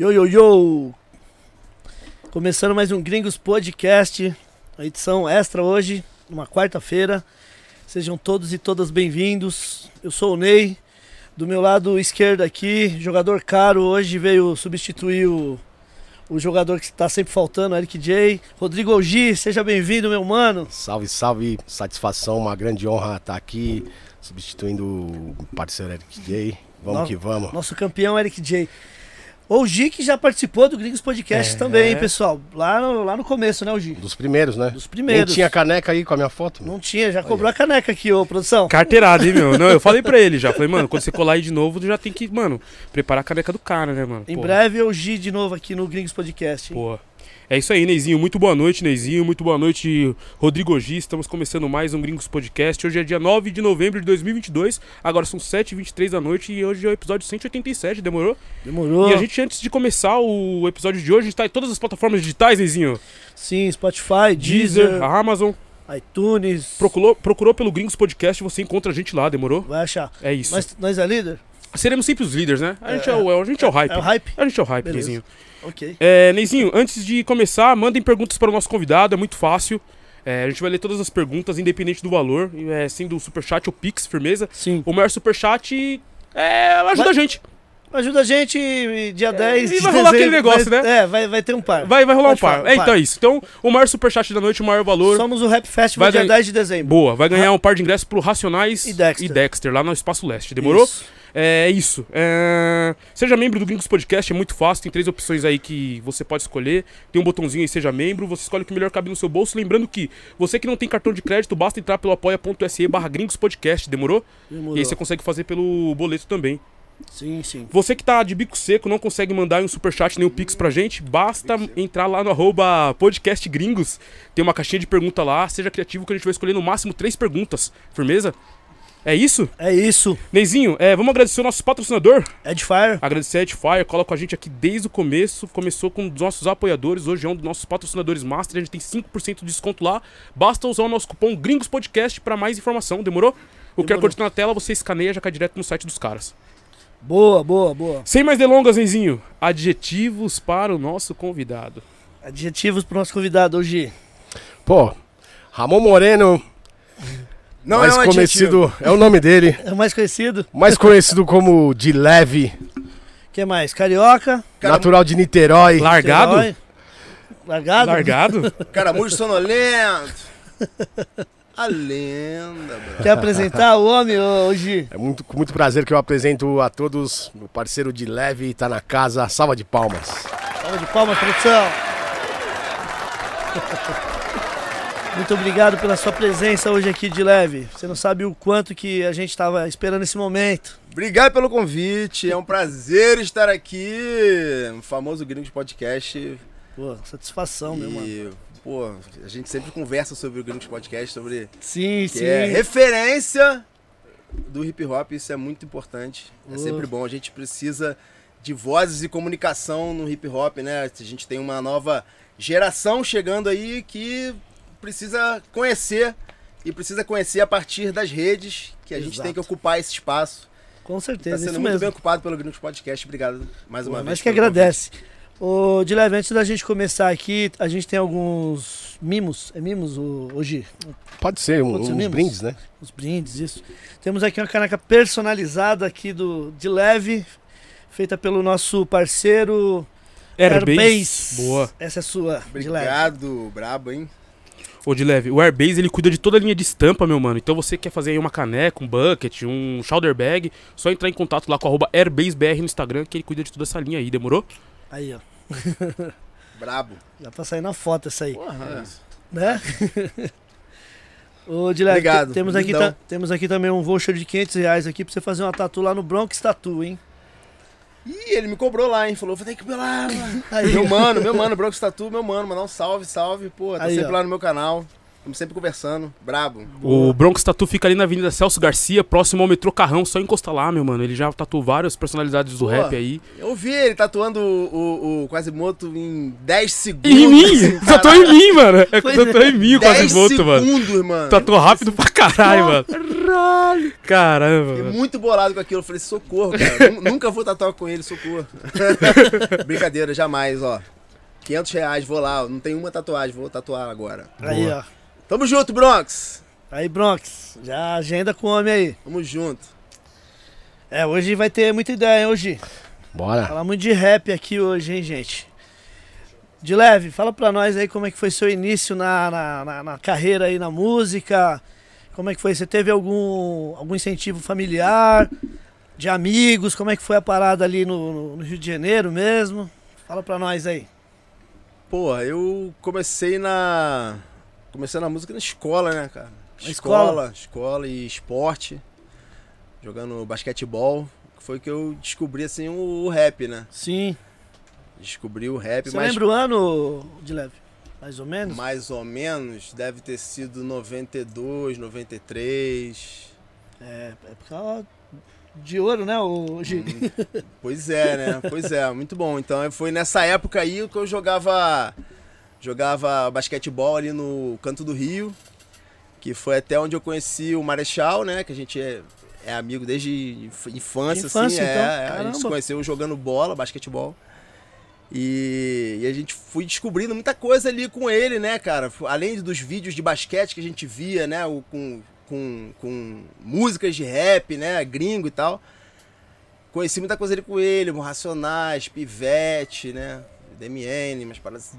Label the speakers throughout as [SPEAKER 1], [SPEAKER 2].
[SPEAKER 1] Yo, yo, yo! Começando mais um Gringos Podcast, a edição extra hoje, numa quarta-feira. Sejam todos e todas bem-vindos. Eu sou o Ney, do meu lado esquerdo aqui, jogador caro, hoje veio substituir o, o jogador que está sempre faltando, Eric J. Rodrigo Ogi, seja bem-vindo, meu mano.
[SPEAKER 2] Salve, salve, satisfação, uma grande honra estar aqui, substituindo o parceiro Eric J. Vamos
[SPEAKER 1] No-
[SPEAKER 2] que vamos.
[SPEAKER 1] Nosso campeão Eric J. O Gi que já participou do Gringos Podcast
[SPEAKER 2] É.
[SPEAKER 1] também, hein, pessoal. Lá no, lá no começo, né, o Gi?
[SPEAKER 2] Dos primeiros, né?
[SPEAKER 1] Dos primeiros.
[SPEAKER 2] Nem tinha caneca aí com a minha foto?
[SPEAKER 1] Não tinha, já cobrou a caneca aqui, ô produção.
[SPEAKER 3] Carteirada, hein, meu? Não, eu falei pra ele já. Falei, mano, quando você colar aí de novo, tu já tem que, mano, preparar a caneca do cara, né, mano?
[SPEAKER 1] Em
[SPEAKER 3] Pô,
[SPEAKER 1] breve o Gi de novo aqui no Gringos Podcast. hein?
[SPEAKER 3] Pô. É isso aí, Neizinho. Muito boa noite, Neizinho. Muito boa noite, Rodrigo G. Estamos começando mais um Gringos Podcast. Hoje é dia 9 de novembro de 2022. Agora são 7h23 da noite e hoje é o episódio 187. Demorou?
[SPEAKER 1] Demorou.
[SPEAKER 3] E a gente, antes de começar o episódio de hoje, a gente tá em todas as plataformas digitais, Neizinho.
[SPEAKER 1] Sim, Spotify,
[SPEAKER 3] Deezer,
[SPEAKER 1] Deezer,
[SPEAKER 3] Amazon.
[SPEAKER 1] iTunes.
[SPEAKER 3] Procurou, procurou pelo Gringos Podcast, você encontra a gente lá, demorou?
[SPEAKER 1] Vai achar.
[SPEAKER 3] É isso.
[SPEAKER 1] Nós, nós é líder?
[SPEAKER 3] Seremos sempre os líderes, né? A gente é,
[SPEAKER 1] É,
[SPEAKER 3] o, a gente é o hype.
[SPEAKER 1] É o hype?
[SPEAKER 3] A gente é o hype,
[SPEAKER 1] Beleza.
[SPEAKER 3] Neizinho.
[SPEAKER 1] Ok.
[SPEAKER 3] É, Neizinho, antes de começar, mandem perguntas para o nosso convidado, é muito fácil. É, a gente vai ler todas as perguntas, independente do valor, é, sendo o superchat ou pix, firmeza.
[SPEAKER 1] Sim.
[SPEAKER 3] O maior superchat é, ajuda
[SPEAKER 1] Vai-
[SPEAKER 3] a gente.
[SPEAKER 1] Ajuda a gente e dia 10
[SPEAKER 3] É, e vai rolar aquele negócio,
[SPEAKER 1] vai-
[SPEAKER 3] né?
[SPEAKER 1] É, vai, vai ter um par.
[SPEAKER 3] Vai, vai rolar
[SPEAKER 1] Pode
[SPEAKER 3] um par.
[SPEAKER 1] falar,
[SPEAKER 3] É,
[SPEAKER 1] par.
[SPEAKER 3] então é isso. Então, o maior superchat da noite, o maior valor.
[SPEAKER 1] Somos o Rap Festival
[SPEAKER 3] Vai
[SPEAKER 1] dia
[SPEAKER 3] ganhar-
[SPEAKER 1] 10 de dezembro.
[SPEAKER 3] Boa, vai ganhar um par de ingressos pro Racionais
[SPEAKER 1] E Dexter.
[SPEAKER 3] lá no Espaço Leste. Demorou?
[SPEAKER 1] Isso.
[SPEAKER 3] É isso. É, Seja membro do Gringos Podcast, é muito fácil. Tem três opções aí que você pode escolher. Tem um botãozinho aí, seja membro. Você escolhe o que melhor cabe no seu bolso. Lembrando que você que não tem cartão de crédito, basta entrar pelo apoia.se barra Gringos Podcast. Demorou?
[SPEAKER 1] Demorou.
[SPEAKER 3] E aí você consegue fazer pelo boleto também.
[SPEAKER 1] Sim, sim.
[SPEAKER 3] Você que tá de bico seco, não consegue mandar um superchat nem um pix pra gente, basta entrar lá no arroba podcast gringos. Tem uma caixinha de pergunta lá. Seja criativo que a gente vai escolher no máximo três perguntas. Firmeza? É isso?
[SPEAKER 1] É isso.
[SPEAKER 3] Neizinho, é, vamos agradecer o nosso patrocinador.
[SPEAKER 1] Edfire.
[SPEAKER 3] Agradecer a Edfire, cola com a gente aqui desde o começo. Começou com um dos nossos apoiadores, hoje é um dos nossos patrocinadores master. A gente tem 5% de desconto lá. Basta usar o nosso cupom Gringos Podcast para mais informação, demorou? O QR. Code tá na tela, você escaneia e já cai direto no site dos caras.
[SPEAKER 1] Boa, boa, boa.
[SPEAKER 3] Sem mais delongas, Neizinho, adjetivos para o nosso convidado.
[SPEAKER 1] Adjetivos pro nosso convidado hoje.
[SPEAKER 2] Pô, Ramon Moreno,
[SPEAKER 4] Não
[SPEAKER 2] mais
[SPEAKER 4] é um
[SPEAKER 2] conhecido,
[SPEAKER 4] adjetivo.
[SPEAKER 2] é o nome dele,
[SPEAKER 1] É o mais conhecido.
[SPEAKER 2] mais conhecido como de leve,
[SPEAKER 1] que mais? Carioca.
[SPEAKER 4] Cara,
[SPEAKER 2] natural de Niterói.
[SPEAKER 3] Largado?
[SPEAKER 1] Herói. Largado?
[SPEAKER 3] Largado?
[SPEAKER 4] Caramujo sonolento. A lenda, bro.
[SPEAKER 1] Quer apresentar o homem hoje?
[SPEAKER 2] É muito, com muito prazer que eu apresento a todos, meu parceiro de leve tá na casa, salva de palmas.
[SPEAKER 1] Salva de palmas, produção. Muito obrigado pela sua presença hoje aqui de leve. Você não sabe o quanto que a gente estava esperando esse momento.
[SPEAKER 4] Obrigado pelo convite. É um prazer estar aqui no famoso Gringos Podcast.
[SPEAKER 1] Pô, satisfação, meu mano.
[SPEAKER 4] E, pô, a gente sempre conversa sobre o Gringos Podcast, sobre
[SPEAKER 1] Sim,
[SPEAKER 4] que
[SPEAKER 1] sim.
[SPEAKER 4] é referência do hip hop. Isso é muito importante. É
[SPEAKER 1] Oh.
[SPEAKER 4] sempre bom. A gente precisa de vozes e comunicação no hip hop, né? A gente tem uma nova geração chegando aí que precisa conhecer e precisa conhecer a partir das redes que a gente
[SPEAKER 1] Exato.
[SPEAKER 4] tem que ocupar esse espaço.
[SPEAKER 1] Com
[SPEAKER 4] Tá
[SPEAKER 1] certeza,
[SPEAKER 4] sendo
[SPEAKER 1] isso
[SPEAKER 4] muito
[SPEAKER 1] mesmo.
[SPEAKER 4] bem ocupado pelo Gringos Podcast. Obrigado mais uma
[SPEAKER 1] Pô,
[SPEAKER 4] vez.
[SPEAKER 1] Nós que agradece. Ô, de leve, antes da gente começar aqui, a gente tem alguns mimos. É mimos o- hoje?
[SPEAKER 2] Pode ser, um,
[SPEAKER 1] Pode ser
[SPEAKER 2] uns
[SPEAKER 1] mimos?
[SPEAKER 2] brindes, né?
[SPEAKER 1] Os brindes, isso. Temos aqui uma caneca personalizada aqui do de leve, feita pelo nosso parceiro
[SPEAKER 3] Airbase. Boa.
[SPEAKER 1] Essa é sua, de leve.
[SPEAKER 4] Obrigado, brabo, hein?
[SPEAKER 3] Ô, de leve, o Airbase ele cuida de toda a linha de estampa, meu mano. Então você quer fazer aí uma caneca, um bucket, um shoulder bag, só entrar em contato lá com arroba AirbaseBR no Instagram que ele cuida de toda essa linha aí, demorou?
[SPEAKER 1] Aí, ó.
[SPEAKER 4] Brabo.
[SPEAKER 1] Dá pra sair na foto essa aí,
[SPEAKER 4] Porra.
[SPEAKER 1] né? Ô, de leve,
[SPEAKER 4] Obrigado,
[SPEAKER 1] te- temos, aqui temos aqui também um voucher de 500 reais aqui pra você fazer uma tatu lá no Bronx Tattoo, hein?
[SPEAKER 4] Ih, ele me cobrou lá, hein? Falou, vou ter que ir lá, mano.
[SPEAKER 1] Aí,
[SPEAKER 4] Meu mano, meu mano, Bronx Tatu, meu mano, mandar um salve, salve. Pô, tá
[SPEAKER 1] Aí,
[SPEAKER 4] sempre
[SPEAKER 1] ó.
[SPEAKER 4] lá no meu canal. Estamos sempre conversando. Brabo.
[SPEAKER 3] O Bronx Tatu fica ali na Avenida Celso Garcia, próximo ao metrô Carrão, só encosta lá, meu mano. Ele já tatuou várias personalidades do
[SPEAKER 4] Pô.
[SPEAKER 3] rap aí.
[SPEAKER 4] Eu vi ele tatuando o, o, o Quasimoto em 10 segundos.
[SPEAKER 3] Em mim!
[SPEAKER 4] assim,
[SPEAKER 3] Tatuou em mim, mano. É, tatuou em mim o
[SPEAKER 4] 10
[SPEAKER 3] Quasimoto, mano.
[SPEAKER 4] segundos, mano.
[SPEAKER 3] Tatuou rápido pra caralho, mano.
[SPEAKER 2] Caralho!
[SPEAKER 3] Caramba.
[SPEAKER 4] Fiquei muito bolado com aquilo. Eu falei, socorro, cara. Nu- Nunca vou tatuar com ele, socorro. Brincadeira, jamais, ó. 500 reais, vou lá. Não tem uma tatuagem, vou tatuar agora.
[SPEAKER 1] Aí, ó.
[SPEAKER 4] Tamo junto, Bronx.
[SPEAKER 1] Aí, Bronx, já agenda com o homem aí.
[SPEAKER 4] Tamo junto.
[SPEAKER 1] É, hoje vai ter muita ideia, hein, hoje.
[SPEAKER 2] Bora.
[SPEAKER 1] Falar muito de rap aqui hoje, hein, gente. De leve, fala pra nós aí como é que foi seu início na, na, na- na carreira aí na música. Como é que foi? Você teve algum, algum incentivo familiar, de amigos? Como é que foi a parada ali no, no- no Rio de Janeiro mesmo? Fala pra nós aí.
[SPEAKER 4] Pô, eu comecei na. Comecei na música na escola, né, cara?
[SPEAKER 1] Na
[SPEAKER 4] escola, escola e esporte. Jogando basquetebol. Que foi que eu descobri, assim, o, rap, né?
[SPEAKER 1] Sim.
[SPEAKER 4] Descobri o rap,
[SPEAKER 1] Você
[SPEAKER 4] mas
[SPEAKER 1] lembra o ano, de leve? Mais ou menos?
[SPEAKER 4] mais ou menos deve ter sido 92, 93.
[SPEAKER 1] É, época de ouro, né, hoje?
[SPEAKER 4] Pois é, né? Pois é, muito bom. Então foi nessa época aí que eu jogava jogava basquetebol ali no Canto do Rio, que foi até onde eu conheci o Marechal, né? Que a gente é, é amigo desde inf- infância,
[SPEAKER 1] De infância,
[SPEAKER 4] assim.
[SPEAKER 1] então?
[SPEAKER 4] é, é, a gente se conheceu jogando bola, basquetebol. E, e a gente foi descobrindo muita coisa ali com ele, né, cara? Além dos vídeos de basquete que a gente via, né? O, com, com, com músicas de rap, né? Gringo e tal. Conheci muita coisa ali com ele, Racionais, Pivete, né? DMN, mas paradas,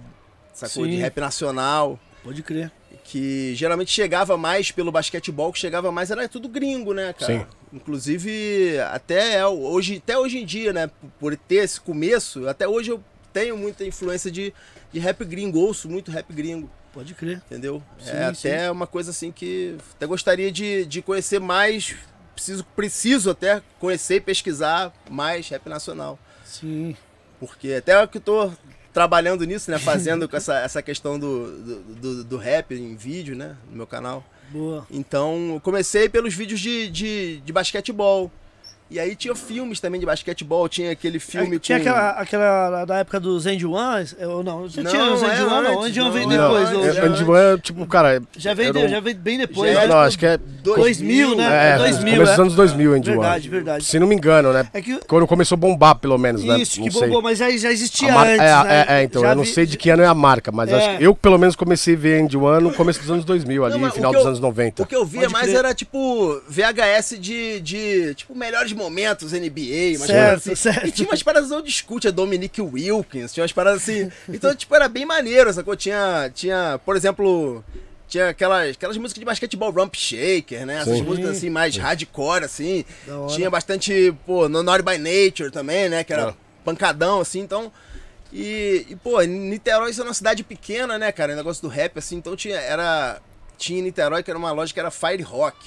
[SPEAKER 4] sacou? De
[SPEAKER 1] Sim.
[SPEAKER 4] rap nacional.
[SPEAKER 1] Pode crer.
[SPEAKER 4] Que geralmente chegava mais pelo basquetebol, que chegava mais, era tudo gringo, né, cara?
[SPEAKER 2] Sim.
[SPEAKER 4] Inclusive, até é hoje, até hoje em dia, né? Por ter esse começo, até hoje eu tenho muita influência de, de rap gringo, ouço muito rap gringo.
[SPEAKER 1] Pode crer.
[SPEAKER 4] Entendeu?
[SPEAKER 1] Sim,
[SPEAKER 4] é
[SPEAKER 1] sim.
[SPEAKER 4] até uma coisa assim que até gostaria de, de conhecer mais. Preciso, preciso até conhecer e pesquisar mais rap nacional.
[SPEAKER 1] Sim.
[SPEAKER 4] Porque até que eu tô trabalhando nisso, né? Fazendo com essa, essa questão do, do, do, do rap em vídeo, né? No meu canal.
[SPEAKER 1] Boa.
[SPEAKER 4] Então, comecei pelos vídeos de, de, de basquetebol. E aí tinha filmes também de basquetebol, tinha aquele filme
[SPEAKER 1] É, tinha
[SPEAKER 4] com...
[SPEAKER 1] aquela, aquela da época dos End Ones, ou não?
[SPEAKER 4] Não,
[SPEAKER 1] tinha os End
[SPEAKER 4] é
[SPEAKER 1] One, não. O End One veio
[SPEAKER 4] não,
[SPEAKER 1] depois.
[SPEAKER 4] é
[SPEAKER 1] ou-
[SPEAKER 4] antes,
[SPEAKER 1] já,
[SPEAKER 4] é
[SPEAKER 2] tipo, cara.
[SPEAKER 1] já, veio,
[SPEAKER 2] um-
[SPEAKER 1] já veio bem depois.
[SPEAKER 4] Já
[SPEAKER 1] né?
[SPEAKER 2] Não, acho que é.
[SPEAKER 1] 2000, né?
[SPEAKER 2] É,
[SPEAKER 1] 2000,
[SPEAKER 2] começo
[SPEAKER 1] é.
[SPEAKER 2] dos anos 2000, Andivan.
[SPEAKER 1] Verdade, verdade.
[SPEAKER 2] Se não me engano, né?
[SPEAKER 1] É que
[SPEAKER 2] Quando começou a bombar, pelo menos, né?
[SPEAKER 1] isso,
[SPEAKER 2] não
[SPEAKER 1] que
[SPEAKER 2] sei.
[SPEAKER 1] bombou, mas já, já existia
[SPEAKER 2] mar-
[SPEAKER 1] antes,
[SPEAKER 2] é,
[SPEAKER 1] né?
[SPEAKER 2] é, é, então,
[SPEAKER 1] Já
[SPEAKER 2] eu não
[SPEAKER 1] vi-
[SPEAKER 2] sei de que ano é a marca, mas
[SPEAKER 1] É.
[SPEAKER 2] acho que eu, pelo menos, comecei a ver Andy One no começo dos anos 2000, ali,
[SPEAKER 4] o
[SPEAKER 2] final dos anos 90.
[SPEAKER 4] O que eu via mais era tipo VHS de, de tipo melhores momentos NBA, mas
[SPEAKER 1] Certo,
[SPEAKER 4] assim.
[SPEAKER 1] certo.
[SPEAKER 4] E tinha umas paradas onde discute a Dominique Wilkins, tinha umas paradas assim. Então, tipo, era bem maneiro, sacou? Tinha, tinha, por exemplo, tinha aquelas, aquelas músicas de basquetebol, Rump Shaker, né? Essas
[SPEAKER 2] Sim.
[SPEAKER 4] músicas assim mais hardcore assim. Tinha bastante, pô, No Naughty by Nature também, né, que era
[SPEAKER 2] É.
[SPEAKER 4] pancadão assim, então e, e, pô, Niterói isso é uma cidade pequena, né, cara? O negócio do rap, assim, então tinha, era. Tinha em Niterói que era uma loja que era Fire Rock.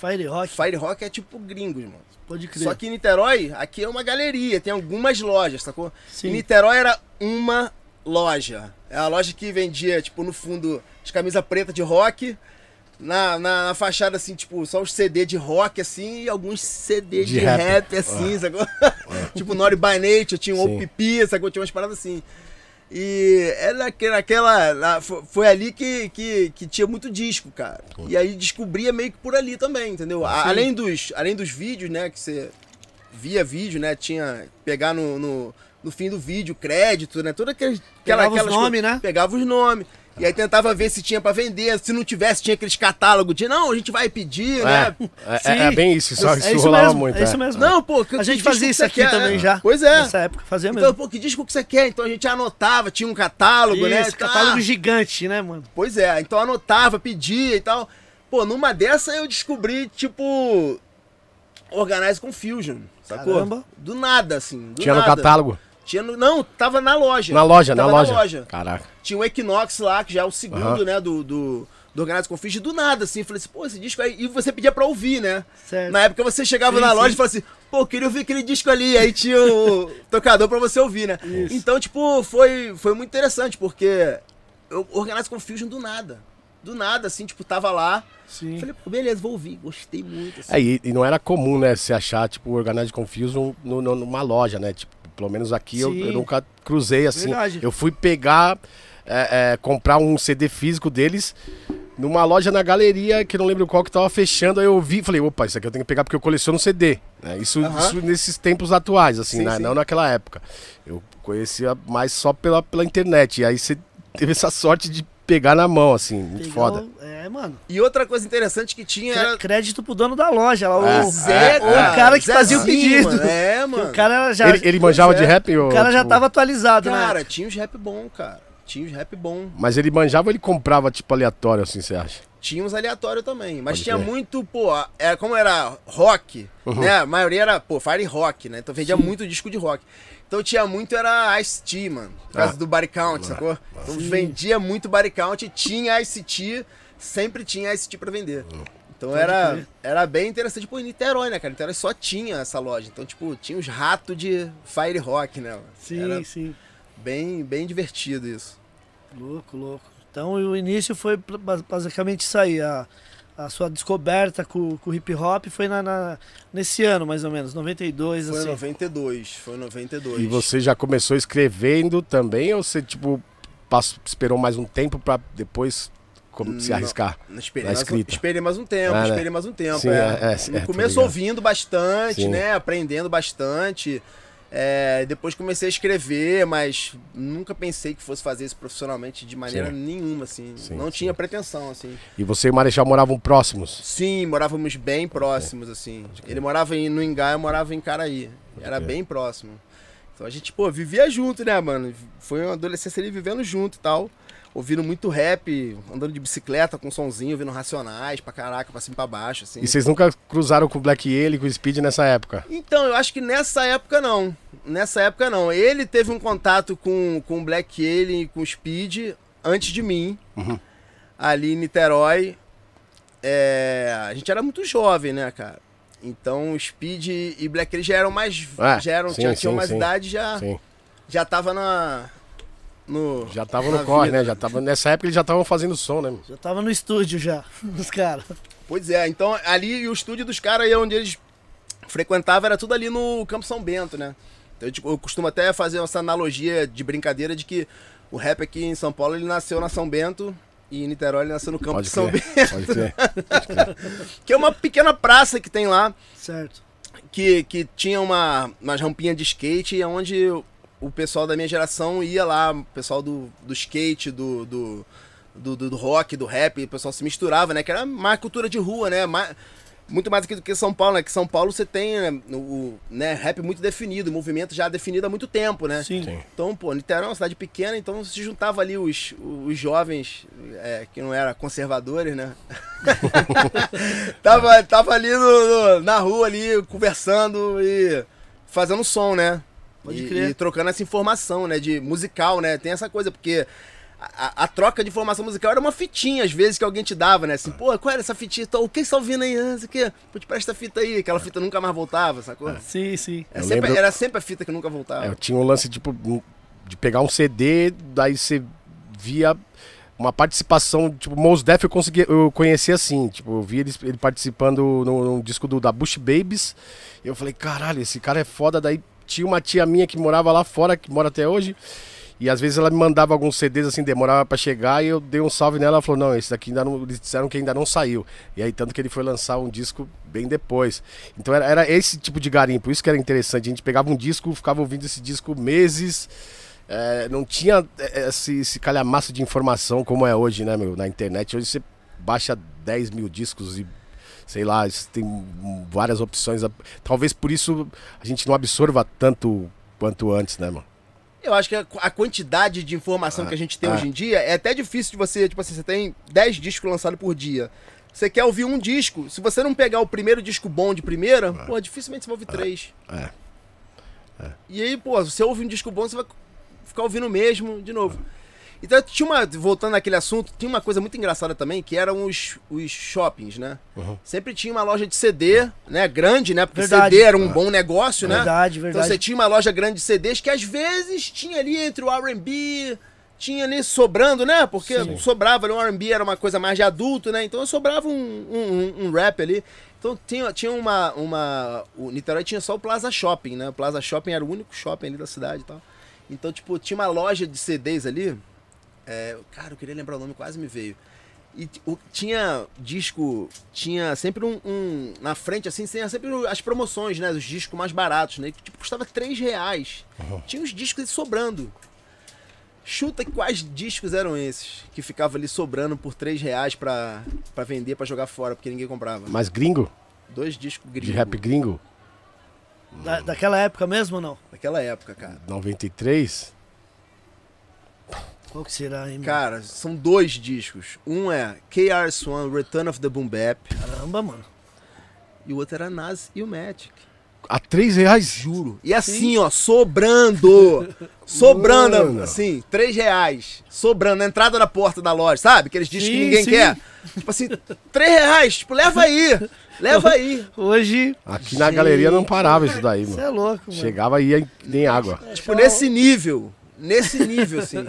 [SPEAKER 1] Fire Rock,
[SPEAKER 4] Fire Rock é tipo gringo, irmão.
[SPEAKER 1] pode crer.
[SPEAKER 4] Só que em Niterói, aqui é uma galeria, tem algumas lojas, sacou?
[SPEAKER 1] Sim.
[SPEAKER 4] Em Niterói era uma loja. É uma loja que vendia, tipo, no fundo, as camisas pretas de rock. Na, na, na fachada, assim, tipo, só os CD de rock, assim, e alguns CD de,
[SPEAKER 2] De
[SPEAKER 4] rap,
[SPEAKER 2] rap.
[SPEAKER 4] assim, sacou? tipo, Naughty by Nature, tinha um. OPP, sacou? Tinha umas paradas assim. E era naque- naquela. na- fo- foi ali que, que, que tinha muito disco, cara. E aí descobria meio que por ali também, entendeu? A- além, dos, além dos vídeos, né? Que você via vídeo, né? Tinha. Pegar no, no, no fim do vídeo, crédito, né? Toda aquelas.
[SPEAKER 1] Pegava os
[SPEAKER 4] aquelas co-
[SPEAKER 1] nome, né?
[SPEAKER 4] Pegava os nomes. E aí tentava ver se tinha pra vender. Se não tivesse, tinha aqueles catálogos de não, a gente vai pedir, né?
[SPEAKER 2] É, é, é bem isso, só
[SPEAKER 1] É
[SPEAKER 2] isso,
[SPEAKER 1] isso
[SPEAKER 2] rolava
[SPEAKER 1] mesmo,
[SPEAKER 2] muito.
[SPEAKER 1] é isso mesmo.
[SPEAKER 4] Não, pô, que,
[SPEAKER 1] A gente fazia isso aqui
[SPEAKER 4] quer?
[SPEAKER 1] também
[SPEAKER 4] É.
[SPEAKER 1] já.
[SPEAKER 4] Pois é.
[SPEAKER 1] Nessa época fazia
[SPEAKER 4] Então,
[SPEAKER 1] mesmo.
[SPEAKER 4] pô, que disco que você quer? Então a gente anotava, tinha um catálogo, né?
[SPEAKER 1] Isso,
[SPEAKER 4] Tá.
[SPEAKER 1] catálogo gigante, né, mano?
[SPEAKER 4] Pois é, então anotava, pedia e tal. Pô, numa dessa eu descobri, tipo, Organize Confusion, sacou?
[SPEAKER 1] Caramba.
[SPEAKER 4] Do nada, assim. do
[SPEAKER 2] Tinha no
[SPEAKER 4] nada.
[SPEAKER 2] catálogo?
[SPEAKER 4] Tinha no, não, tava na loja.
[SPEAKER 2] Na loja, na
[SPEAKER 4] Tava
[SPEAKER 2] loja. Caraca.
[SPEAKER 4] Tinha o Equinox lá, que já é o segundo,
[SPEAKER 2] Aham.
[SPEAKER 4] né, do, do, do Organize Confusion. Do nada, assim, falei assim, pô, esse disco aí... E você pedia pra ouvir, né?
[SPEAKER 1] Certo.
[SPEAKER 4] Na época você chegava
[SPEAKER 1] Sim,
[SPEAKER 4] na loja
[SPEAKER 1] sim.
[SPEAKER 4] e falava assim, pô, queria ouvir aquele disco ali. Aí tinha o tocador pra você ouvir, né? Então, tipo, foi, foi muito interessante, porque eu Organize Confusion do nada. Do nada, assim, tipo, tava lá.
[SPEAKER 1] Sim.
[SPEAKER 4] Falei, pô, beleza, vou ouvir. Gostei muito, assim.
[SPEAKER 2] É, e, e não era comum, né, se achar, tipo, Organized Confusion no, no- numa loja, né? Tipo, pelo menos aqui eu, eu nunca cruzei assim.
[SPEAKER 1] Verdade.
[SPEAKER 2] Eu fui pegar, é, é, comprar um CD físico deles numa loja na galeria, que eu não lembro qual que tava fechando, aí eu vi e falei, opa, isso aqui eu tenho que pegar porque eu coleciono CD. né? Isso, isso nesses tempos atuais, assim,
[SPEAKER 4] Sim,
[SPEAKER 2] né?
[SPEAKER 4] sim.
[SPEAKER 2] não naquela época. Eu conhecia mais só pela, pela internet. E aí você teve essa sorte de pegar na mão, assim, muito
[SPEAKER 1] Pegar
[SPEAKER 2] foda.
[SPEAKER 1] o- É, mano.
[SPEAKER 4] E outra coisa interessante que tinha era.
[SPEAKER 1] Crédito pro dono da loja. Lá,
[SPEAKER 2] É.
[SPEAKER 1] o,
[SPEAKER 4] Zé,
[SPEAKER 1] o cara que fazia o
[SPEAKER 4] Zezinho,
[SPEAKER 1] pedido.
[SPEAKER 4] mano. É, mano.
[SPEAKER 1] O cara já,
[SPEAKER 2] Ele, ele manjava de
[SPEAKER 4] é.
[SPEAKER 2] rap?
[SPEAKER 1] o cara já tava atualizado,
[SPEAKER 4] Cara,
[SPEAKER 1] né?
[SPEAKER 4] tinha os rap bom, cara. Tinha os rap bom.
[SPEAKER 2] Mas ele manjava ou ele comprava, tipo, aleatório, assim, você acha?
[SPEAKER 4] Tinha uns aleatórios também. Mas
[SPEAKER 2] Pode
[SPEAKER 4] tinha
[SPEAKER 2] crer.
[SPEAKER 4] muito, pô, era, como era rock,
[SPEAKER 2] Uhum.
[SPEAKER 4] né? A maioria era, pô, Fire Rock, né? Então vendia muito disco de rock. Então tinha muito, era Ice-T, mano. Por causa
[SPEAKER 2] Ah.
[SPEAKER 4] do Body Count, sacou? Então vendia muito Body Count, tinha Ice-T, sempre tinha Ice-T pra vender. Então era,
[SPEAKER 1] crer.
[SPEAKER 4] era bem interessante. Pô, em Niterói, né, cara? Niterói só tinha essa loja. Então, tipo, tinha os ratos de Fire Rock, né? mano?
[SPEAKER 1] Sim,
[SPEAKER 4] Era
[SPEAKER 1] sim.
[SPEAKER 4] bem, bem divertido isso.
[SPEAKER 1] Louco, louco. Então o início foi basicamente isso aí. A, a sua descoberta com, com o hip hop foi na, na- nesse ano, mais ou menos, 92,
[SPEAKER 4] Foi
[SPEAKER 1] assim.
[SPEAKER 4] 92, foi em 92.
[SPEAKER 2] E você já começou escrevendo também ou você, tipo, passou- esperou mais um tempo pra depois como, se
[SPEAKER 4] Não.
[SPEAKER 2] arriscar?
[SPEAKER 4] Esperei
[SPEAKER 2] Na
[SPEAKER 4] mais, um,
[SPEAKER 2] escrita.
[SPEAKER 4] esperei mais um tempo,
[SPEAKER 2] Ah, né?
[SPEAKER 4] esperei mais um tempo.
[SPEAKER 2] Sim,
[SPEAKER 4] é.
[SPEAKER 2] é, é,
[SPEAKER 4] no
[SPEAKER 2] é, tô
[SPEAKER 4] começo
[SPEAKER 2] ligado.
[SPEAKER 4] ouvindo bastante,
[SPEAKER 2] Sim.
[SPEAKER 4] né? Aprendendo bastante. É, depois comecei a escrever, mas nunca pensei que fosse fazer isso profissionalmente de maneira
[SPEAKER 2] Sim.
[SPEAKER 4] nenhuma, assim.
[SPEAKER 2] Sim,
[SPEAKER 4] Não
[SPEAKER 2] sim.
[SPEAKER 4] tinha pretensão, assim.
[SPEAKER 2] E você e o Marechal moravam próximos?
[SPEAKER 4] Sim, morávamos bem próximos, assim. Ele morava em, no Ingá, eu morava em Caraí. Era bem próximo. Então a gente, pô, vivia junto, né, mano? Foi uma adolescência ali vivendo junto e tal. Ouvindo muito rap, andando de bicicleta com somzinho, ouvindo Racionais pra caraca, pra cima e pra baixo, assim.
[SPEAKER 2] E vocês nunca cruzaram com o Black Alien, com o Speed nessa época?
[SPEAKER 4] Então, eu acho que nessa época não. Nessa época não. Ele teve um contato com, com o Black Alien e com o Speed antes de mim,
[SPEAKER 2] Uhum.
[SPEAKER 4] ali em Niterói. É, a gente era muito jovem, né, cara? Então, Speed e Black Alien já eram mais.
[SPEAKER 2] É,
[SPEAKER 4] já eram,
[SPEAKER 2] sim,
[SPEAKER 4] já
[SPEAKER 2] sim,
[SPEAKER 4] tinham mais
[SPEAKER 2] sim.
[SPEAKER 4] idade, já,
[SPEAKER 2] Sim.
[SPEAKER 4] já tava na. No,
[SPEAKER 2] Já tava no corre,
[SPEAKER 4] vida.
[SPEAKER 2] né? Já tava, nessa época eles já estavam fazendo som, né?
[SPEAKER 1] Já tava no estúdio já, os caras.
[SPEAKER 4] Pois é, então ali o estúdio dos caras aí onde eles frequentavam era tudo ali no Campo São Bento, né? Então, eu, tipo, eu costumo até fazer essa analogia de brincadeira de que o rap aqui em São Paulo ele nasceu na São Bento e em Niterói ele nasceu no Campo
[SPEAKER 2] Pode
[SPEAKER 4] de São
[SPEAKER 2] crer.
[SPEAKER 4] Bento,
[SPEAKER 2] Pode crer.
[SPEAKER 4] que é uma pequena praça que tem lá,
[SPEAKER 1] Certo.
[SPEAKER 4] que, que tinha uma, umas rampinhas de skate onde o pessoal da minha geração ia lá, o pessoal do, do skate, do, do, do, do- do rock, do rap, o pessoal se misturava, né? Que era mais cultura de rua, né? Mais, muito mais aqui do que São Paulo, né? Que São Paulo você tem né, o, o, né, rap muito definido, o movimento já definido há muito tempo, né?
[SPEAKER 1] Sim.
[SPEAKER 2] Sim.
[SPEAKER 4] Então, pô, Niterói é uma cidade pequena, então se juntava ali os, os jovens é, que não eram conservadores, né? tava, tava ali no- no- na rua ali, conversando e fazendo som, né?
[SPEAKER 1] Pode
[SPEAKER 4] e,
[SPEAKER 1] crer.
[SPEAKER 4] e trocando essa informação, né? De musical, né? Tem essa coisa, porque a, a troca de informação musical era uma fitinha, às vezes, que alguém te dava, né? Assim, pô, qual era essa fitinha? O que você tá ouvindo aí? Ah, isso aqui? Pô, te presta essa fita aí. Aquela fita nunca mais voltava, sacou?
[SPEAKER 1] Sim, sim.
[SPEAKER 4] É
[SPEAKER 2] Eu
[SPEAKER 4] sempre-
[SPEAKER 2] lembro-
[SPEAKER 4] Era sempre a fita que nunca voltava.
[SPEAKER 2] É, eu tinha um lance, tipo, de pegar um CD, daí você via uma participação, tipo, Mos Def eu consegui, eu conheci assim, tipo, eu vi ele, ele participando no, no disco do, da Bush Babies, e eu falei, caralho, esse cara é foda, daí tinha uma tia minha que morava lá fora, que mora até hoje, e às vezes ela me mandava alguns CDs assim, demorava pra chegar, e eu dei um salve nela, ela falou, não, esse daqui ainda não, eles disseram que ainda não saiu, e aí tanto que ele foi lançar um disco bem depois, então era, era esse tipo de garimpo, isso que era interessante, a gente pegava um disco, ficava ouvindo esse disco meses, é, não tinha é, esse, esse calhamaço de informação como é hoje, né, meu? Na internet. Hoje você baixa 10 mil discos e, sei lá, tem várias opções. Talvez por isso a gente não absorva tanto quanto antes, né, mano?
[SPEAKER 4] Eu acho que a, quantidade de informação que a gente tem
[SPEAKER 2] ah.
[SPEAKER 4] hoje em dia é até difícil de você, tipo assim, você tem 10 discos lançados por dia. Você quer ouvir um disco, se você não pegar o primeiro disco bom de primeira, pô, dificilmente você vai ouvir três.
[SPEAKER 2] É.
[SPEAKER 4] E aí, pô, se você ouve um disco bom, você vai ficar ouvindo o mesmo de novo. Então, tinha uma, voltando naquele assunto, tinha uma coisa muito engraçada também, que eram os, os shoppings, né?
[SPEAKER 2] Uhum.
[SPEAKER 4] Sempre tinha uma loja de CD, né? Grande, né? Porque
[SPEAKER 1] Verdade.
[SPEAKER 4] CD era um bom negócio, né?
[SPEAKER 1] Verdade,
[SPEAKER 4] Então
[SPEAKER 1] verdade.
[SPEAKER 4] você tinha uma loja grande de CDs que às vezes tinha ali entre o R&B, tinha ali sobrando, né? Porque sobrava ali, o R&B era uma coisa mais de adulto, né? Então sobrava um, um, um- um rap ali. Então tinha, tinha uma, uma... O Niterói tinha só o Plaza Shopping, né? O Plaza Shopping era o único shopping ali da cidade e tal. Então, tipo, tinha uma loja de CDs ali. É, cara, eu queria lembrar o nome, quase me veio. E o- tinha disco, tinha sempre um, um- Na frente, assim, tinha sempre as promoções, né? Os discos mais baratos, né? Que tipo, custava 3 reais. Tinha os discos sobrando. Chuta quais discos eram esses que ficava ali sobrando por 3 reais pra, pra vender, pra jogar fora, porque ninguém comprava.
[SPEAKER 2] Mas gringo?
[SPEAKER 4] Dois discos
[SPEAKER 2] De
[SPEAKER 4] gringos.
[SPEAKER 2] rap gringo?
[SPEAKER 1] Da- daquela época mesmo ou não?
[SPEAKER 4] Daquela época, cara.
[SPEAKER 2] 93?
[SPEAKER 1] Qual que será, hein?
[SPEAKER 4] Cara, são dois discos. Um é KR Swan, Return of the Boom Bap.
[SPEAKER 1] Caramba, mano.
[SPEAKER 4] E o outro era Nas e o Magic.
[SPEAKER 2] A 3 reais?
[SPEAKER 4] Juro. E assim, ó, sobrando. sobrando,
[SPEAKER 2] Mano.
[SPEAKER 4] assim, três reais. Sobrando, na entrada da porta da loja, sabe? Aqueles discos que
[SPEAKER 1] Sim,
[SPEAKER 4] ninguém
[SPEAKER 1] sim.
[SPEAKER 4] quer. Tipo assim, três reais. Tipo, leva aí. Leva aí.
[SPEAKER 1] Hoje,
[SPEAKER 2] Aqui na galeria não parava isso daí,
[SPEAKER 1] você
[SPEAKER 2] mano.
[SPEAKER 1] é louco, mano.
[SPEAKER 2] Chegava e ia nem água.
[SPEAKER 4] Tipo, nesse nível. Nesse nível, assim.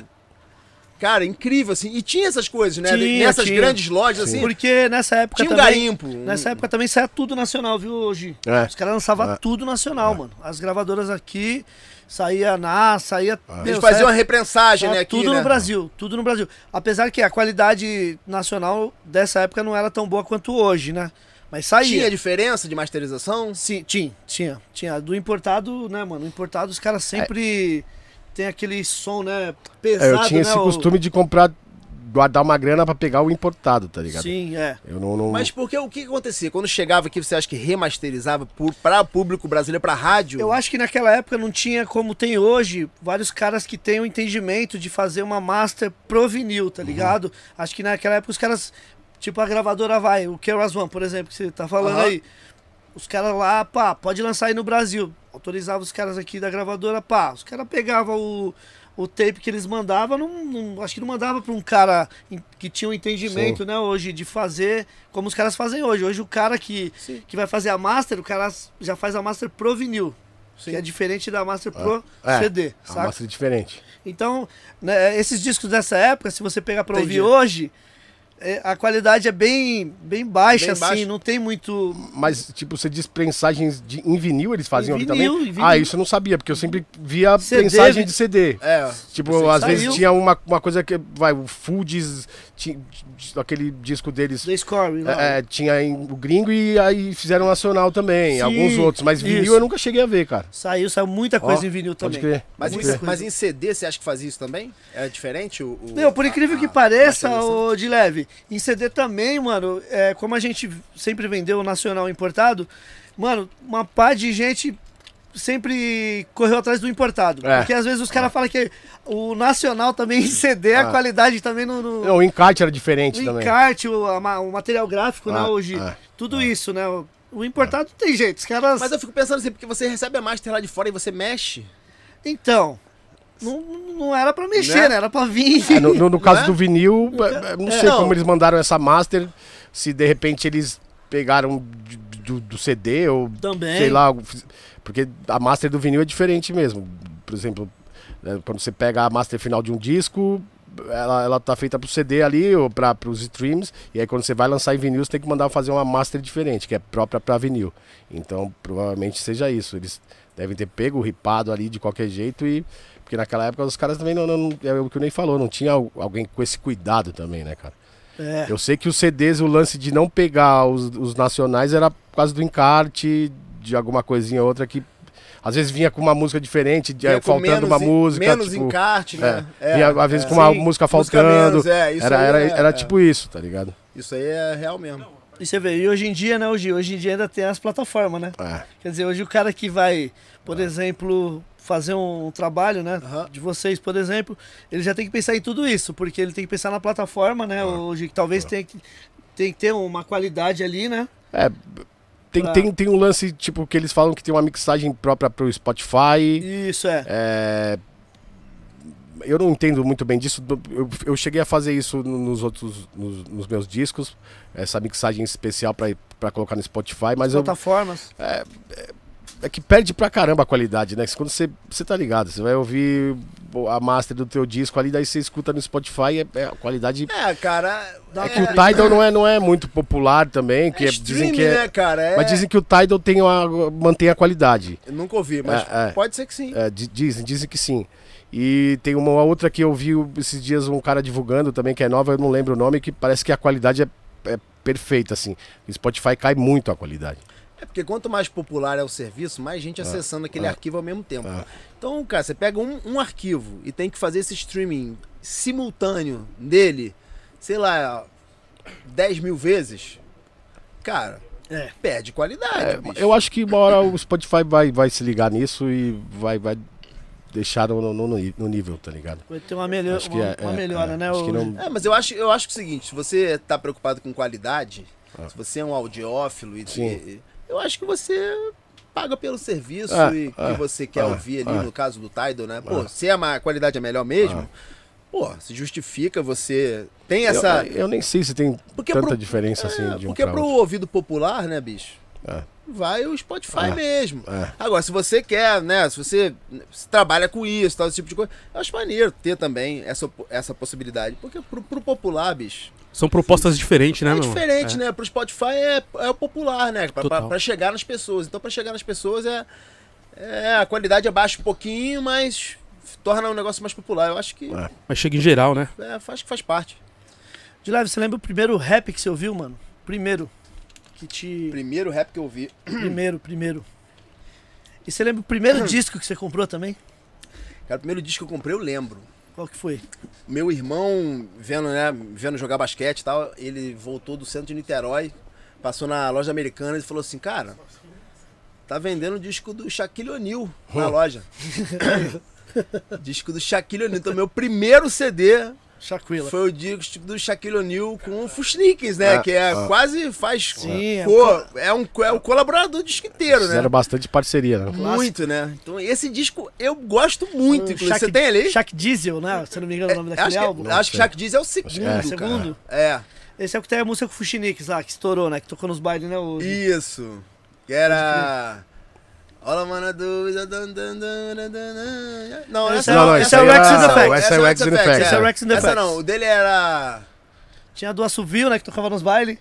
[SPEAKER 4] Cara, incrível, assim. E tinha essas coisas, né?
[SPEAKER 1] Tinha,
[SPEAKER 4] Nessas
[SPEAKER 1] tinha.
[SPEAKER 4] grandes lojas, assim.
[SPEAKER 1] Porque nessa época
[SPEAKER 4] Tinha um
[SPEAKER 1] também...
[SPEAKER 4] garimpo.
[SPEAKER 1] Nessa época também saía tudo nacional, viu, hoje?
[SPEAKER 2] É.
[SPEAKER 1] Os caras lançavam
[SPEAKER 2] É.
[SPEAKER 1] tudo nacional, mano. As gravadoras aqui, saía na, saía...
[SPEAKER 2] É.
[SPEAKER 4] Eles faziam uma reprensagem, né? Aqui,
[SPEAKER 1] tudo
[SPEAKER 4] né?
[SPEAKER 1] no Brasil, tudo no Brasil. Apesar que a qualidade nacional dessa época não era tão boa quanto hoje, né? Mas saía.
[SPEAKER 4] Tinha diferença de masterização?
[SPEAKER 1] Sim, tinha, tinha, tinha. Do importado, né, mano? O importado, os caras sempre tem aquele som, né? Pesado,
[SPEAKER 2] É, eu tinha
[SPEAKER 1] né?
[SPEAKER 2] esse
[SPEAKER 1] o-
[SPEAKER 2] costume de comprar, guardar uma grana pra pegar o importado, tá ligado?
[SPEAKER 1] Sim, é.
[SPEAKER 2] Eu não. não...
[SPEAKER 4] Mas porque o que acontecia? Quando chegava aqui, você acha que remasterizava por, pra público brasileiro, pra rádio?
[SPEAKER 1] Eu acho que naquela época não tinha como tem hoje vários caras que têm o entendimento de fazer uma master pro vinil,
[SPEAKER 2] Uhum.
[SPEAKER 1] tá ligado? Acho que naquela época os caras, tipo a gravadora vai, o Keras One, por exemplo, que você tá falando
[SPEAKER 4] Aham.
[SPEAKER 1] aí. Os caras lá, pá, pode lançar aí no Brasil. Autorizava os caras aqui da gravadora, pá. Os caras pegavam o, o tape que eles mandavam, não, não- acho que não mandava pra um cara que tinha um entendimento, né, hoje, de fazer como os caras fazem hoje. Hoje o cara que,
[SPEAKER 4] Sim.
[SPEAKER 1] que vai fazer a master, o cara já faz a master pro vinil.
[SPEAKER 4] Sim.
[SPEAKER 1] Que é diferente da master pro
[SPEAKER 2] É,
[SPEAKER 1] CD,
[SPEAKER 2] É
[SPEAKER 1] saca?
[SPEAKER 2] massa diferente.
[SPEAKER 1] Então, né, esses discos dessa época, se você pegar pra
[SPEAKER 4] Entendi.
[SPEAKER 1] ouvir hoje, é, a qualidade é bem, bem baixa,
[SPEAKER 4] Bem
[SPEAKER 1] assim,
[SPEAKER 4] baixa.
[SPEAKER 1] não tem muito.
[SPEAKER 2] Mas, tipo, você diz prensagens de, em vinil, eles faziam
[SPEAKER 1] Em
[SPEAKER 2] ali
[SPEAKER 1] vinil,
[SPEAKER 2] também?
[SPEAKER 1] em vinil.
[SPEAKER 2] Ah, isso eu não sabia, porque eu sempre via
[SPEAKER 1] CD,
[SPEAKER 2] prensagem
[SPEAKER 1] vi-
[SPEAKER 2] de CD.
[SPEAKER 4] É.
[SPEAKER 2] Tipo,
[SPEAKER 1] Você
[SPEAKER 2] às
[SPEAKER 1] saiu.
[SPEAKER 2] vezes tinha uma, uma coisa que, vai, o Foods, aquele disco deles,
[SPEAKER 1] The Score, não.
[SPEAKER 2] é, é, tinha em- o gringo e aí fizeram nacional também,
[SPEAKER 1] Sim,
[SPEAKER 2] alguns outros, mas vinil
[SPEAKER 1] isso.
[SPEAKER 2] eu nunca cheguei a ver, cara.
[SPEAKER 1] Saiu, saiu muita coisa
[SPEAKER 2] Ó,
[SPEAKER 1] em vinil
[SPEAKER 2] Pode
[SPEAKER 1] também.
[SPEAKER 2] crer.
[SPEAKER 4] Mas,
[SPEAKER 2] pode
[SPEAKER 4] em,
[SPEAKER 2] crer.
[SPEAKER 4] mas em CD, você acha que fazia isso também? Era diferente o... o-
[SPEAKER 1] Meu, por
[SPEAKER 4] a-
[SPEAKER 1] incrível que
[SPEAKER 4] a
[SPEAKER 1] pareça,
[SPEAKER 4] masterização?
[SPEAKER 1] o de leve, em CD também, mano, é, como a gente sempre vendeu o nacional importado, mano, uma pá de gente sempre correu atrás do importado.
[SPEAKER 2] É.
[SPEAKER 1] Porque às vezes os caras falam que o nacional também CD, a
[SPEAKER 2] Ah.
[SPEAKER 1] qualidade também no, no,
[SPEAKER 2] Não, o encarte era
[SPEAKER 1] o
[SPEAKER 2] diferente também.
[SPEAKER 1] encarte, o, ma- o material gráfico, né,
[SPEAKER 2] Ah,
[SPEAKER 1] hoje.
[SPEAKER 2] ah,
[SPEAKER 1] tudo isso, né? O, o importado tem jeito, os caras...
[SPEAKER 4] Mas eu fico pensando assim, porque você recebe a master lá de fora e você mexe.
[SPEAKER 1] Então, não, não era pra mexer,
[SPEAKER 4] Né?
[SPEAKER 1] né? Era pra vir...
[SPEAKER 2] É, no, no- no caso
[SPEAKER 4] é?
[SPEAKER 2] do vinil, é, é, não sei
[SPEAKER 4] Não.
[SPEAKER 2] como eles mandaram essa master, se de repente eles pegaram de- do, do CD ou
[SPEAKER 1] Também.
[SPEAKER 2] sei lá, porque a master do vinil é diferente mesmo. Por exemplo, né, quando você pega a master final de um disco, ela, ela tá feita pro CD ali ou para os streams, e aí quando você vai lançar em vinil, você tem que mandar fazer uma master diferente, que é própria para vinil. Então, provavelmente seja isso. Eles devem ter pego ripado ali de qualquer jeito e porque naquela época os caras também não, não é o que o nem falou, não tinha al- alguém com esse cuidado também, né, cara?
[SPEAKER 1] É.
[SPEAKER 2] Eu sei que os CDs, o lance de não pegar os, os nacionais era por causa do encarte, de alguma coisinha ou outra que às vezes vinha com uma música diferente, de-
[SPEAKER 4] Vinha com
[SPEAKER 2] faltando uma música.
[SPEAKER 4] Menos
[SPEAKER 2] tipo,
[SPEAKER 4] encarte, né?
[SPEAKER 2] é, vinha, às vezes
[SPEAKER 4] é.
[SPEAKER 2] com uma
[SPEAKER 1] Sim,
[SPEAKER 2] música
[SPEAKER 4] música
[SPEAKER 2] faltando.
[SPEAKER 4] menos, é,
[SPEAKER 2] era era,
[SPEAKER 4] é-
[SPEAKER 2] era
[SPEAKER 4] é.
[SPEAKER 2] tipo isso, tá ligado?
[SPEAKER 4] Isso aí é real mesmo.
[SPEAKER 1] E você vê, e hoje em dia, né, hoje, hoje em dia ainda tem as plataformas, né?
[SPEAKER 2] É.
[SPEAKER 1] Quer dizer, hoje o cara que vai, por exemplo, fazer um trabalho, né,
[SPEAKER 4] Aham.
[SPEAKER 1] de vocês, por exemplo, ele já tem que pensar em tudo isso, porque ele tem que pensar na plataforma, né, hoje que talvez tenha que, tem que ter uma qualidade ali, né?
[SPEAKER 2] É, tem,
[SPEAKER 1] Pra-
[SPEAKER 2] tem, tem um lance, tipo, que eles falam que tem uma mixagem própria pro Spotify.
[SPEAKER 1] Isso é.
[SPEAKER 2] É, eu não entendo muito bem disso. Eu, eu cheguei a fazer isso no- nos outros, nos, nos meus discos, essa mixagem especial pra colocar no Spotify, mas eu,
[SPEAKER 1] plataformas.
[SPEAKER 2] é que perde pra caramba a qualidade, né? Quando você, você tá ligado, você vai ouvir a master do teu disco ali, daí você escuta no Spotify, é, é a qualidade.
[SPEAKER 4] É, cara.
[SPEAKER 1] Dá
[SPEAKER 2] É que o Tidal não é, não é muito popular também, que
[SPEAKER 4] é
[SPEAKER 2] é- dizem que é.
[SPEAKER 4] né, cara? É...
[SPEAKER 2] Mas dizem que o Tidal tem uma, mantém a qualidade.
[SPEAKER 4] Eu nunca ouvi, mas
[SPEAKER 2] É, é.
[SPEAKER 4] pode ser que sim.
[SPEAKER 2] É, di- dizem, dizem que sim. E tem uma outra que eu vi esses dias um cara divulgando também, que é nova, eu não lembro o nome, que parece que a qualidade é, é perfeita, assim. O Spotify cai muito a qualidade.
[SPEAKER 4] É porque quanto mais popular é o serviço, mais gente acessando aquele
[SPEAKER 2] é.
[SPEAKER 4] arquivo ao mesmo tempo.
[SPEAKER 2] É.
[SPEAKER 4] Então, cara, você pega um, um arquivo e tem que fazer esse streaming simultâneo dele, sei lá, 10 mil vezes, cara,
[SPEAKER 1] É.
[SPEAKER 4] perde qualidade.
[SPEAKER 2] É,
[SPEAKER 4] bicho.
[SPEAKER 2] eu acho que uma hora o Spotify vai, vai se ligar nisso e vai, vai deixar no, no, no- nível, tá ligado?
[SPEAKER 1] Vai ter uma, melhor,
[SPEAKER 2] Acho que
[SPEAKER 1] uma,
[SPEAKER 2] é-
[SPEAKER 1] uma
[SPEAKER 2] é,
[SPEAKER 1] melhora,
[SPEAKER 2] é.
[SPEAKER 1] né?
[SPEAKER 2] Acho não-
[SPEAKER 4] É, mas eu acho, eu acho que é o seguinte, se você tá preocupado com qualidade, se você é um audiófilo e, e- eu acho que você paga pelo serviço
[SPEAKER 2] É,
[SPEAKER 4] e que
[SPEAKER 2] é,
[SPEAKER 4] você quer
[SPEAKER 2] é,
[SPEAKER 4] ouvir ali, no caso do Tidal, né? Pô, se a qualidade é melhor mesmo, pô, se justifica você tem essa
[SPEAKER 2] Eu, eu nem sei se tem
[SPEAKER 4] Porque
[SPEAKER 2] tanta
[SPEAKER 4] pro-
[SPEAKER 2] diferença assim
[SPEAKER 4] É,
[SPEAKER 2] de um
[SPEAKER 4] porque pro
[SPEAKER 2] outro.
[SPEAKER 4] ouvido popular, né, bicho?
[SPEAKER 2] É.
[SPEAKER 4] Vai o Spotify
[SPEAKER 2] É.
[SPEAKER 4] mesmo.
[SPEAKER 2] É.
[SPEAKER 4] Agora, se você quer, né? Se você se trabalha com isso, tal, esse tipo de coisa, eu acho maneiro ter também essa, essa possibilidade. Porque pro, pro popular, bicho,
[SPEAKER 3] São propostas diferentes, né,
[SPEAKER 4] é
[SPEAKER 3] meu?
[SPEAKER 4] diferente, né? Pro Spotify é, é o popular, né? Pra, pra, pra chegar nas pessoas. Então, pra chegar nas pessoas é, é. A qualidade abaixa um pouquinho, mas torna o negócio mais popular. Eu acho que
[SPEAKER 2] É.
[SPEAKER 3] Mas chega em geral, né?
[SPEAKER 4] é, faz, faz parte.
[SPEAKER 1] De leve, você lembra o primeiro rap que você ouviu, mano? Primeiro. Que te.
[SPEAKER 4] Primeiro rap que eu vi.
[SPEAKER 1] Primeiro, primeiro. E você lembra o primeiro disco que você comprou também?
[SPEAKER 4] Cara, o primeiro disco que eu comprei, eu lembro.
[SPEAKER 1] Qual que foi?
[SPEAKER 4] Meu irmão, vendo, né, vendo jogar basquete e tal, ele voltou do centro de Niterói, passou na loja americana e falou assim, cara, tá vendendo o disco do Shaquille O'Neal na loja. disco do Shaquille O'Neal. Então, meu primeiro CD
[SPEAKER 1] Shaquilla.
[SPEAKER 4] foi o disco do Shaquille O'Neal com o Fushnikis, né?
[SPEAKER 2] Ah,
[SPEAKER 4] que é
[SPEAKER 2] ah.
[SPEAKER 4] quase faz.
[SPEAKER 1] Sim, é
[SPEAKER 4] co- é, um, é o colaborador do disco inteiro, né?
[SPEAKER 2] Fizeram bastante parceria, né?
[SPEAKER 4] Muito, né? Então, esse disco eu gosto muito. Inclusive,
[SPEAKER 1] Shaq-
[SPEAKER 4] você tem ele aí?
[SPEAKER 1] Shaq Diesel, né? Se eu não me engano o nome
[SPEAKER 4] É,
[SPEAKER 1] daquele
[SPEAKER 4] acho que,
[SPEAKER 1] álbum.
[SPEAKER 4] acho que Shaq Diz é o segundo,
[SPEAKER 2] que é.
[SPEAKER 1] Segundo?
[SPEAKER 4] É.
[SPEAKER 1] Esse é o que tem a música com o Fuxinix lá, que estourou, né? Que tocou nos bailes, né? O...
[SPEAKER 4] Isso. Que era. All I wanna do is a dun dun dun dun dun dun. Não,
[SPEAKER 1] Esse
[SPEAKER 4] essa
[SPEAKER 1] é
[SPEAKER 4] não.
[SPEAKER 1] o-
[SPEAKER 4] essa
[SPEAKER 1] esse é o
[SPEAKER 4] não,
[SPEAKER 1] Rex in
[SPEAKER 4] essa
[SPEAKER 1] the
[SPEAKER 4] não,
[SPEAKER 1] Facts.
[SPEAKER 4] essa
[SPEAKER 2] é o Rex in the Facts.
[SPEAKER 1] Esse é o Rex in the
[SPEAKER 4] Essa
[SPEAKER 1] Facts.
[SPEAKER 4] não, o dele era.
[SPEAKER 1] Tinha a do Assovio, né? Que tocava nos bailes.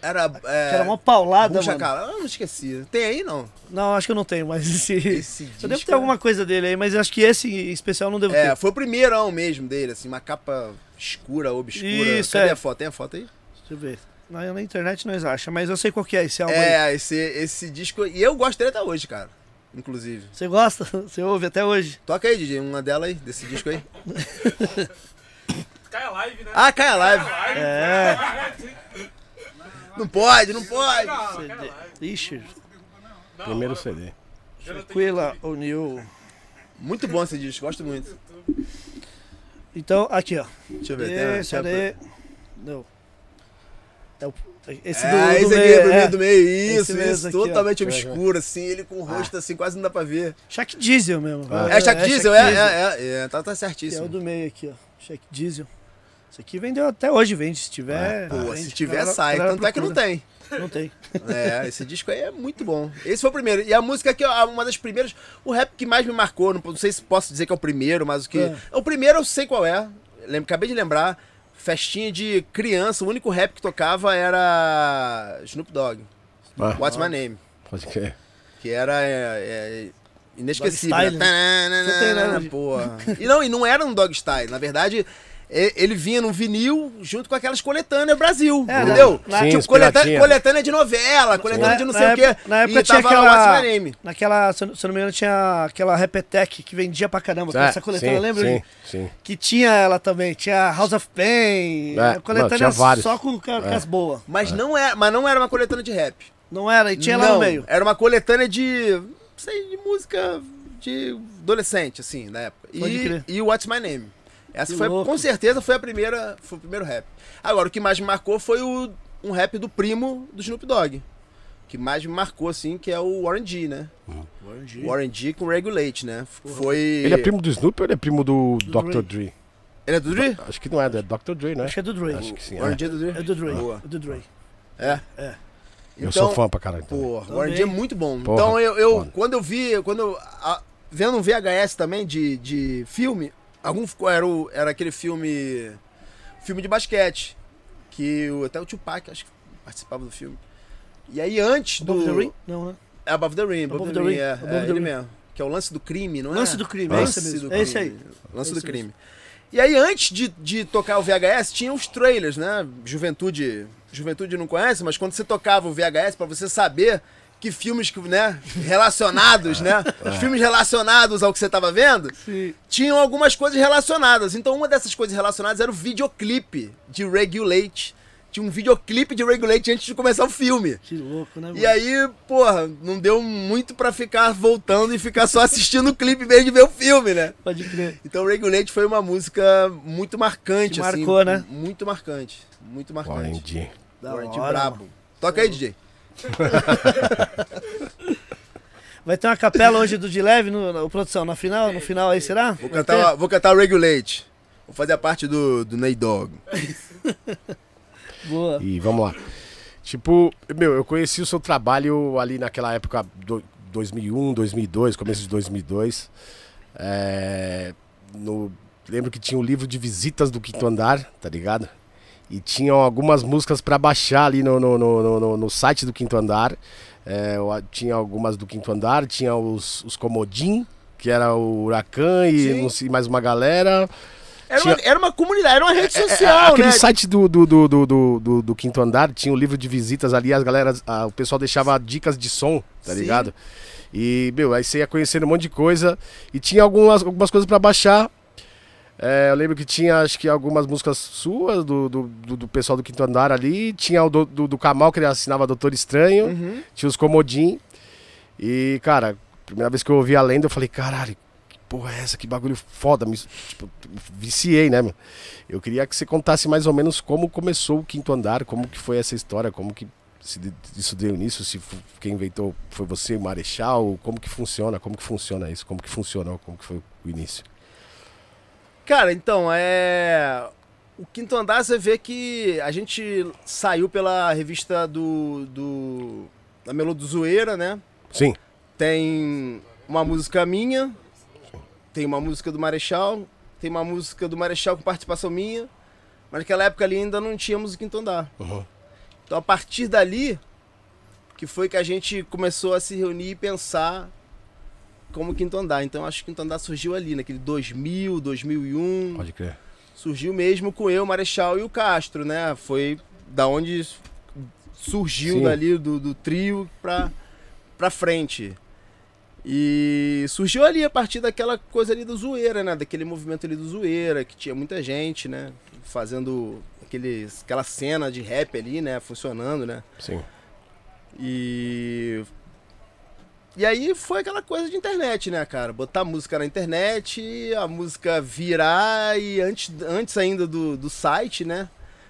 [SPEAKER 4] Era. É,
[SPEAKER 1] Que era uma paulada,
[SPEAKER 4] Bucha
[SPEAKER 1] mano.
[SPEAKER 4] Cala. Eu não esqueci. Tem aí, não?
[SPEAKER 1] Não, acho que eu não tenho, mas esse...
[SPEAKER 4] Esse
[SPEAKER 1] eu
[SPEAKER 4] disco
[SPEAKER 1] devo ter
[SPEAKER 4] é-
[SPEAKER 1] alguma coisa dele aí, mas eu acho que esse em especial não devo
[SPEAKER 4] É,
[SPEAKER 1] ter.
[SPEAKER 4] foi o primeirão mesmo dele, assim, uma capa escura, obscura.
[SPEAKER 1] Isso,
[SPEAKER 4] Cadê
[SPEAKER 1] é.
[SPEAKER 4] a foto? Tem a foto aí?
[SPEAKER 1] Deixa eu ver. Na, na internet nós acha, mas eu sei qual que é esse álbum aí.
[SPEAKER 4] É, esse, esse disco. E eu gosto dele até hoje, cara. Inclusive.
[SPEAKER 1] Você gosta? Você ouve até hoje?
[SPEAKER 4] Toca aí, DJ, uma dela aí, desse disco aí.
[SPEAKER 3] Cai a live, né?
[SPEAKER 4] Ah, cai a live.
[SPEAKER 1] É.
[SPEAKER 4] Não pode, não pode.
[SPEAKER 1] CD. Ixi,
[SPEAKER 2] Primeiro CD.
[SPEAKER 1] Shaquilla O'Neal.
[SPEAKER 4] Muito bom esse disco, gosto muito.
[SPEAKER 1] Então, aqui, ó.
[SPEAKER 4] Deixa eu ver. tem-
[SPEAKER 1] Esse, cadê? Não. É o- esse
[SPEAKER 4] É,
[SPEAKER 1] do, do
[SPEAKER 4] esse aqui,
[SPEAKER 1] meio,
[SPEAKER 4] do
[SPEAKER 1] é.
[SPEAKER 4] meio, do meio,
[SPEAKER 1] Esse
[SPEAKER 4] isso,
[SPEAKER 1] mesmo
[SPEAKER 4] isso,
[SPEAKER 1] aqui, ó.
[SPEAKER 4] totalmente obscuro, assim, ele com o rosto assim, quase não dá pra ver.
[SPEAKER 1] Shaq Diesel mesmo.
[SPEAKER 4] É, Shaq Diesel, é, é, é, é, tá, tá
[SPEAKER 1] Que é o
[SPEAKER 4] certíssimo.
[SPEAKER 1] do meio aqui, ó. Shaq Diesel. Isso aqui vendeu até hoje, vende. Se tiver.
[SPEAKER 4] Pô,
[SPEAKER 1] vende.
[SPEAKER 4] se tiver,
[SPEAKER 1] Galera-
[SPEAKER 4] sai.
[SPEAKER 1] galera
[SPEAKER 4] Tanto é que não tem.
[SPEAKER 1] Não tem.
[SPEAKER 4] É, esse disco aí é muito bom. Esse foi o primeiro. E a música que é uma das primeiras. O rap que mais me marcou, não, não sei se posso dizer que é o primeiro, mas o que.
[SPEAKER 1] É.
[SPEAKER 4] O primeiro eu sei qual é. Lembro, acabei de lembrar. Festinha de criança, o único rap que tocava era Snoop Dogg.
[SPEAKER 2] Ah,
[SPEAKER 4] What's My Name?
[SPEAKER 2] pode crer.
[SPEAKER 4] Que era é, é, inesquecível.
[SPEAKER 1] Dog Style,
[SPEAKER 4] né?
[SPEAKER 1] Você tem, né?
[SPEAKER 4] Porra. E não, e não era um dog style. Na verdade, ele vinha num vinil junto com aquelas coletâneas Brasil.
[SPEAKER 1] É,
[SPEAKER 4] entendeu?
[SPEAKER 1] na-
[SPEAKER 2] Sim,
[SPEAKER 4] tipo,
[SPEAKER 2] os
[SPEAKER 4] coleta-
[SPEAKER 2] piratinha.
[SPEAKER 4] coletânea de novela, coletânea
[SPEAKER 1] Na-
[SPEAKER 4] de não
[SPEAKER 1] na
[SPEAKER 4] sei o quê.
[SPEAKER 1] na época
[SPEAKER 4] e
[SPEAKER 1] tinha
[SPEAKER 4] lá
[SPEAKER 1] aquela-
[SPEAKER 4] My Name.
[SPEAKER 1] Naquela, se eu não me engano, tinha aquela Repetec que vendia pra caramba.
[SPEAKER 2] É,
[SPEAKER 1] essa coletânea,
[SPEAKER 2] sim,
[SPEAKER 1] lembra?
[SPEAKER 2] Sim, sim.
[SPEAKER 1] Que tinha ela também. Tinha House of Pain.
[SPEAKER 2] É,
[SPEAKER 1] coletânea
[SPEAKER 2] não,
[SPEAKER 1] só com, com
[SPEAKER 2] É.
[SPEAKER 1] as boas.
[SPEAKER 4] Mas, não era, mas não era uma coletânea de rap.
[SPEAKER 1] Não era? E tinha lá
[SPEAKER 4] não,
[SPEAKER 1] no meio.
[SPEAKER 4] Era uma coletânea de. Não sei, de música de adolescente, assim, na época.
[SPEAKER 1] Pode
[SPEAKER 4] E,
[SPEAKER 1] crer.
[SPEAKER 4] e o What's My Name. Essa
[SPEAKER 1] Que
[SPEAKER 4] foi,
[SPEAKER 1] louco.
[SPEAKER 4] com certeza, foi a primeira. Foi o primeiro rap. Agora, o que mais me marcou foi o, um rap do primo do Snoop Dogg. O que mais me marcou, assim, que é o Warren G, né? Warren G com Regulate, né? Foi.
[SPEAKER 2] Ele é primo do Snoop ou ele é primo do,
[SPEAKER 1] Do
[SPEAKER 2] Dr.
[SPEAKER 1] Dre.
[SPEAKER 2] Dre?
[SPEAKER 4] Ele é do Dre?
[SPEAKER 2] Acho que não é, é Dr. Dre, né?
[SPEAKER 1] Acho que é do Dre.
[SPEAKER 2] Acho que sim.
[SPEAKER 4] Warren
[SPEAKER 2] É.
[SPEAKER 4] G é do Dre?
[SPEAKER 1] É do Dre.
[SPEAKER 4] Boa.
[SPEAKER 1] É do Dre.
[SPEAKER 4] É?
[SPEAKER 1] É.
[SPEAKER 2] Eu
[SPEAKER 4] Então-
[SPEAKER 2] sou fã pra caralho. então.
[SPEAKER 4] Pô,
[SPEAKER 1] Também.
[SPEAKER 4] Warren G é muito bom.
[SPEAKER 2] Porra,
[SPEAKER 4] então eu, eu quando eu vi, quando eu, a- vendo um VHS também de, de filme, algum era, o- era aquele filme filme de basquete que o, até o Tupac acho que participava do filme. E aí antes do
[SPEAKER 1] Above the Ring? Não, né?
[SPEAKER 4] É Above the Ring, Above,
[SPEAKER 1] Above
[SPEAKER 4] the,
[SPEAKER 1] the
[SPEAKER 4] Ring, é,
[SPEAKER 1] Above
[SPEAKER 4] é
[SPEAKER 1] the
[SPEAKER 4] ele
[SPEAKER 1] Ring.
[SPEAKER 4] mesmo. que é o lance do crime, não é?
[SPEAKER 1] Lance do crime, é
[SPEAKER 4] Lance
[SPEAKER 1] esse mesmo, é esse aí.
[SPEAKER 4] Lance
[SPEAKER 1] É
[SPEAKER 4] do crime. E aí, antes de, de tocar o VHS, tinha os trailers, né? Juventude. Juventude não conhece, mas quando você tocava o VHS, pra você saber que filmes que, né, relacionados, né? Os filmes relacionados ao que você tava vendo,
[SPEAKER 1] Sim.
[SPEAKER 4] tinham algumas coisas relacionadas. Então, uma dessas coisas relacionadas era o videoclipe de Regulate. Tinha um videoclipe de Regulate antes de começar o filme.
[SPEAKER 1] Que louco, né, mano?
[SPEAKER 4] E aí, porra, não deu muito pra ficar voltando e ficar só assistindo o clipe em vez de ver o filme, né?
[SPEAKER 1] Pode crer.
[SPEAKER 4] Então Regulate foi uma música muito marcante,
[SPEAKER 1] Que
[SPEAKER 4] assim.
[SPEAKER 1] marcou, né?
[SPEAKER 4] Muito marcante. Muito marcante.
[SPEAKER 2] Warren
[SPEAKER 1] Da
[SPEAKER 4] Warren G
[SPEAKER 1] hora,
[SPEAKER 4] brabo.
[SPEAKER 1] mano.
[SPEAKER 4] Toca aí, DJ.
[SPEAKER 1] Vai ter uma capela hoje do De Leve, no, no- produção, na final? No final aí, será?
[SPEAKER 4] Vou
[SPEAKER 1] Vai
[SPEAKER 4] cantar,
[SPEAKER 1] ter?
[SPEAKER 4] vou cantar Regulate. Vou fazer a parte do, do Ney Dog.
[SPEAKER 1] Boa.
[SPEAKER 2] E vamos lá. Tipo, meu, eu conheci o seu trabalho ali naquela época, do, 2001, 2002, começo de 2002. É, no, lembro que tinha o livro de visitas do Quinto Andar, tá ligado? E tinham algumas músicas pra baixar ali no, no, no, no- no- site do Quinto Andar. É, tinha algumas do Quinto Andar, tinha os, os Comodim, que era o Huracan e sei, mais uma galera.
[SPEAKER 4] Era,
[SPEAKER 2] Tinha-
[SPEAKER 4] uma, era uma comunidade, era uma rede
[SPEAKER 2] É,
[SPEAKER 4] social,
[SPEAKER 2] aquele
[SPEAKER 4] né?
[SPEAKER 2] site do, do, do, do, do, do- Quinto Andar tinha o livro de visitas ali, as galera, a- o pessoal deixava dicas de som, tá
[SPEAKER 4] Sim.
[SPEAKER 2] ligado? E, meu, aí você ia conhecendo um monte de coisa e tinha algumas, algumas coisas pra baixar. É, eu lembro que tinha, acho que algumas músicas suas, do, do, do- pessoal do Quinto Andar ali. Tinha o do, do, do Kamal, que ele assinava Doutor Estranho.
[SPEAKER 4] Uhum.
[SPEAKER 2] Tinha os Comodim. E, cara, primeira vez que eu ouvi a lenda, eu falei, caralho, que porra é essa? Que bagulho foda. Me, tipo, viciei, né, meu? Eu queria que você contasse mais ou menos como começou o Quinto Andar, como que foi essa história, como que se isso deu início, se quem inventou foi você, o Marechal, como que funciona, como que funciona isso, como que funcionou, como que foi o início.
[SPEAKER 4] Cara, então, é. O Quinto Andar, você vê que a gente saiu pela revista do. do da Melo do Zoeira, né?
[SPEAKER 2] Sim,
[SPEAKER 4] Tem uma música minha, tem uma música do Marechal, tem uma música do Marechal com participação minha, mas naquela época ali ainda não tínhamos o Quinto Andar.
[SPEAKER 2] Uhum.
[SPEAKER 4] Então a partir dali, que foi que a gente começou a se reunir e pensar como Quinto Andar. Então acho que o Quinto Andar surgiu ali, naquele 2000, 2001
[SPEAKER 2] pode crer.
[SPEAKER 4] surgiu mesmo com eu, Marechal e o Castro, né? Foi da onde surgiu
[SPEAKER 2] Sim.
[SPEAKER 4] dali do, do trio pra, pra frente. E surgiu ali a partir daquela coisa ali do zoeira, né? Daquele movimento ali do zoeira, que tinha muita gente, né? Fazendo aquele, aquela cena de rap ali, né? Funcionando, né?
[SPEAKER 2] Sim.
[SPEAKER 4] E. E aí foi aquela coisa de internet, né, cara? Botar música na internet, a música virar e antes, antes ainda do, do site, né?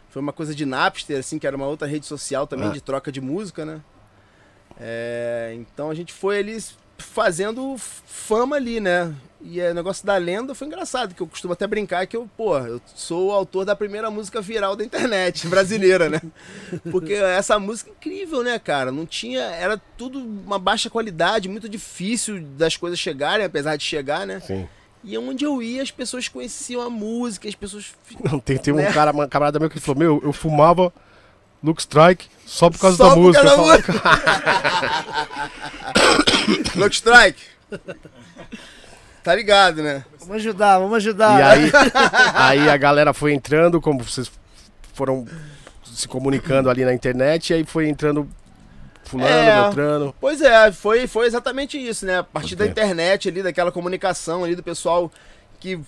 [SPEAKER 4] Foi uma coisa de Napster, assim, que era uma outra rede social também
[SPEAKER 2] Ah.
[SPEAKER 4] de troca de música, né? É, então a gente foi ali fazendo fama ali, né? E o negócio da lenda foi engraçado, que eu costumo até brincar que eu, pô, eu sou o autor da primeira música viral da internet brasileira, né? Porque essa música é incrível, né, cara? Não tinha. Era tudo uma baixa qualidade, muito difícil das coisas chegarem, apesar de chegar, né?
[SPEAKER 2] Sim.
[SPEAKER 4] E onde eu ia, as pessoas conheciam a música, as pessoas.
[SPEAKER 2] Não, tem, tem um
[SPEAKER 4] Né?
[SPEAKER 2] cara, uma camarada meu que falou, meu, eu fumava Luke Strike só por causa
[SPEAKER 4] Só
[SPEAKER 2] da
[SPEAKER 4] por
[SPEAKER 2] música.
[SPEAKER 4] causa da
[SPEAKER 2] falo,
[SPEAKER 4] Look Strike! Tá ligado, né?
[SPEAKER 1] Vamos ajudar, vamos ajudar.
[SPEAKER 2] E aí, aí a galera foi entrando, como vocês foram se comunicando ali na internet, e aí foi entrando fulano,
[SPEAKER 4] É.
[SPEAKER 2] Beltrano.
[SPEAKER 4] Pois é, foi, foi exatamente isso, né? A partir da internet ali, daquela comunicação ali do pessoal que.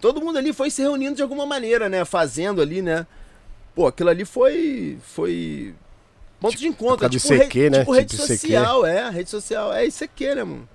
[SPEAKER 4] Todo mundo ali foi se reunindo de alguma maneira, né? Fazendo ali, né? Pô, aquilo ali foi. Foi. Ponto de encontro, é tipo,
[SPEAKER 2] do ICQ,
[SPEAKER 4] re-
[SPEAKER 2] né?
[SPEAKER 4] tipo rede
[SPEAKER 2] Tipo ICQ.
[SPEAKER 4] social, é, rede social, é ICQ, né, mano?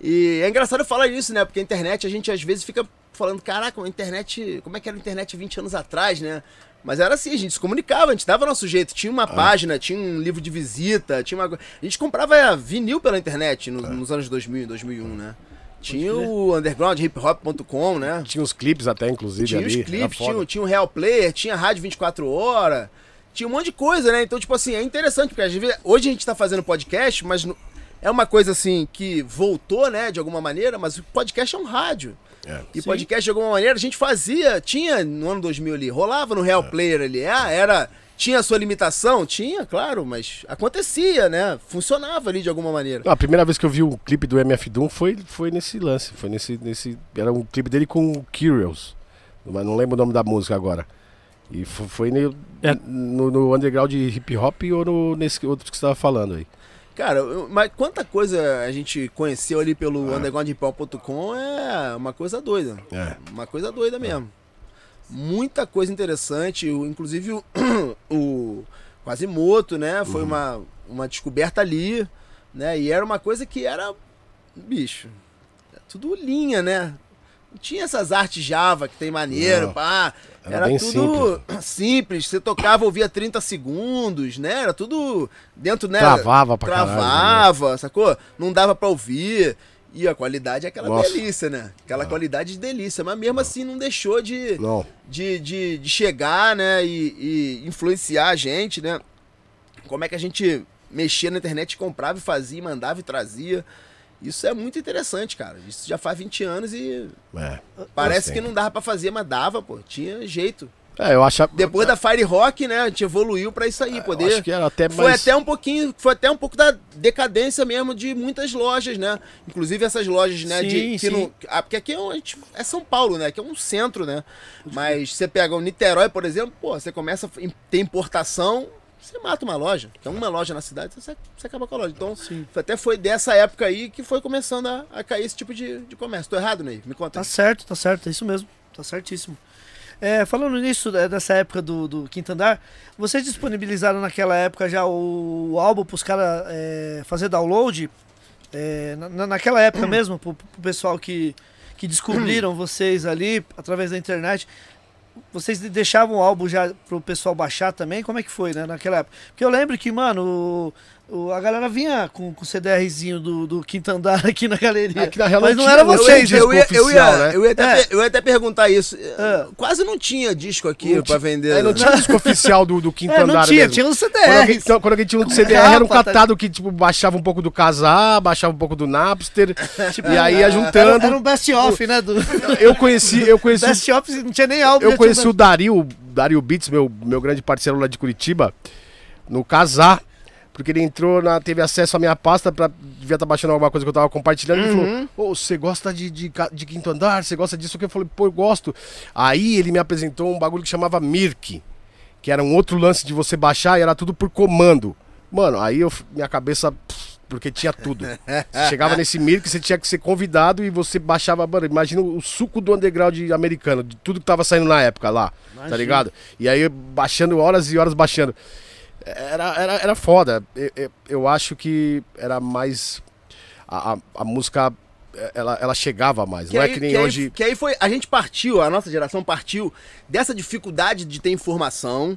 [SPEAKER 4] E é engraçado falar isso, né? Porque a internet, a gente às vezes fica falando, caraca, a internet, como é que era a internet 20 anos atrás, né? Mas era assim, a gente se comunicava, a gente dava nosso jeito. Tinha
[SPEAKER 2] Ah.
[SPEAKER 4] uma página, tinha um livro de visita, tinha uma. A gente comprava vinil pela internet no-
[SPEAKER 2] Ah.
[SPEAKER 4] nos anos 2000 e 2001, né? Tinha o undergroundhiphop.com, né?
[SPEAKER 2] Tinha uns clipes até, inclusive,
[SPEAKER 4] Tinha
[SPEAKER 2] ali.
[SPEAKER 4] os clipes, tinha, tinha o Real Player, tinha a Rádio 24 Horas, tinha um monte de coisa, né? Então, tipo assim, é interessante, porque às vezes, hoje a gente tá fazendo podcast, mas no- é uma coisa assim que voltou, né, de alguma maneira, mas o podcast é um rádio.
[SPEAKER 2] É.
[SPEAKER 4] E
[SPEAKER 1] Sim.
[SPEAKER 4] podcast, de alguma maneira, a gente fazia, tinha no ano 2000 ali, rolava no Real Player ali. Ah, era. Tinha a sua limitação? Tinha, claro, mas acontecia, né? Funcionava ali de alguma maneira.
[SPEAKER 2] A primeira vez que eu vi um clipe do MF Doom foi, foi nesse lance. Foi nesse, nesse. Era um clipe dele com o Curious. Mas não lembro o nome da música agora. E fo- foi no,
[SPEAKER 3] É.
[SPEAKER 2] no, no underground hip hop ou no, nesse outro que você estava falando aí.
[SPEAKER 4] Cara, mas quanta coisa a gente conheceu ali pelo undergroundhipop.com é uma coisa doida.
[SPEAKER 2] É.
[SPEAKER 4] Uma coisa doida mesmo. Muita coisa interessante, inclusive o, o Quasimoto, né? Foi uma, uma descoberta ali, né? E era uma coisa que era, bicho, é tudo linha, né? Não tinha essas artes Java que tem maneiro,
[SPEAKER 2] Não.
[SPEAKER 4] pá.
[SPEAKER 2] Era
[SPEAKER 4] Era, tudo simples. Você tocava, ouvia 30 segundos, né? Era tudo dentro, né?
[SPEAKER 2] Travava pra caralho. né?
[SPEAKER 4] Travava, sacou? Não dava pra ouvir. E a qualidade é aquela
[SPEAKER 2] Nossa.
[SPEAKER 4] delícia, né? Aquela qualidade de delícia. Mas mesmo assim não deixou de,
[SPEAKER 2] Não.
[SPEAKER 4] de, de, de chegar, né? E, e influenciar a gente, né? Como é que a gente mexia na internet, comprava e fazia, mandava e trazia. Isso é muito interessante, cara. Isso já faz 20 anos e
[SPEAKER 2] É.
[SPEAKER 4] parece que não dava pra fazer, mas dava, pô. Tinha jeito.
[SPEAKER 2] É, eu acho.
[SPEAKER 4] Depois da Fire Rock, né? A gente evoluiu pra isso aí,
[SPEAKER 2] eu
[SPEAKER 4] poder.
[SPEAKER 2] acho que era até
[SPEAKER 4] Foi
[SPEAKER 2] mais.
[SPEAKER 4] até um pouquinho, foi até um pouco da decadência mesmo de muitas lojas, né? Inclusive essas lojas, né?
[SPEAKER 1] Sim,
[SPEAKER 4] de, que não, ah, porque aqui é, um- é São Paulo, né? Que é um centro, né? Mas você pega o Niterói, por exemplo, pô, você começa a ter importação, você mata uma loja. Então uma loja na cidade, você, você acaba com a loja. Então
[SPEAKER 1] Sim.
[SPEAKER 4] até foi dessa época aí que foi começando a, a cair esse tipo de, de comércio. Tô errado, Ney? Me conta.
[SPEAKER 1] Tá certo, tá certo, é isso mesmo. Tá certíssimo. É, falando nisso, é, dessa época do, do Quinto Andar, vocês disponibilizaram naquela época já o, o álbum pros caras é, fazer download? É, na- na, naquela época mesmo, pro, pro pessoal que, que descobriram vocês ali através da internet, vocês de- deixavam o álbum já pro pessoal baixar também? Como é que foi, né, naquela época? Porque eu lembro que, mano, o- a galera vinha com, com o CDRzinho do, do Quinto Andar aqui na galeria.
[SPEAKER 2] Que na real
[SPEAKER 1] Mas
[SPEAKER 2] não
[SPEAKER 1] não era
[SPEAKER 2] não
[SPEAKER 1] vocês,
[SPEAKER 4] eu, ia, eu, ia,
[SPEAKER 2] né?
[SPEAKER 4] eu, ia até,
[SPEAKER 1] É.
[SPEAKER 4] per- eu ia até perguntar isso.
[SPEAKER 1] É.
[SPEAKER 4] Quase não tinha disco aqui
[SPEAKER 2] Não
[SPEAKER 4] pra vender.
[SPEAKER 2] É, não tinha disco oficial do, do Quinto
[SPEAKER 1] É, não
[SPEAKER 2] Andar
[SPEAKER 1] tinha,
[SPEAKER 2] mesmo.
[SPEAKER 1] tinha um
[SPEAKER 2] Quando
[SPEAKER 1] CDR.
[SPEAKER 2] alguém, então, quando alguém tinha um CDR, era um
[SPEAKER 1] tá-
[SPEAKER 2] catado que, tipo, baixava um pouco do Casar, baixava um pouco do Napster,
[SPEAKER 1] Tipo,
[SPEAKER 2] e aí ia
[SPEAKER 1] Era,
[SPEAKER 2] juntando.
[SPEAKER 1] era um best-of, né? Do...
[SPEAKER 2] Eu conheci, eu conheci,
[SPEAKER 1] Best-of não tinha nem álbum.
[SPEAKER 2] eu conheci o Dario, Dario Beats, meu, meu grande parceiro lá de Curitiba, no Casar, porque ele entrou, na, teve acesso à minha pasta, pra, devia estar baixando alguma coisa que eu tava compartilhando, ele
[SPEAKER 1] Uhum.
[SPEAKER 2] falou, ô, você gosta de, de, de Quinto Andar, você gosta disso? Eu falei, pô, eu gosto. Aí ele me apresentou um bagulho que chamava Mirk, que era um outro lance de você baixar e era tudo por comando. Mano, aí eu, minha cabeça, pff, porque tinha tudo. Você chegava nesse Mirk, você tinha que ser convidado e você baixava, mano, imagina o suco do underground americano, de tudo que tava saindo na época lá, tá
[SPEAKER 1] Imagina.
[SPEAKER 2] ligado? E aí baixando horas e horas baixando. Era, era, era foda. Eu, eu, eu acho que era mais. A, a, a música. Ela, ela chegava mais. não é que nem
[SPEAKER 4] aí-
[SPEAKER 2] hoje.
[SPEAKER 4] que aí foi. A gente partiu, a nossa geração partiu dessa dificuldade de ter informação.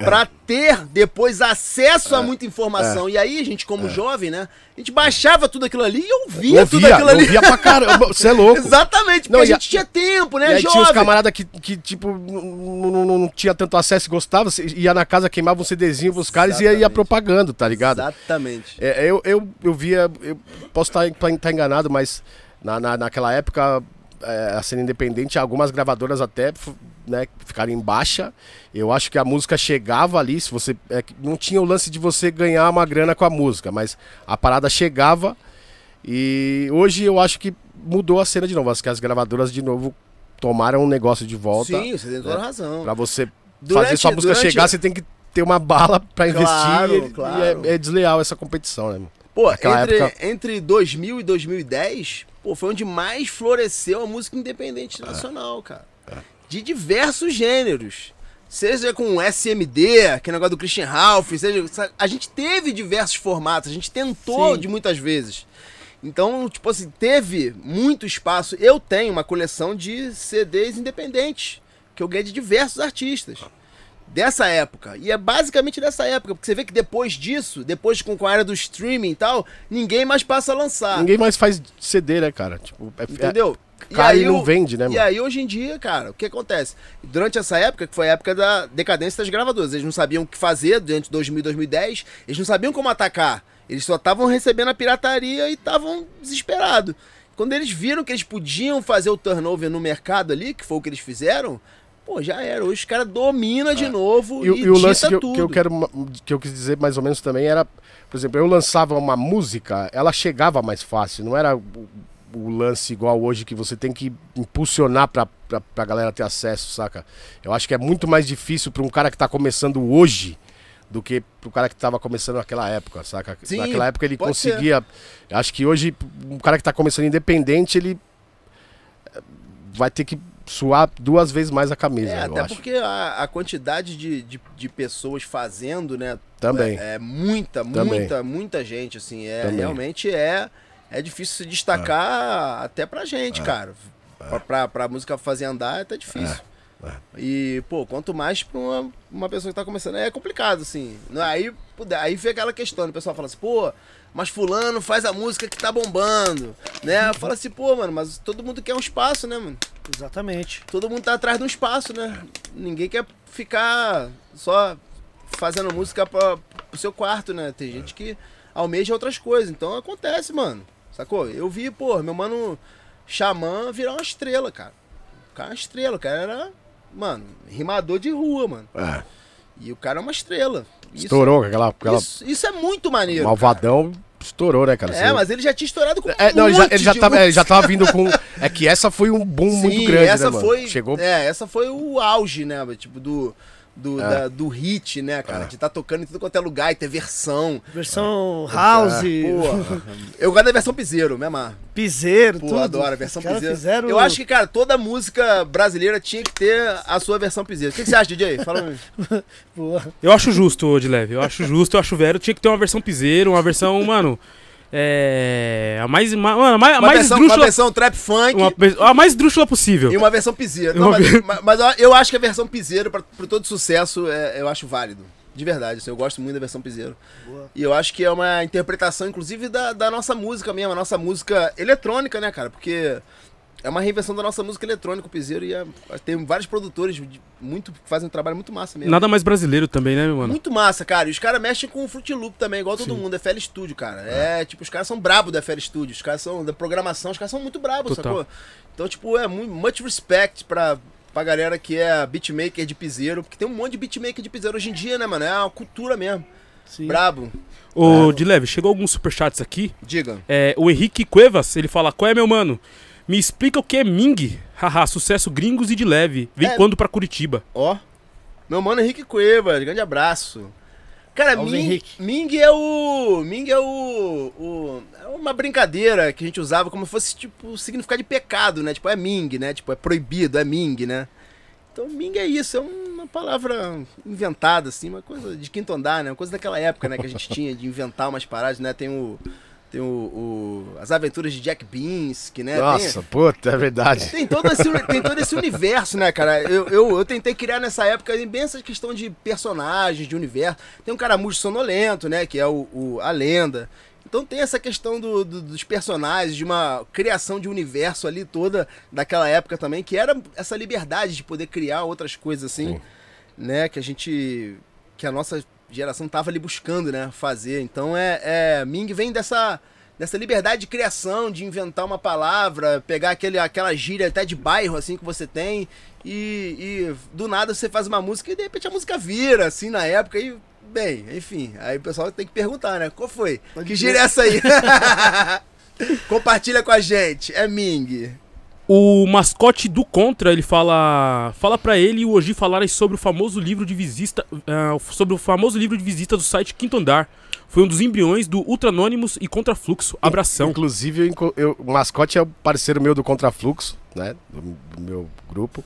[SPEAKER 2] É.
[SPEAKER 4] Pra ter depois acesso a muita informação. E aí, a gente, como jovem, né? A gente baixava tudo aquilo ali e ouvia, tudo
[SPEAKER 2] ouvia,
[SPEAKER 4] aquilo ali.
[SPEAKER 2] ouvia pra caramba. Você é louco.
[SPEAKER 4] Exatamente, porque
[SPEAKER 2] Não,
[SPEAKER 4] a
[SPEAKER 2] e a-
[SPEAKER 4] gente tinha tempo,
[SPEAKER 2] E
[SPEAKER 4] né?
[SPEAKER 2] aí
[SPEAKER 4] jovem.
[SPEAKER 2] tinha os camaradas que, que, tipo, não, não, não- tinha tanto acesso e gostava, você ia na casa, queimava um CDzinho pros caras e ia, ia propagando, tá ligado?
[SPEAKER 4] Exatamente.
[SPEAKER 2] É, eu, eu, eu via, eu posso estar enganado, mas na, na, naquela época, é, a cena independente, algumas gravadoras até né, ficaram em baixa. Eu acho que a música chegava ali, se você. é não tinha o lance de você ganhar uma grana com a música, mas a parada chegava. E hoje eu acho que mudou a cena de novo. Acho que as gravadoras de novo tomaram um negócio de volta.
[SPEAKER 4] Sim, você tem toda a razão.
[SPEAKER 2] Pra você
[SPEAKER 4] Durante-
[SPEAKER 2] fazer sua música
[SPEAKER 4] durante-
[SPEAKER 2] chegar, você tem que ter uma bala pra investir.
[SPEAKER 4] Claro,
[SPEAKER 2] e- é, é desleal essa competição, né?
[SPEAKER 4] Pô,
[SPEAKER 2] Naquela
[SPEAKER 4] entre,
[SPEAKER 2] época-
[SPEAKER 4] entre 2000 e 2010, pô, foi onde mais floresceu a música independente
[SPEAKER 2] É.
[SPEAKER 4] nacional, cara. De diversos gêneros. Seja com SMD, aquele negócio do Christian Ralph, seja. A gente teve diversos formatos, a gente tentou
[SPEAKER 1] Sim.
[SPEAKER 4] de muitas vezes. Então, tipo assim, teve muito espaço. Eu tenho uma coleção de CDs independentes, que eu ganhei de diversos artistas dessa época. E é basicamente dessa época, porque você vê que depois disso, depois com, a era do streaming e tal, ninguém mais passa a lançar.
[SPEAKER 2] Ninguém mais faz CD, né, cara? Tipo, é,
[SPEAKER 4] Entendeu?
[SPEAKER 2] É, cai e não
[SPEAKER 4] o-
[SPEAKER 2] vende, né,
[SPEAKER 4] E
[SPEAKER 2] mano?
[SPEAKER 4] aí, hoje em dia, cara, o que acontece? Durante essa época, que foi a época da decadência das gravadoras, eles não sabiam o que fazer durante 2000 e 2010, eles não sabiam como atacar. Eles só estavam recebendo a pirataria e estavam desesperados. Quando eles viram que eles podiam fazer o turnover no mercado ali, que foi o que eles fizeram, pô, já era. Hoje os caras dominam de novo
[SPEAKER 2] E,
[SPEAKER 4] e,
[SPEAKER 2] e o lance que eu,
[SPEAKER 4] tudo.
[SPEAKER 2] que eu quero, que eu quis dizer mais ou menos também era, por exemplo, eu lançava uma música, ela chegava mais fácil, não era o, o lance igual hoje que você tem que impulsionar pra, pra, pra galera ter acesso, saca? Eu acho que é muito mais difícil pra um cara que tá começando hoje do que pro cara que tava começando naquela época, saca?
[SPEAKER 4] Sim,
[SPEAKER 2] naquela época ele
[SPEAKER 4] ser.
[SPEAKER 2] conseguia. Eu acho que hoje um cara que tá começando independente, ele eh, vai ter que suar duas vezes mais a camisa,
[SPEAKER 4] É,
[SPEAKER 2] eu
[SPEAKER 4] até
[SPEAKER 2] acho.
[SPEAKER 4] porque a, a quantidade de, de, de pessoas fazendo, né?
[SPEAKER 2] Também.
[SPEAKER 4] É, é muita,
[SPEAKER 2] Também.
[SPEAKER 4] muita, muita gente, assim. É,
[SPEAKER 2] Também.
[SPEAKER 4] realmente é, é difícil se destacar até pra gente, cara. Pra, pra, pra música fazer andar é até difícil.
[SPEAKER 2] É.
[SPEAKER 4] E, pô, quanto mais pra uma, uma pessoa que tá começando, é complicado, assim. Aí, aí fica aquela questão, o pessoal fala assim, pô, mas fulano faz a música que tá bombando, né? Fala assim, pô, mano, mas todo mundo quer um espaço, né, mano?
[SPEAKER 1] Exatamente.
[SPEAKER 4] todo mundo tá atrás de um espaço, né? Ninguém quer ficar só fazendo música pra, pro seu quarto, né? Tem gente que almeja outras coisas. Então acontece, mano. Sacou? Eu vi, pô, meu mano Xamã virar uma estrela, cara. O cara é uma estrela, o cara era, mano, rimador de rua, mano.
[SPEAKER 2] É.
[SPEAKER 4] E o cara é uma estrela. Isso,
[SPEAKER 2] Estourou aquela, aquela
[SPEAKER 4] Isso, isso é muito maneiro.
[SPEAKER 2] malvadão, estourou, né, cara?
[SPEAKER 4] cara. É,
[SPEAKER 2] Você-
[SPEAKER 4] mas ele já tinha estourado com
[SPEAKER 2] É, não,
[SPEAKER 4] um
[SPEAKER 2] ele já, ele já tava, é, já tava vindo com. É que essa foi um boom muito
[SPEAKER 4] Sim,
[SPEAKER 2] grande,
[SPEAKER 4] essa
[SPEAKER 2] né, mano?
[SPEAKER 4] foi,
[SPEAKER 2] Chegou.
[SPEAKER 4] É, essa foi o auge, né? Tipo, do, do,
[SPEAKER 2] É.
[SPEAKER 4] da- do hit, né, cara? De estar tocando em tudo quanto é lugar e ter versão.
[SPEAKER 1] Versão house,
[SPEAKER 4] Pô, eu gosto da versão piseiro, me amarro.
[SPEAKER 1] piseiro,
[SPEAKER 4] Pô,
[SPEAKER 1] tudo.
[SPEAKER 4] adoro a versão
[SPEAKER 1] Os caras
[SPEAKER 4] piseiro.
[SPEAKER 1] fizeram-
[SPEAKER 4] Eu acho que, cara, toda música brasileira tinha que ter a sua versão piseiro. O que, que você acha, DJ? Fala pra mim.
[SPEAKER 1] Pô,
[SPEAKER 3] Eu acho justo, de leve. Eu acho justo, eu acho velho. Tinha que ter uma versão piseiro, uma versão, mano. É. A mais. ma- Mano, a mais,
[SPEAKER 4] Uma,
[SPEAKER 3] mais
[SPEAKER 4] versão, uma
[SPEAKER 3] esdrúxula.
[SPEAKER 4] versão trap funk
[SPEAKER 3] uma a mais esdrúxula possível.
[SPEAKER 4] e uma versão piseiro.
[SPEAKER 3] Uma
[SPEAKER 4] Não, mas, mas- mas eu- acho que a versão piseiro, pra, pro todo sucesso, é- eu acho válido. De verdade, assim, eu gosto muito da versão piseiro.
[SPEAKER 1] Boa.
[SPEAKER 4] E eu acho que é uma interpretação, inclusive, da, da nossa música mesmo, a nossa música eletrônica, né, cara? Porque é uma reinvenção da nossa música eletrônica, o piseiro, e é- tem vários produtores de- muito, que fazem um trabalho muito massa mesmo.
[SPEAKER 3] Nada mais brasileiro também, né, mano?
[SPEAKER 4] Muito massa, cara. E os caras mexem com o Fruit Loop também, igual todo mundo. FL Studio, cara. É, tipo, os caras são brabo da FL Studio. Os caras são da programação, os caras são muito brabos,
[SPEAKER 3] Total.
[SPEAKER 4] sacou? Então, tipo, é muito, much respect pra, pra galera que é beatmaker de piseiro. Porque tem um monte de beatmaker de piseiro hoje em dia, né, mano? É uma cultura mesmo.
[SPEAKER 1] sim.
[SPEAKER 4] Brabo.
[SPEAKER 3] Ô, de leve, chegou alguns superchats aqui.
[SPEAKER 4] Diga.
[SPEAKER 3] É, o Henrique Cuevas, ele fala: Qual é, meu mano? Me explica o que é Ming. Haha, sucesso gringos e de leve. Vem
[SPEAKER 4] É.
[SPEAKER 3] quando pra Curitiba?
[SPEAKER 4] Ó. Meu mano Henrique Cuevas, grande abraço. Cara,
[SPEAKER 1] Vamos,
[SPEAKER 4] Ming,
[SPEAKER 1] Henrique.
[SPEAKER 4] Ming é o. Ming é o, o- É uma brincadeira que a gente usava como se fosse, tipo, significado de pecado, né? Tipo, é Ming, né? Tipo, é proibido, é Ming, né? Então, Ming é isso, é uma palavra inventada, assim, uma coisa de quinto andar, né? Uma coisa daquela época, né? Que a gente tinha de inventar umas paradas, né? Tem o. Tem o. o- as aventuras de Jack Binsky, né? Tem-
[SPEAKER 2] Nossa, puta, é verdade.
[SPEAKER 4] tem todo, esse, tem todo esse universo, né, cara? Eu, eu, eu tentei criar nessa época bem essa questão de personagens, de universo. Tem um caramujo sonolento, né? Que é o, o- a lenda. Então tem essa questão do- do- dos personagens, de uma criação de universo ali toda daquela época também, que era essa liberdade de poder criar outras coisas assim,
[SPEAKER 2] Sim.
[SPEAKER 4] né? Que a gente. que a nossa geração tava ali buscando, né? Fazer. Então é. é Ming vem dessa. Dessa liberdade de criação, de inventar uma palavra, pegar aquele, aquela gíria até de bairro assim que você tem e, e do nada você faz uma música e de repente a música vira assim na época e bem, enfim, aí o pessoal tem que perguntar, né? Qual foi?
[SPEAKER 1] Pode
[SPEAKER 4] que gíria é essa aí? Compartilha com a gente, é Ming.
[SPEAKER 3] O mascote do Contra, ele fala. Fala pra ele e o Oji falarem sobre o famoso livro de visita. ah, sobre o famoso livro de visita do site Quinto Andar. Foi um dos embriões do Ultra Anonymous e Contrafluxo. Abração.
[SPEAKER 2] Inclusive, eu eu- o mascote é o parceiro meu do Contrafluxo, né? Do, do meu grupo.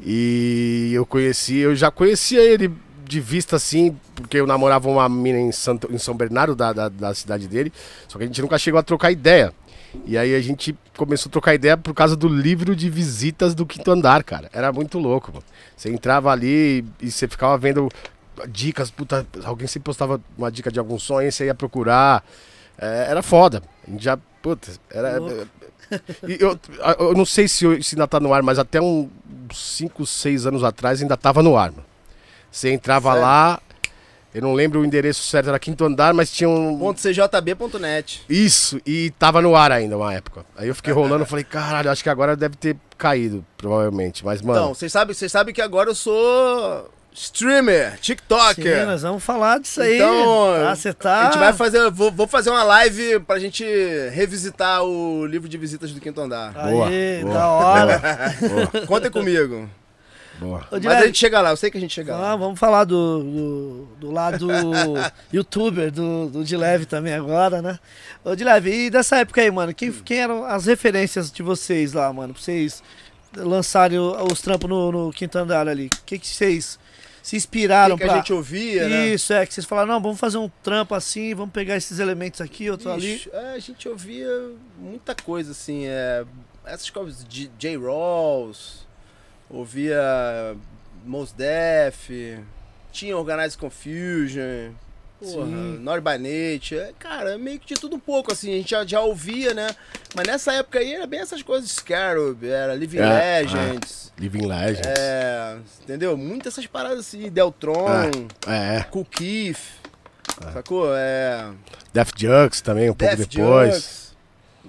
[SPEAKER 2] E eu conheci, eu já conhecia ele de vista assim, porque eu namorava uma mina em, Santo, em São Bernardo, da, da, da cidade dele. Só que a gente nunca chegou a trocar ideia. E aí a gente começou a trocar ideia por causa do livro de visitas do quinto andar, cara. Era muito louco, mano. Você entrava ali e você ficava vendo dicas, puta, alguém sempre postava uma dica de algum sonho, você ia procurar. É, era foda. A gente já, puta, era. Eu, eu não sei se, eu- se ainda tá no ar, mas até uns 5, 6 anos atrás ainda tava no ar, mano. Você entrava
[SPEAKER 4] Sério?
[SPEAKER 2] lá, Eu não lembro o endereço certo, era quinto andar, mas tinha um.
[SPEAKER 4] Ponto .cjb.net.
[SPEAKER 2] Isso, e tava no ar ainda uma época. Aí eu fiquei rolando e falei, caralho, acho que agora deve ter caído, provavelmente. Mas, mano.
[SPEAKER 4] Então, vocês sabem, sabem que agora eu sou streamer, TikToker.
[SPEAKER 1] Sim, nós vamos falar disso aí.
[SPEAKER 4] Então,
[SPEAKER 1] tá, você tá...
[SPEAKER 4] A gente vai fazer. Vou, vou fazer uma live pra gente revisitar o livro de visitas do quinto andar.
[SPEAKER 2] Boa,
[SPEAKER 1] Aê,
[SPEAKER 2] boa,
[SPEAKER 1] da hora.
[SPEAKER 2] boa,
[SPEAKER 4] Contem comigo.
[SPEAKER 2] Boa.
[SPEAKER 4] Mas a gente chega lá, eu sei que a gente chega lá.
[SPEAKER 1] ah, vamos falar do, do, do lado youtuber do, do Dileve também agora, né? Ô, Dileve, e dessa época aí, mano, quem, quem eram as referências de vocês lá, mano? Pra vocês lançarem os trampos no, no quinto andar ali. O que, que vocês se inspiraram
[SPEAKER 4] que, que
[SPEAKER 1] pra...
[SPEAKER 4] a gente ouvia, né?
[SPEAKER 1] Isso, é, que vocês falaram, não, vamos fazer um trampo assim, vamos pegar esses elementos aqui, outro ali.
[SPEAKER 4] Ixi, é, a gente ouvia muita coisa, assim, é, essas coisas de J. Rawls, ouvia Mos Def, tinha Organized Confusion, porra, Nature, é, cara, meio que de tudo um pouco, assim, a gente já, já ouvia, né? Mas nessa época aí era bem essas coisas, Scarab, era Living
[SPEAKER 2] É,
[SPEAKER 4] Legends,
[SPEAKER 2] Living Legends.
[SPEAKER 4] é, entendeu? Muitas essas paradas assim, Deltron,
[SPEAKER 2] É, é.
[SPEAKER 4] Cool Keith, sacou? É...
[SPEAKER 2] Death Jux também, um pouco
[SPEAKER 4] Def
[SPEAKER 2] depois.
[SPEAKER 4] Jux.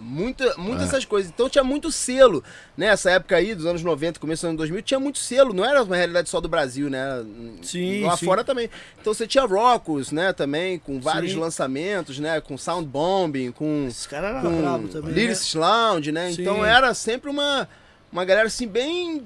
[SPEAKER 4] Muita, muitas
[SPEAKER 2] É.
[SPEAKER 4] essas coisas. Então tinha muito selo. Nessa época aí, dos anos 90, começo dos anos 2000, tinha muito selo. Não era uma realidade só do Brasil, né?
[SPEAKER 1] Sim,
[SPEAKER 4] Lá
[SPEAKER 1] sim.
[SPEAKER 4] fora também. Então você tinha Rocos, né? Também, com vários
[SPEAKER 1] Sim.
[SPEAKER 4] lançamentos, né? Com Sound Bombing, com,
[SPEAKER 1] Esse cara era
[SPEAKER 4] com
[SPEAKER 1] brabo também. né?
[SPEAKER 4] Lounge, né?
[SPEAKER 1] Sim.
[SPEAKER 4] Então era sempre uma, uma galera assim, bem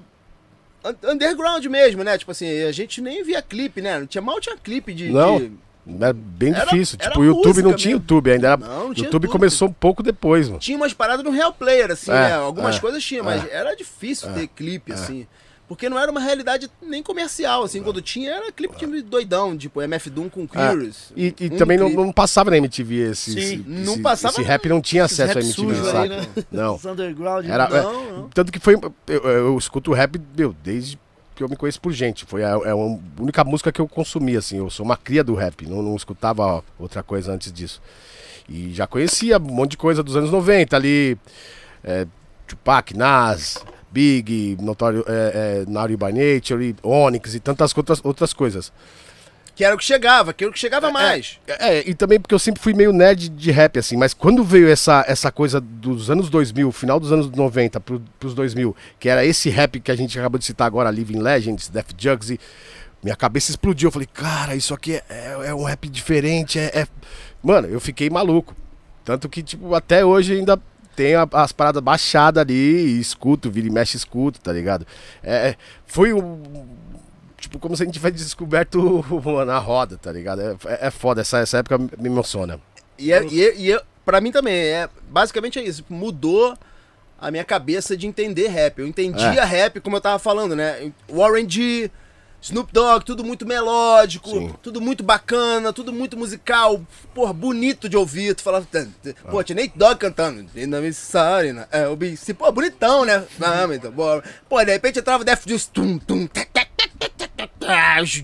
[SPEAKER 4] un- underground mesmo, né? Tipo assim, a gente nem via clipe, né? Não tinha mal tinha clipe de.
[SPEAKER 2] Não.
[SPEAKER 4] de-
[SPEAKER 2] Era bem
[SPEAKER 4] Era-
[SPEAKER 2] difícil.
[SPEAKER 4] era
[SPEAKER 2] tipo, o YouTube não tinha
[SPEAKER 4] mesmo.
[SPEAKER 2] YouTube ainda. Era...
[SPEAKER 4] Não, não
[SPEAKER 2] O
[SPEAKER 4] tinha
[SPEAKER 2] YouTube
[SPEAKER 4] YouTube.
[SPEAKER 2] começou um pouco depois, mano.
[SPEAKER 4] Tinha umas paradas no Real Player, assim,
[SPEAKER 2] É,
[SPEAKER 4] né? Algumas
[SPEAKER 2] é,
[SPEAKER 4] coisas tinha, mas era difícil ter clipe, assim. Porque não era uma realidade nem comercial, assim. Quando tinha, era clipe de doidão, tipo MF Doom com Curious.
[SPEAKER 2] E, e
[SPEAKER 4] Um
[SPEAKER 2] também não, não passava na MTV esse.
[SPEAKER 1] Sim.
[SPEAKER 2] esse-
[SPEAKER 4] Não
[SPEAKER 2] esse-
[SPEAKER 4] passava
[SPEAKER 2] Esse rap não tinha acesso a
[SPEAKER 1] rap
[SPEAKER 2] MTV,
[SPEAKER 1] aí, né?
[SPEAKER 2] Não.
[SPEAKER 1] Os underground.
[SPEAKER 2] Era-?
[SPEAKER 4] Não, não.
[SPEAKER 2] Tanto que foi. Eu, eu escuto rap, meu, desde que eu me conheço por gente. Foi a, é a única música que eu consumi, assim. Eu sou uma cria do rap, não, não escutava outra coisa antes disso. E já conhecia um monte de coisa dos anos 90 ali. É, Tupac, Nas, Big, Notório, é, é, Naughty by Nature, Onyx e tantas outras, outras coisas.
[SPEAKER 4] Que era o que chegava, que era o que chegava mais.
[SPEAKER 2] É, e também porque eu sempre fui meio nerd de rap, assim, mas quando veio essa, essa coisa dos anos 2000, final dos anos 90 pro, pros 2000, que era esse rap que a gente acabou de citar agora, Living Legends, Def Jugs, e minha cabeça explodiu. Eu falei, cara, isso aqui é, é, é um rap diferente, é, é- Mano, eu fiquei maluco. Tanto que, tipo, até hoje ainda tenho a- as paradas baixadas ali e escuto, vira e mexe, escuto, tá ligado? É, é- foi um Tipo, como se a gente tivesse descoberto mano, a roda, tá ligado? É, é foda, essa, essa época me emociona.
[SPEAKER 4] E, é, e, é- e é- pra mim também, é basicamente é isso. Mudou a minha cabeça de entender rap. Eu entendia
[SPEAKER 2] É.
[SPEAKER 4] rap, como eu tava falando, né? Warren G, Snoop Dogg, tudo muito melódico,
[SPEAKER 2] Sim.
[SPEAKER 4] tudo muito bacana, tudo muito musical, porra, bonito de ouvir. Tu falava, "Tã, tã". pô, tinha Nate Dogg cantando. Sorry, né? É, o BC, pô, bonitão, né? Ah, então. Pô, de repente entrava Def Juice, tum, tum, tec,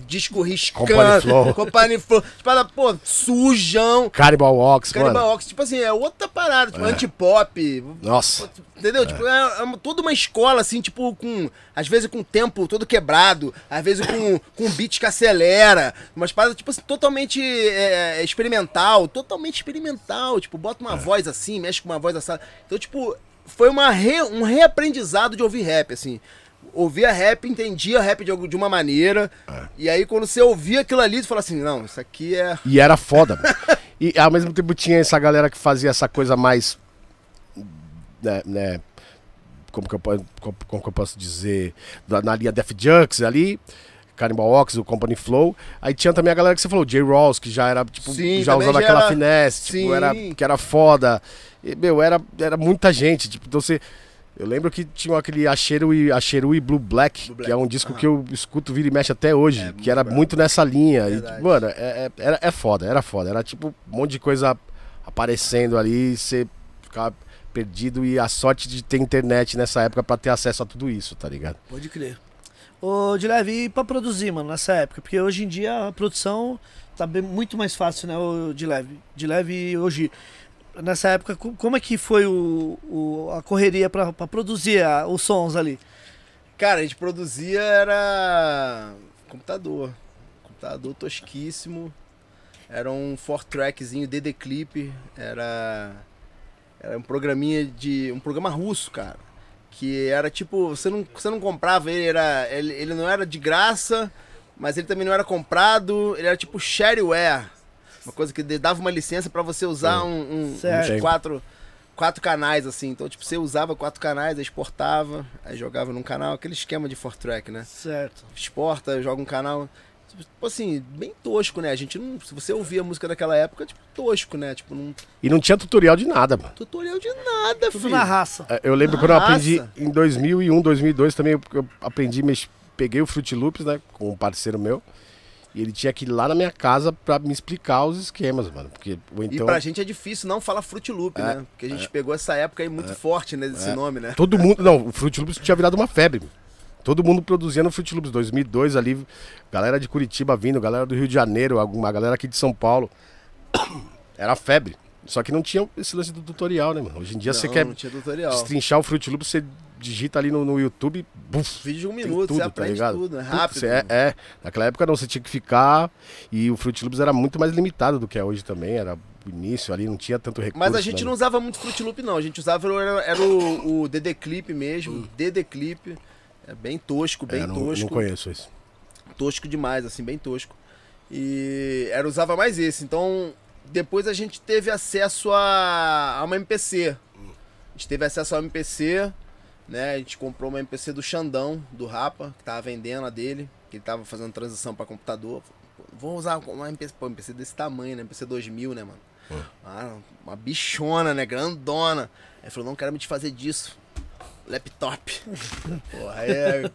[SPEAKER 4] discos riscando.
[SPEAKER 2] Company Flow.
[SPEAKER 4] Company Flow. Tipo, era, pô, sujão.
[SPEAKER 2] Cannibal Walks,
[SPEAKER 4] Cannibal
[SPEAKER 2] mano.
[SPEAKER 4] Ox, tipo assim, é outra parada, tipo, antipop.
[SPEAKER 2] Nossa.
[SPEAKER 4] Entendeu? Tipo, é, é toda uma escola, assim, tipo, com. Às vezes com o tempo todo quebrado, às vezes com, com beat que acelera. Umas paradas, tipo assim, totalmente é, experimental, totalmente experimental. Tipo, bota uma voz assim, mexe com uma voz assada. Então, tipo, foi uma re- um reaprendizado de ouvir rap, assim. Ouvia rap, entendia rap de, de uma maneira. E aí, quando você ouvia aquilo ali, você fala assim: não, isso aqui é.
[SPEAKER 2] E era foda. mano. e ao mesmo tempo tinha essa galera que fazia essa coisa mais. Né, né, como, que eu, como, como que eu posso dizer? Na linha Def Jux ali. Cannibal Ox, o Company Flow. Aí tinha também a galera que você falou, J. Rawls, que já era, tipo,
[SPEAKER 4] Sim,
[SPEAKER 2] já usava
[SPEAKER 4] já
[SPEAKER 2] aquela
[SPEAKER 4] era-
[SPEAKER 2] finesse, tipo, era, que era foda. E, meu, era, era muita gente. Tipo, então você. Eu lembro que tinha aquele Acheru e, Acheru e Blue Black,
[SPEAKER 4] Blue Black,
[SPEAKER 2] que é um disco
[SPEAKER 4] aham.
[SPEAKER 2] que eu escuto vira e mexe até hoje,
[SPEAKER 4] É,
[SPEAKER 2] que era
[SPEAKER 4] brabo.
[SPEAKER 2] muito nessa linha. E, mano, é, é, era, é foda, era foda. Era tipo um monte de coisa aparecendo ali, você ficar perdido e a sorte de ter internet nessa época pra ter acesso a tudo isso, tá ligado?
[SPEAKER 1] Pode crer. Ô, de leve, e pra produzir, mano, nessa época? Porque hoje em dia a produção tá bem, muito mais fácil, né, o de leve. De leve hoje. Nessa época, co- como é que foi o, o- a correria pra produzir a- os sons ali?
[SPEAKER 4] Cara, a gente produzia era computador. Computador tosquíssimo. Era um four trackzinho DD Clip, era era um programinha de um programa russo, cara, que era tipo, você não você não comprava ele, era ele, ele não era de graça, mas ele também não era comprado, ele era tipo shareware. Uma coisa que dava uma licença pra você usar um, um-
[SPEAKER 1] Certo.
[SPEAKER 4] uns quatro quatro canais assim. Então, tipo, você usava quatro canais, aí exportava, aí jogava num canal, aquele esquema de four track, né?
[SPEAKER 1] Certo.
[SPEAKER 4] exporta, joga um canal. Tipo assim, bem tosco, né? A gente não. Se você ouvia a música daquela época, tipo, tosco, né? Tipo, num
[SPEAKER 2] E não tinha tutorial de nada, mano.
[SPEAKER 4] tutorial de nada,
[SPEAKER 1] Tudo
[SPEAKER 4] filho.
[SPEAKER 1] na raça.
[SPEAKER 2] É, Eu lembro
[SPEAKER 4] Na
[SPEAKER 2] quando eu
[SPEAKER 4] raça.
[SPEAKER 2] aprendi em 2001, 2002 também, eu- eu aprendi, peguei o Fruit Loops, né, com um parceiro meu, e ele tinha que ir lá na minha casa pra me explicar os esquemas, mano, porque ou
[SPEAKER 4] E
[SPEAKER 2] então
[SPEAKER 4] pra gente é difícil não falar Fruit Loop,
[SPEAKER 2] É,
[SPEAKER 4] né? Porque a gente pegou essa época aí muito forte, né? Desse nome, né?
[SPEAKER 2] todo mundo, não, o Fruit Loops tinha virado uma febre. Todo mundo produzia no Fruit Loops 2002 ali, galera de Curitiba vindo, galera do Rio de Janeiro, alguma galera aqui de São Paulo. Era febre. Só que não tinha esse lance do tutorial, né, mano? Hoje em dia você
[SPEAKER 4] não,
[SPEAKER 2] quer
[SPEAKER 4] não tinha tutorial.
[SPEAKER 2] destrinchar o Fruit Loops, você digita ali no, no YouTube, buf,
[SPEAKER 4] Vídeo de um minuto,
[SPEAKER 2] tudo,
[SPEAKER 4] você
[SPEAKER 2] tá
[SPEAKER 4] aprende tudo, é rápido.
[SPEAKER 2] é, é. naquela época não, você tinha que ficar. E o Fruit Loops era muito mais limitado do que é hoje também. Era o início ali, não tinha tanto recurso.
[SPEAKER 4] Mas a gente
[SPEAKER 2] né?
[SPEAKER 4] não usava muito Fruit Loop, não. A gente usava era, era o, o DD Clip mesmo.
[SPEAKER 2] Hum.
[SPEAKER 4] DD Clip. É bem tosco, bem
[SPEAKER 2] É, não,
[SPEAKER 4] tosco.
[SPEAKER 2] não conheço isso.
[SPEAKER 4] tosco demais, assim, bem tosco. E era usava mais esse. Então, depois a gente teve acesso a, a uma MPC. A gente teve acesso a uma MPC, né? A gente comprou uma MPC do Xandão, do Rapa, que tava vendendo a dele, que ele tava fazendo transição para computador. Vou usar uma MPC, pô, MPC desse tamanho, né? MPC 2000, né, mano? Ah, uma bichona, né? Grandona. Aí ele falou, não quero me desfazer disso. Laptop. Porra, aí é.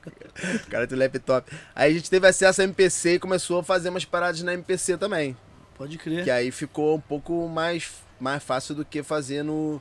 [SPEAKER 4] O cara tem laptop. Aí a gente teve acesso a MPC e começou a fazer umas paradas na MPC também.
[SPEAKER 1] Pode crer.
[SPEAKER 4] Que aí ficou um pouco mais, mais fácil do que fazer no,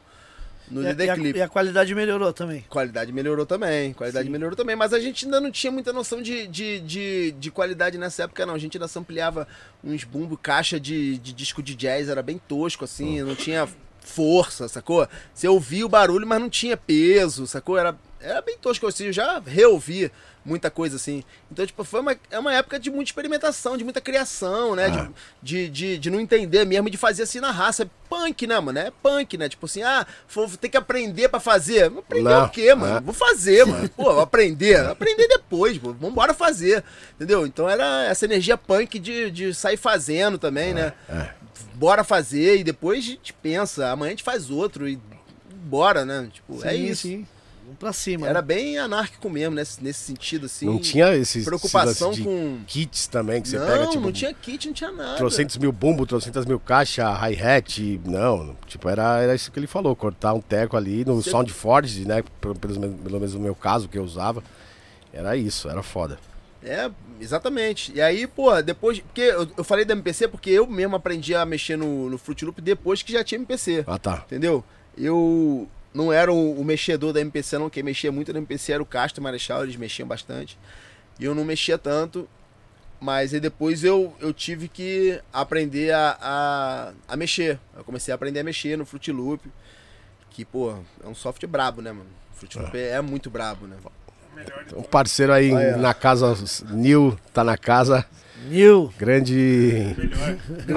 [SPEAKER 4] no
[SPEAKER 1] E
[SPEAKER 4] DD
[SPEAKER 1] e, a,
[SPEAKER 4] Clip.
[SPEAKER 1] e a qualidade melhorou também.
[SPEAKER 4] Qualidade melhorou também, qualidade
[SPEAKER 1] Sim.
[SPEAKER 4] melhorou também, mas a gente ainda não tinha muita noção de, de, de, de qualidade nessa época, não. A gente ainda sampleava uns bumbo, caixa de, de disco de jazz, era bem tosco, assim, não tinha força, sacou? Você ouvia o barulho, mas não tinha peso, sacou? Era, era bem tosco, assim, eu já reouvi muita coisa, assim. Então, tipo, foi uma, é uma época de muita experimentação, de muita criação, né? De, de, de, de não entender mesmo, de fazer assim na raça. É punk, né, mano? É punk, né? Tipo assim, ah, vou ter que aprender pra fazer. Aprender
[SPEAKER 2] Não,
[SPEAKER 4] o quê, mano?
[SPEAKER 2] é.
[SPEAKER 4] Vou fazer, mano. Pô, vou aprender. Aprender depois, pô. Vambora fazer. Entendeu? Então era essa energia punk de, de sair fazendo também, né? Bora fazer e depois a gente pensa. Amanhã a gente faz outro e bora, né? Tipo, é
[SPEAKER 1] Sim,
[SPEAKER 4] isso.
[SPEAKER 1] sim. Vamos pra cima.
[SPEAKER 4] Era
[SPEAKER 1] né?
[SPEAKER 4] bem anárquico mesmo, nesse, nesse sentido, assim.
[SPEAKER 2] Não tinha esses
[SPEAKER 4] preocupação
[SPEAKER 2] esses
[SPEAKER 4] com.
[SPEAKER 2] kits também, que você
[SPEAKER 4] não,
[SPEAKER 2] pega, tipo,
[SPEAKER 4] não tinha kit, não tinha nada.
[SPEAKER 2] trocentos mil bumbo, trocentas mil caixa, hi-hat, não, tipo, era, era isso que ele falou, cortar um teco ali no
[SPEAKER 4] Você-
[SPEAKER 2] SoundForge, né, pelo, pelo menos- pelo menos no meu caso, que eu usava, era isso, era foda.
[SPEAKER 4] É, exatamente. E aí, pô, depois. Porque eu, eu falei da MPC porque eu mesmo aprendi a mexer no, no Fruit Loop depois que já tinha MPC.
[SPEAKER 2] Ah, tá.
[SPEAKER 4] Entendeu? Eu não era o, o mexedor da MPC, não. Quem mexia muito na MPC era o Castro e o Marechal, eles mexiam bastante. E eu não mexia tanto. Mas aí depois eu, eu tive que aprender a, a, a mexer. Eu comecei a aprender a mexer no Fruit Loop. Que, pô, é um software brabo, né, mano? Fruit Loop é, muito brabo, né?
[SPEAKER 2] Um parceiro aí
[SPEAKER 4] Olha.
[SPEAKER 2] na casa, Nil, tá na casa,
[SPEAKER 1] Nil.
[SPEAKER 2] grande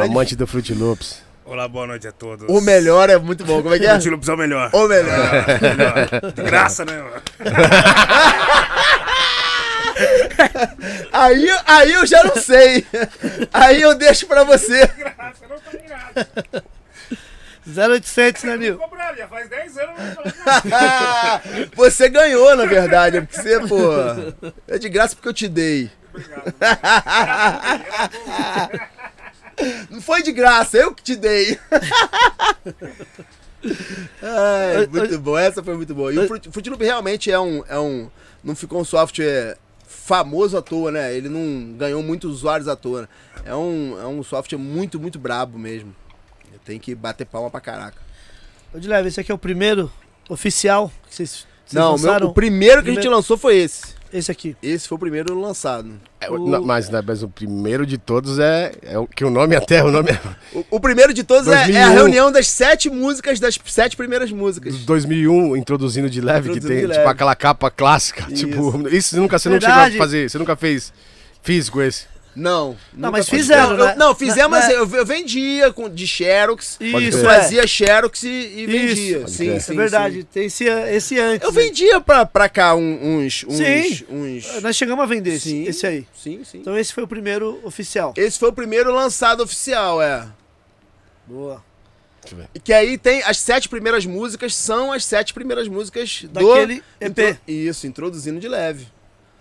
[SPEAKER 2] amante do Fruit Loops.
[SPEAKER 5] Olá, boa noite a todos.
[SPEAKER 4] O melhor é muito bom. Como é que é?
[SPEAKER 5] Loops é o melhor.
[SPEAKER 4] O melhor.
[SPEAKER 5] melhor. De graça, né? mano?
[SPEAKER 4] Aí, aí eu já não sei. Aí eu deixo pra você.
[SPEAKER 5] Graça, não tá de graça.
[SPEAKER 1] 0800, né, Nil?
[SPEAKER 5] Já faz 10 anos que eu não falo nada.
[SPEAKER 4] Você ganhou, na verdade. é Porque você, pô. É de graça porque eu te dei.
[SPEAKER 5] Obrigado.
[SPEAKER 4] Não foi de graça, eu que te dei. Ai, muito bom, essa foi muito boa. E o Fruit, realmente é um, é um. Não ficou um software famoso à toa, né? Ele não ganhou muitos usuários à toa. É um, é um software muito, muito brabo mesmo. Tem que bater palma pra caraca.
[SPEAKER 1] Ô, de leve, esse aqui é o primeiro oficial que vocês, vocês
[SPEAKER 4] não,
[SPEAKER 1] lançaram?
[SPEAKER 4] o primeiro que a gente
[SPEAKER 1] Primeiro-
[SPEAKER 4] lançou foi esse.
[SPEAKER 1] Esse aqui.
[SPEAKER 4] Esse foi o primeiro lançado.
[SPEAKER 2] É,
[SPEAKER 1] O-
[SPEAKER 2] não, mas, né, mas o primeiro de todos é, é o que o nome até, o nome é
[SPEAKER 4] O, o primeiro de todos é- é, a
[SPEAKER 2] 2001.
[SPEAKER 4] reunião das sete músicas, das sete primeiras músicas.
[SPEAKER 2] dos 2001, introduzindo de leve, que
[SPEAKER 4] Introduzindo
[SPEAKER 2] tem
[SPEAKER 4] de
[SPEAKER 2] tipo
[SPEAKER 4] leve.
[SPEAKER 2] aquela capa clássica.
[SPEAKER 4] Isso.
[SPEAKER 2] Tipo, isso você nunca, você não
[SPEAKER 1] Verdade.
[SPEAKER 2] chegou a fazer, você nunca fez físico esse.
[SPEAKER 4] Não. nunca
[SPEAKER 1] mas
[SPEAKER 4] fiz.
[SPEAKER 1] fizeram,
[SPEAKER 4] eu-
[SPEAKER 1] né?
[SPEAKER 4] Não, fizemos, mas eu, eu vendia com, de Xerox.
[SPEAKER 1] Isso,
[SPEAKER 4] eu
[SPEAKER 1] é.
[SPEAKER 4] fazia Xerox e, e vendia.
[SPEAKER 1] Isso.
[SPEAKER 4] Sim,
[SPEAKER 2] É
[SPEAKER 4] sim,
[SPEAKER 1] é verdade,
[SPEAKER 4] sim.
[SPEAKER 1] tem esse, esse antes.
[SPEAKER 4] Eu
[SPEAKER 1] né?
[SPEAKER 4] vendia pra, pra cá uns. uns,
[SPEAKER 1] Sim.
[SPEAKER 4] uns...
[SPEAKER 1] Nós chegamos a vender esse,
[SPEAKER 4] Sim.
[SPEAKER 1] esse aí.
[SPEAKER 4] Sim, sim.
[SPEAKER 1] Então esse foi o primeiro oficial.
[SPEAKER 4] Esse foi o primeiro lançado oficial, é.
[SPEAKER 1] Boa.
[SPEAKER 4] E que aí tem as sete primeiras músicas, são as sete primeiras músicas
[SPEAKER 1] Daquele
[SPEAKER 4] do.
[SPEAKER 1] EP.
[SPEAKER 4] Intro- Isso, introduzindo de leve.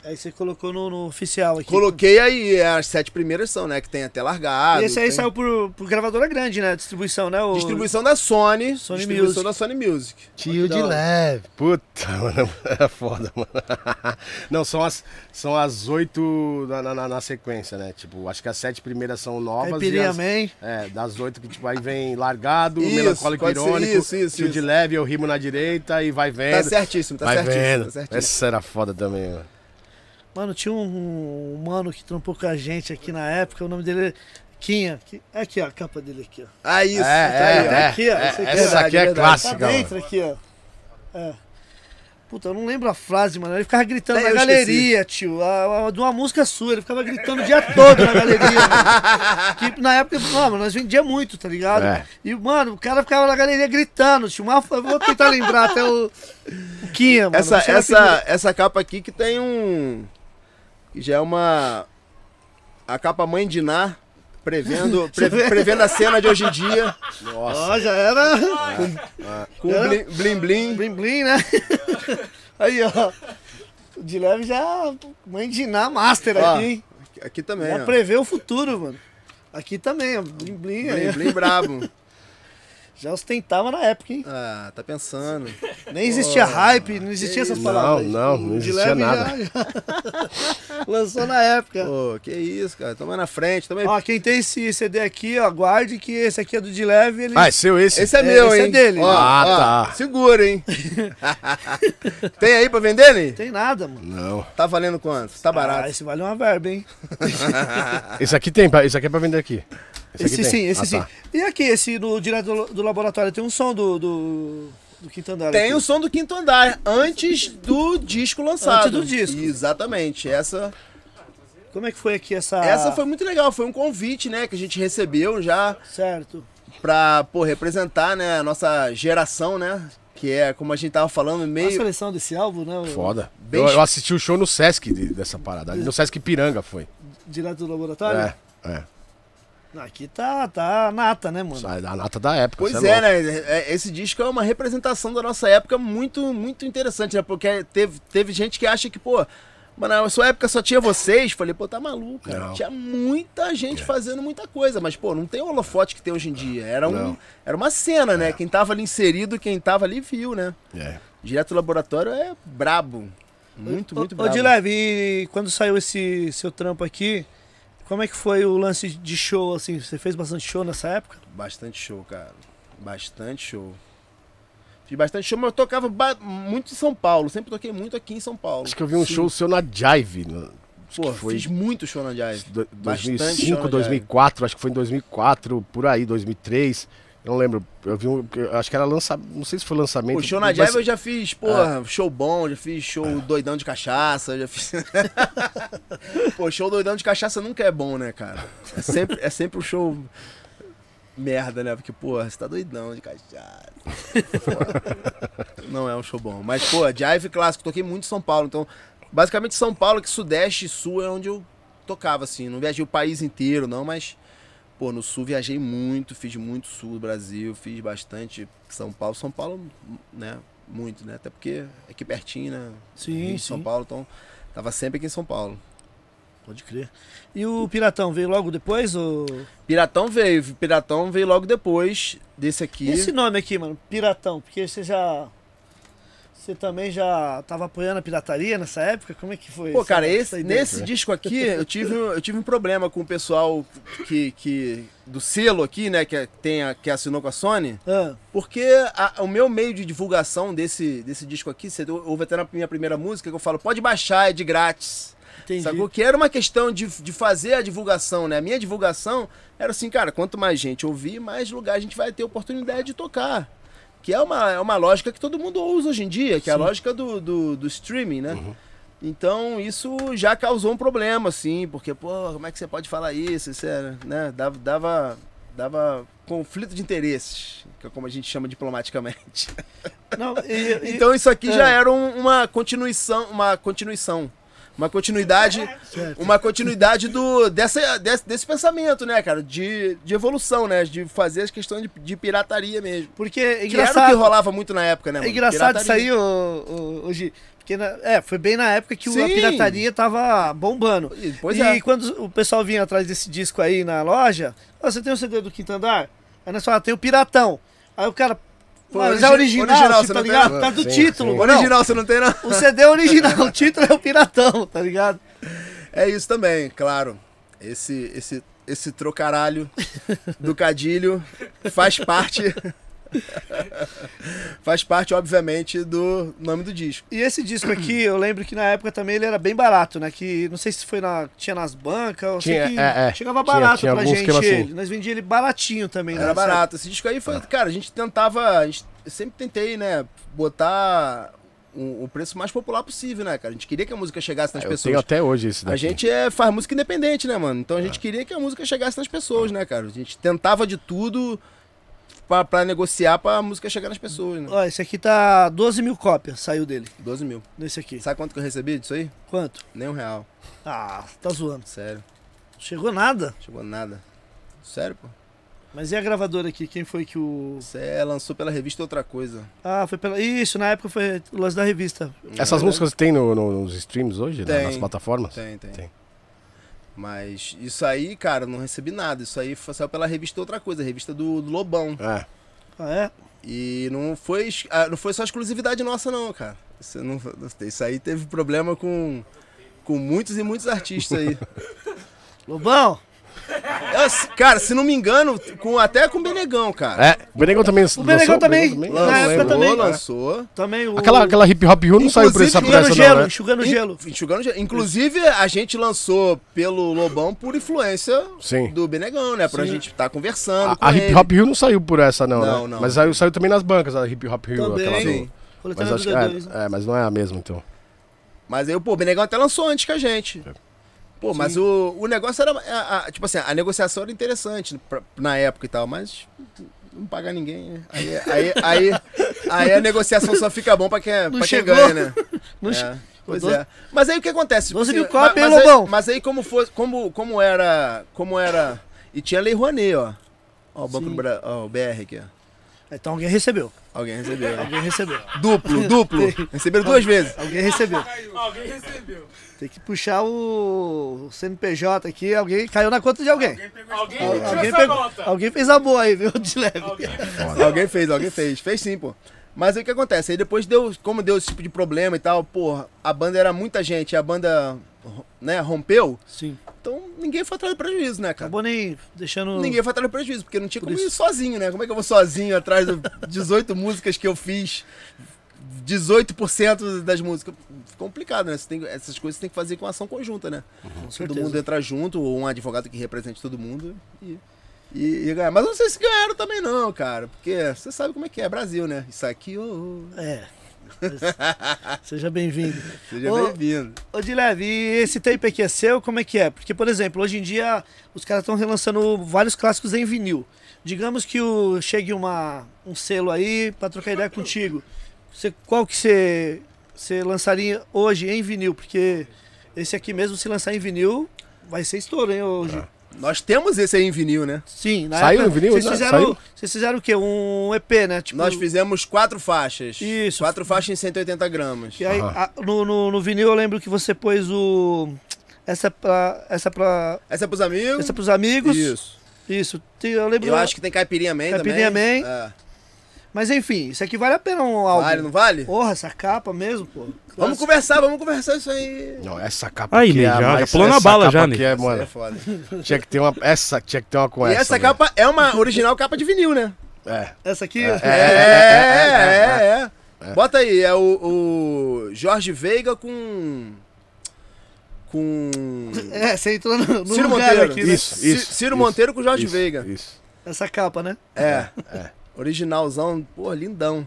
[SPEAKER 1] Aí você colocou no, no oficial aqui.
[SPEAKER 4] Coloquei aí, as sete primeiras são, né? Que tem até largado.
[SPEAKER 1] E esse aí
[SPEAKER 4] tem-
[SPEAKER 1] saiu por, por gravadora grande, né? Distribuição, né? O...
[SPEAKER 4] Distribuição da Sony.
[SPEAKER 1] Sony
[SPEAKER 4] distribuição
[SPEAKER 1] Music.
[SPEAKER 4] da Sony Music.
[SPEAKER 2] Tio de leve. Puta, mano, é foda, mano. Não, são as, são as oito na, na, na sequência, né? Tipo, acho que as sete primeiras são novas.
[SPEAKER 1] Caipirinha
[SPEAKER 2] as,
[SPEAKER 1] Man.
[SPEAKER 2] é, das oito que tipo, aí vem largado,
[SPEAKER 4] Isso,
[SPEAKER 2] melancólico irônico,
[SPEAKER 4] isso, isso,
[SPEAKER 2] tio de
[SPEAKER 4] isso.
[SPEAKER 2] leve, eu rimo na direita e vai vendo.
[SPEAKER 4] Tá certíssimo, tá
[SPEAKER 2] vai
[SPEAKER 4] certíssimo.
[SPEAKER 2] vendo.
[SPEAKER 4] Tá certíssimo.
[SPEAKER 2] Essa era foda também, mano.
[SPEAKER 1] Mano, tinha um, um mano que trampou com a gente aqui na época, o nome dele é Quinha. Que- Aqui, ó, a capa dele aqui, ó.
[SPEAKER 4] Ah, isso.
[SPEAKER 2] É,
[SPEAKER 4] tá aí, ó.
[SPEAKER 2] é,
[SPEAKER 1] Aqui, ó,
[SPEAKER 2] é,
[SPEAKER 1] aqui.
[SPEAKER 2] essa aqui é.
[SPEAKER 1] Tá
[SPEAKER 2] clássica,
[SPEAKER 1] dentro
[SPEAKER 2] mano.
[SPEAKER 1] aqui, ó. É. Puta, eu não lembro a frase, mano. Ele ficava gritando
[SPEAKER 4] É,
[SPEAKER 1] na galeria, tio. A, a- de uma música sua. Ele ficava gritando o dia todo na galeria. mano. Que na época, mano, nós vendia muito, tá ligado?
[SPEAKER 2] É.
[SPEAKER 1] E, mano, o cara ficava na galeria gritando, tio. Eu vou tentar lembrar até o, o Quinha, mano.
[SPEAKER 4] Essa, essa, essa capa aqui que tem um. Que já é uma. A capa mãe de Ná, prevendo, pre- prevendo a cena de hoje em dia.
[SPEAKER 2] Nossa.
[SPEAKER 1] Ó, já era
[SPEAKER 4] Com
[SPEAKER 1] É.
[SPEAKER 4] blim blim. blim.
[SPEAKER 1] blim blim, né? Aí, ó. De leve já mãe de Ná master
[SPEAKER 4] Ó,
[SPEAKER 1] aqui, hein?
[SPEAKER 4] Aqui também,
[SPEAKER 1] Já
[SPEAKER 4] ó.
[SPEAKER 1] prevê o futuro, mano. Aqui também, ó. Blim blim.
[SPEAKER 4] Blim blim brabo.
[SPEAKER 1] Já ostentava na época, hein?
[SPEAKER 4] Ah, tá pensando.
[SPEAKER 1] Nem existia hype, não existia essas
[SPEAKER 2] Não,
[SPEAKER 1] palavras.
[SPEAKER 2] não, não
[SPEAKER 1] O de
[SPEAKER 2] existia nada.
[SPEAKER 1] já- já Lançou na época.
[SPEAKER 4] Pô, que isso, cara. Toma na frente. Também.
[SPEAKER 1] Ó, quem tem esse CD aqui, ó, guarde que esse aqui é do de leve, ele...
[SPEAKER 2] Ah, é seu esse?
[SPEAKER 4] Esse é
[SPEAKER 1] É,
[SPEAKER 4] meu,
[SPEAKER 1] esse é
[SPEAKER 4] hein?
[SPEAKER 1] dele.
[SPEAKER 4] Ó,
[SPEAKER 2] Ah,
[SPEAKER 4] ó,
[SPEAKER 2] tá.
[SPEAKER 4] Segura, hein? Tem aí pra vender, Ney?
[SPEAKER 1] Não tem nada, mano.
[SPEAKER 2] Não.
[SPEAKER 4] Tá valendo quanto? Tá
[SPEAKER 1] Ah,
[SPEAKER 4] barato.
[SPEAKER 1] esse vale uma verba, hein?
[SPEAKER 2] Esse aqui tem, esse aqui é pra vender aqui.
[SPEAKER 1] Esse
[SPEAKER 2] tem.
[SPEAKER 1] sim, esse
[SPEAKER 2] Ah,
[SPEAKER 1] sim.
[SPEAKER 2] tá.
[SPEAKER 1] E aqui, esse no direto do, do laboratório, tem um som do, do, do Quinto Andar
[SPEAKER 4] Tem
[SPEAKER 1] aqui.
[SPEAKER 4] o som do quinto andar, antes do disco lançado.
[SPEAKER 1] Antes do disco.
[SPEAKER 4] Exatamente. Essa,
[SPEAKER 1] Como é que foi aqui essa...
[SPEAKER 4] essa foi muito legal. Foi um convite, né, que a gente recebeu já
[SPEAKER 1] Certo.
[SPEAKER 4] pra, pô, representar, né, a nossa geração, né? Que é, como a gente tava falando,
[SPEAKER 1] A
[SPEAKER 4] meio...
[SPEAKER 1] seleção desse álbum, né?
[SPEAKER 2] Foda.
[SPEAKER 4] Bem
[SPEAKER 2] Eu, eu assisti o show no Sesc de- dessa parada. No Sesc Piranga foi.
[SPEAKER 1] Direto do laboratório?
[SPEAKER 2] É, é.
[SPEAKER 1] Aqui tá, tá nata, né, mano?
[SPEAKER 2] A nata da época.
[SPEAKER 4] Pois é,
[SPEAKER 2] louco.
[SPEAKER 4] né? É- Esse disco é uma representação da nossa época muito, muito interessante, né? Porque teve, teve gente que acha que, pô, mano, na sua época só tinha vocês. Falei, pô, tá maluco, cara.
[SPEAKER 2] Não.
[SPEAKER 4] Tinha muita gente fazendo muita coisa, mas, pô, não tem o holofote que tem hoje em dia. Era, um,
[SPEAKER 2] Não.
[SPEAKER 4] era uma cena, né? Quem tava ali inserido, quem tava ali viu, né?
[SPEAKER 2] É.
[SPEAKER 4] Direto do laboratório é brabo. Muito, muito
[SPEAKER 1] Ô,
[SPEAKER 4] brabo.
[SPEAKER 1] de leve, e quando saiu esse seu trampo aqui, como é que foi o lance de show, assim? Você fez bastante show nessa época?
[SPEAKER 4] Bastante show, cara. Bastante show. Fiz bastante show, mas eu tocava ba- muito em São Paulo. Sempre toquei muito aqui em São Paulo.
[SPEAKER 2] Acho que eu vi um
[SPEAKER 4] Sim.
[SPEAKER 2] show seu na Jive. no-
[SPEAKER 4] Pô,
[SPEAKER 2] foi
[SPEAKER 4] fiz muito show na Jive.
[SPEAKER 2] do-
[SPEAKER 4] bastante
[SPEAKER 2] 2005,
[SPEAKER 4] show na
[SPEAKER 2] 2004. Acho que foi em 2004, por aí, 2003. Eu não lembro. Eu vi um. Acho que era lançamento. Não sei se foi lançamento.
[SPEAKER 4] Pô, show na
[SPEAKER 2] mas-
[SPEAKER 4] Jive eu já fiz,
[SPEAKER 2] É.
[SPEAKER 4] porra, show bom, já fiz show doidão de cachaça, já fiz. Pô, show doidão de cachaça nunca é bom, né, cara? É sempre, é sempre um show merda, né? Porque, porra, você tá doidão de cachaça. Não é um show bom. Mas, pô, Jive clássico, toquei muito em São Paulo, então, basicamente São Paulo, que Sudeste e Sul é onde eu tocava, assim. Não viajei o país inteiro, não, mas. Pô, no sul viajei muito, fiz muito sul do Brasil, fiz bastante São Paulo. São Paulo, né? Muito, né? Até porque é aqui pertinho, né?
[SPEAKER 1] Sim,
[SPEAKER 4] Rio,
[SPEAKER 1] sim.
[SPEAKER 4] São Paulo, então tava sempre aqui em São Paulo.
[SPEAKER 1] Pode crer. E o Piratão veio logo depois? Ou...
[SPEAKER 4] Piratão veio, Piratão veio logo depois desse aqui.
[SPEAKER 1] Esse nome aqui, mano, Piratão, porque você já. Você também já tava apoiando a pirataria nessa época? Como é que foi?
[SPEAKER 4] Pô, cara, esse, nesse disco aqui, eu tive, um- eu tive um problema com o pessoal que, que do selo aqui, né, que, é- tem a, que assinou com a Sony,
[SPEAKER 1] Ah,
[SPEAKER 4] porque a- o meu meio de divulgação desse, desse disco aqui, você ouve até na minha primeira música, que eu falo, pode baixar, é de grátis.
[SPEAKER 1] entendi.
[SPEAKER 4] Sacou? Que era uma questão de, de fazer a divulgação, né? A minha divulgação era assim, cara, quanto mais gente ouvir, mais lugar a gente vai ter oportunidade de tocar. Que é uma, é uma lógica que todo mundo usa hoje em dia, que é a lógica do, do, do streaming, né? Então isso já causou um problema, assim, porque, pô, como é que você pode falar isso? Isso é, né? Dava, dava, dava conflito de interesses, que é como a gente chama diplomaticamente.
[SPEAKER 1] Não, e- e-
[SPEAKER 4] Então isso aqui
[SPEAKER 1] é.
[SPEAKER 4] já era um- uma continuação, uma continuação, uma continuidade,
[SPEAKER 1] Certo.
[SPEAKER 4] uma continuidade do dessa, desse, desse pensamento, né, cara, de, de evolução, né, de fazer as questões de, de pirataria mesmo.
[SPEAKER 1] porque é
[SPEAKER 4] Que era o
[SPEAKER 1] engraçado.
[SPEAKER 4] que rolava muito na época, né?
[SPEAKER 1] É
[SPEAKER 4] mano?
[SPEAKER 1] engraçado isso
[SPEAKER 4] Pirataria.
[SPEAKER 1] aí, ô, ô, ô, Gi, Porque na- é, foi bem na época que o- a
[SPEAKER 4] Sim.
[SPEAKER 1] pirataria tava bombando.
[SPEAKER 4] E- Pois
[SPEAKER 1] e
[SPEAKER 4] é.
[SPEAKER 1] quando o pessoal vinha atrás desse disco aí na loja, "Ó, você tem o CD do Quinto Andar? Aí nós falamos, tem o Piratão. Aí o cara, mas é
[SPEAKER 4] origi-
[SPEAKER 1] original,
[SPEAKER 4] original,
[SPEAKER 1] tipo, tá ligado? Por causa do
[SPEAKER 2] Sim,
[SPEAKER 1] título.
[SPEAKER 2] sim.
[SPEAKER 1] Não,
[SPEAKER 4] Original você não tem, não?
[SPEAKER 1] o CD é original, o título é o Piratão, tá ligado?
[SPEAKER 4] É isso também, claro. Esse, esse, esse trocaralho do cadilho faz parte. faz parte, obviamente, do nome do disco.
[SPEAKER 1] E esse disco aqui, eu lembro que na época também ele era bem barato, né? Que não sei se foi na. Tinha nas bancas, eu sei
[SPEAKER 2] Tinha,
[SPEAKER 1] que
[SPEAKER 2] é, é.
[SPEAKER 1] chegava
[SPEAKER 2] Tinha-
[SPEAKER 1] barato
[SPEAKER 2] tinha
[SPEAKER 1] pra
[SPEAKER 2] alguns
[SPEAKER 1] gente
[SPEAKER 2] assim.
[SPEAKER 1] ele. Nós vendíamos ele baratinho também, né?
[SPEAKER 4] Era barato. Esse disco aí foi. Cara, a gente tentava. A gente, eu sempre tentei, né? Botar o, preço mais popular possível, né, cara? A gente queria que a música chegasse nas
[SPEAKER 2] Eu
[SPEAKER 4] pessoas.
[SPEAKER 2] tenho até hoje esse daqui.
[SPEAKER 4] A gente é, faz música independente, né, mano? Então a gente queria que a música chegasse nas pessoas, né, cara? A gente tentava de tudo pra, pra negociar pra música chegar nas pessoas, né?
[SPEAKER 1] Ó, esse aqui tá 12 mil cópias, saiu dele,
[SPEAKER 4] 12 mil.
[SPEAKER 1] nesse aqui.
[SPEAKER 4] Sabe quanto que eu recebi disso aí?
[SPEAKER 1] Quanto?
[SPEAKER 4] Nem um real.
[SPEAKER 1] Ah, tá zoando.
[SPEAKER 4] Sério.
[SPEAKER 1] Chegou nada.
[SPEAKER 4] Chegou nada. Sério, pô.
[SPEAKER 1] Mas e a gravadora aqui? Quem foi que o.
[SPEAKER 4] Você é, lançou pela revista Outra Coisa.
[SPEAKER 1] Ah, foi pela. Isso, na época foi o lance da revista.
[SPEAKER 2] Essas músicas tem no- no- nos streams hoje?
[SPEAKER 4] Tem.
[SPEAKER 2] Nas plataformas?
[SPEAKER 4] Tem, tem.
[SPEAKER 2] Tem.
[SPEAKER 4] Mas isso aí, cara, não recebi nada. Isso aí foi- saiu pela revista Outra Coisa, a revista do, do Lobão.
[SPEAKER 2] É.
[SPEAKER 1] Ah, é?
[SPEAKER 4] E não foi, ah, não foi só exclusividade nossa, não, cara. Isso, não, isso aí teve problema com, com muitos e muitos artistas aí.
[SPEAKER 1] Lobão?
[SPEAKER 4] Eu, cara, se não me engano, com, até com o Benegão, cara.
[SPEAKER 2] É, o Benegão também
[SPEAKER 1] O Benegão também.
[SPEAKER 2] Benegão
[SPEAKER 1] Na época também.
[SPEAKER 4] lançou.
[SPEAKER 1] Também o.
[SPEAKER 2] Aquela, aquela hip hop Rio não saiu por essa, por
[SPEAKER 1] Enxugando
[SPEAKER 2] essa
[SPEAKER 1] gelo,
[SPEAKER 2] não, né?
[SPEAKER 1] enxugando
[SPEAKER 4] In-
[SPEAKER 1] gelo.
[SPEAKER 4] enxugando gelo. Inclusive, a gente lançou pelo Lobão por influência
[SPEAKER 2] Sim.
[SPEAKER 4] do Benegão, né? Pra
[SPEAKER 1] Sim.
[SPEAKER 4] gente estar conversando.
[SPEAKER 2] A,
[SPEAKER 4] com
[SPEAKER 2] a Hip. Hop Rio não saiu por essa não,
[SPEAKER 4] Não,
[SPEAKER 2] né?
[SPEAKER 4] não.
[SPEAKER 2] Mas saiu, saiu também nas bancas a Hip Hop Rio,
[SPEAKER 1] Também.
[SPEAKER 2] aquela
[SPEAKER 4] Sim.
[SPEAKER 2] do...
[SPEAKER 1] Coletânea
[SPEAKER 2] Mas acho que
[SPEAKER 1] D2. né?
[SPEAKER 2] é, é, mas não é a mesma então.
[SPEAKER 4] Mas aí, pô, o Benegão até lançou antes que a gente. Pô, mas o, o negócio era. a- a- tipo assim, a negociação era interessante pra- na época e tal, mas não paga ninguém, né? Aí, aí, aí, aí a negociação só fica bom pra quem,
[SPEAKER 1] Não
[SPEAKER 4] pra quem
[SPEAKER 1] chegou.
[SPEAKER 4] ganha, né?
[SPEAKER 1] Não
[SPEAKER 4] É, Pois é. Mas aí o que acontece?
[SPEAKER 1] 12 mil cópias,
[SPEAKER 4] mas,
[SPEAKER 1] hein, Lobão?
[SPEAKER 4] mas aí como fosse, como, como era. Como era. E tinha Lei Rouanet, ó. Ó, o Banco
[SPEAKER 1] Sim.
[SPEAKER 4] do Bra... ó, o BR aqui, ó.
[SPEAKER 1] Então alguém recebeu.
[SPEAKER 4] Alguém recebeu. né?
[SPEAKER 1] Alguém recebeu.
[SPEAKER 4] Duplo, duplo. Receberam duas vezes.
[SPEAKER 1] Alguém recebeu.
[SPEAKER 3] Alguém recebeu.
[SPEAKER 1] Tem que puxar o CNPJ aqui. Alguém caiu na conta de alguém.
[SPEAKER 3] Alguém
[SPEAKER 1] Al-
[SPEAKER 3] emitiu
[SPEAKER 1] Alguém, pegou-
[SPEAKER 3] nota.
[SPEAKER 1] alguém fez a boa aí, viu? De leve.
[SPEAKER 4] Alguém fez, alguém fez. Fez sim, pô. Mas aí o que acontece? Aí depois deu, como deu esse tipo de problema e tal, porra, a banda era muita gente, a banda, né, rompeu,
[SPEAKER 1] Sim.
[SPEAKER 4] Então ninguém foi atrás do prejuízo, né, cara?
[SPEAKER 1] Acabou nem deixando.
[SPEAKER 4] Ninguém foi atrás do prejuízo, porque não tinha
[SPEAKER 1] Por
[SPEAKER 4] como
[SPEAKER 1] isso.
[SPEAKER 4] ir sozinho, né? Como é que eu vou sozinho atrás de 18 músicas que eu fiz? 18% das músicas. Complicado, né? Você tem, essas coisas você tem que fazer com ação conjunta, né?
[SPEAKER 1] Com
[SPEAKER 4] Todo
[SPEAKER 1] certeza.
[SPEAKER 4] mundo entra junto, ou um advogado que represente todo mundo e, e, e ganhar. Mas eu não sei se ganharam também, não, cara. Porque você sabe como é que é, Brasil, né? Isso aqui, ô, ô,
[SPEAKER 1] É. Seja bem-vindo.
[SPEAKER 4] seja bem-vindo.
[SPEAKER 1] Ô, Dileve, e esse tape aqui é seu? Como é que é? Porque, por exemplo, hoje em dia os caras estão relançando vários clássicos em vinil. Digamos que o, chegue uma, um selo aí pra trocar ideia contigo. Você, qual que você, você lançaria hoje em vinil? Porque esse aqui mesmo, se lançar em vinil, vai ser estouro, hein, hoje.
[SPEAKER 4] Nós temos esse aí em vinil, né?
[SPEAKER 1] Sim, na
[SPEAKER 2] Saiu
[SPEAKER 1] época,
[SPEAKER 2] em vinil?
[SPEAKER 1] Vocês fizeram,
[SPEAKER 2] saiu?
[SPEAKER 1] vocês fizeram o quê? Um EP, né? Tipo,
[SPEAKER 4] Nós fizemos quatro faixas.
[SPEAKER 1] Isso.
[SPEAKER 4] Quatro faixas em 180 gramas.
[SPEAKER 1] E aí, a- no, no, no vinil eu lembro que você pôs o. Essa é pra. Essa é pra.
[SPEAKER 4] Essa é pros amigos.
[SPEAKER 1] Essa é pros amigos.
[SPEAKER 4] Isso.
[SPEAKER 1] Isso. Eu lembro.
[SPEAKER 4] Eu acho que tem Caipirinha Man
[SPEAKER 1] Caipirinha
[SPEAKER 4] também.
[SPEAKER 1] Man.
[SPEAKER 4] É.
[SPEAKER 1] Mas enfim, isso aqui vale a pena um álbum.
[SPEAKER 4] Vale, não vale?
[SPEAKER 1] Porra, essa capa mesmo, pô.
[SPEAKER 4] Vamos conversar, vamos conversar isso aí.
[SPEAKER 2] Não, essa capa
[SPEAKER 3] Aí,
[SPEAKER 2] aqui é
[SPEAKER 3] já- já pulou na bala já,
[SPEAKER 2] aqui
[SPEAKER 3] Ney.
[SPEAKER 2] é, mano,
[SPEAKER 4] é foda.
[SPEAKER 2] tinha que ter uma essa, tinha que ter uma com
[SPEAKER 4] E
[SPEAKER 2] essa.
[SPEAKER 4] essa
[SPEAKER 2] né?
[SPEAKER 4] capa é uma original capa de vinil, né?
[SPEAKER 2] É.
[SPEAKER 1] Essa aqui.
[SPEAKER 4] É, é, é. Bota aí, é o, o Jorge Veiga com. Com.
[SPEAKER 1] É, você entrou no, no
[SPEAKER 4] Ciro
[SPEAKER 1] lugar
[SPEAKER 4] Monteiro.
[SPEAKER 1] aqui, né?
[SPEAKER 2] Isso, isso.
[SPEAKER 4] Ciro
[SPEAKER 2] isso,
[SPEAKER 4] Monteiro com Jorge
[SPEAKER 2] isso,
[SPEAKER 4] Veiga.
[SPEAKER 2] Isso.
[SPEAKER 1] Essa capa, né?
[SPEAKER 4] É. Originalzão, pô, lindão.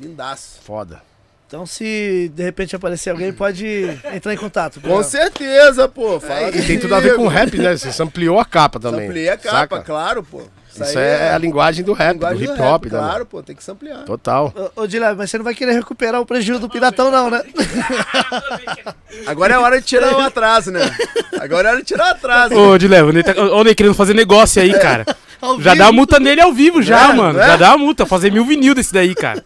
[SPEAKER 4] Lindaço.
[SPEAKER 2] Foda.
[SPEAKER 1] Então, se de repente aparecer alguém, pode entrar em contato.
[SPEAKER 4] Com certeza, pô. Fala
[SPEAKER 2] E tem tudo a ver com rap, né? Você ampliou a capa também.
[SPEAKER 4] Ampliei a capa,
[SPEAKER 2] saca?
[SPEAKER 4] claro, pô.
[SPEAKER 2] Isso é a linguagem do rap, do
[SPEAKER 4] linguagem
[SPEAKER 2] hip
[SPEAKER 4] do
[SPEAKER 2] hop,
[SPEAKER 4] rap,
[SPEAKER 2] né?
[SPEAKER 4] Claro, pô, tem que se ampliar.
[SPEAKER 2] Total.
[SPEAKER 1] Ô, Dilé, mas você não vai querer recuperar o prejuízo do Piratão, não, né?
[SPEAKER 4] Agora é hora de tirar o atraso, né? Agora é hora de tirar o atraso.
[SPEAKER 3] Ô, Dilevo, o Ney tá- ô, Ney querendo fazer negócio aí, cara.
[SPEAKER 1] Ao
[SPEAKER 3] Já
[SPEAKER 1] vivo.
[SPEAKER 3] dá a multa nele ao vivo, já,
[SPEAKER 4] É,
[SPEAKER 3] mano.
[SPEAKER 4] é?
[SPEAKER 3] Já dá a multa. Fazer mil vinil desse daí, cara.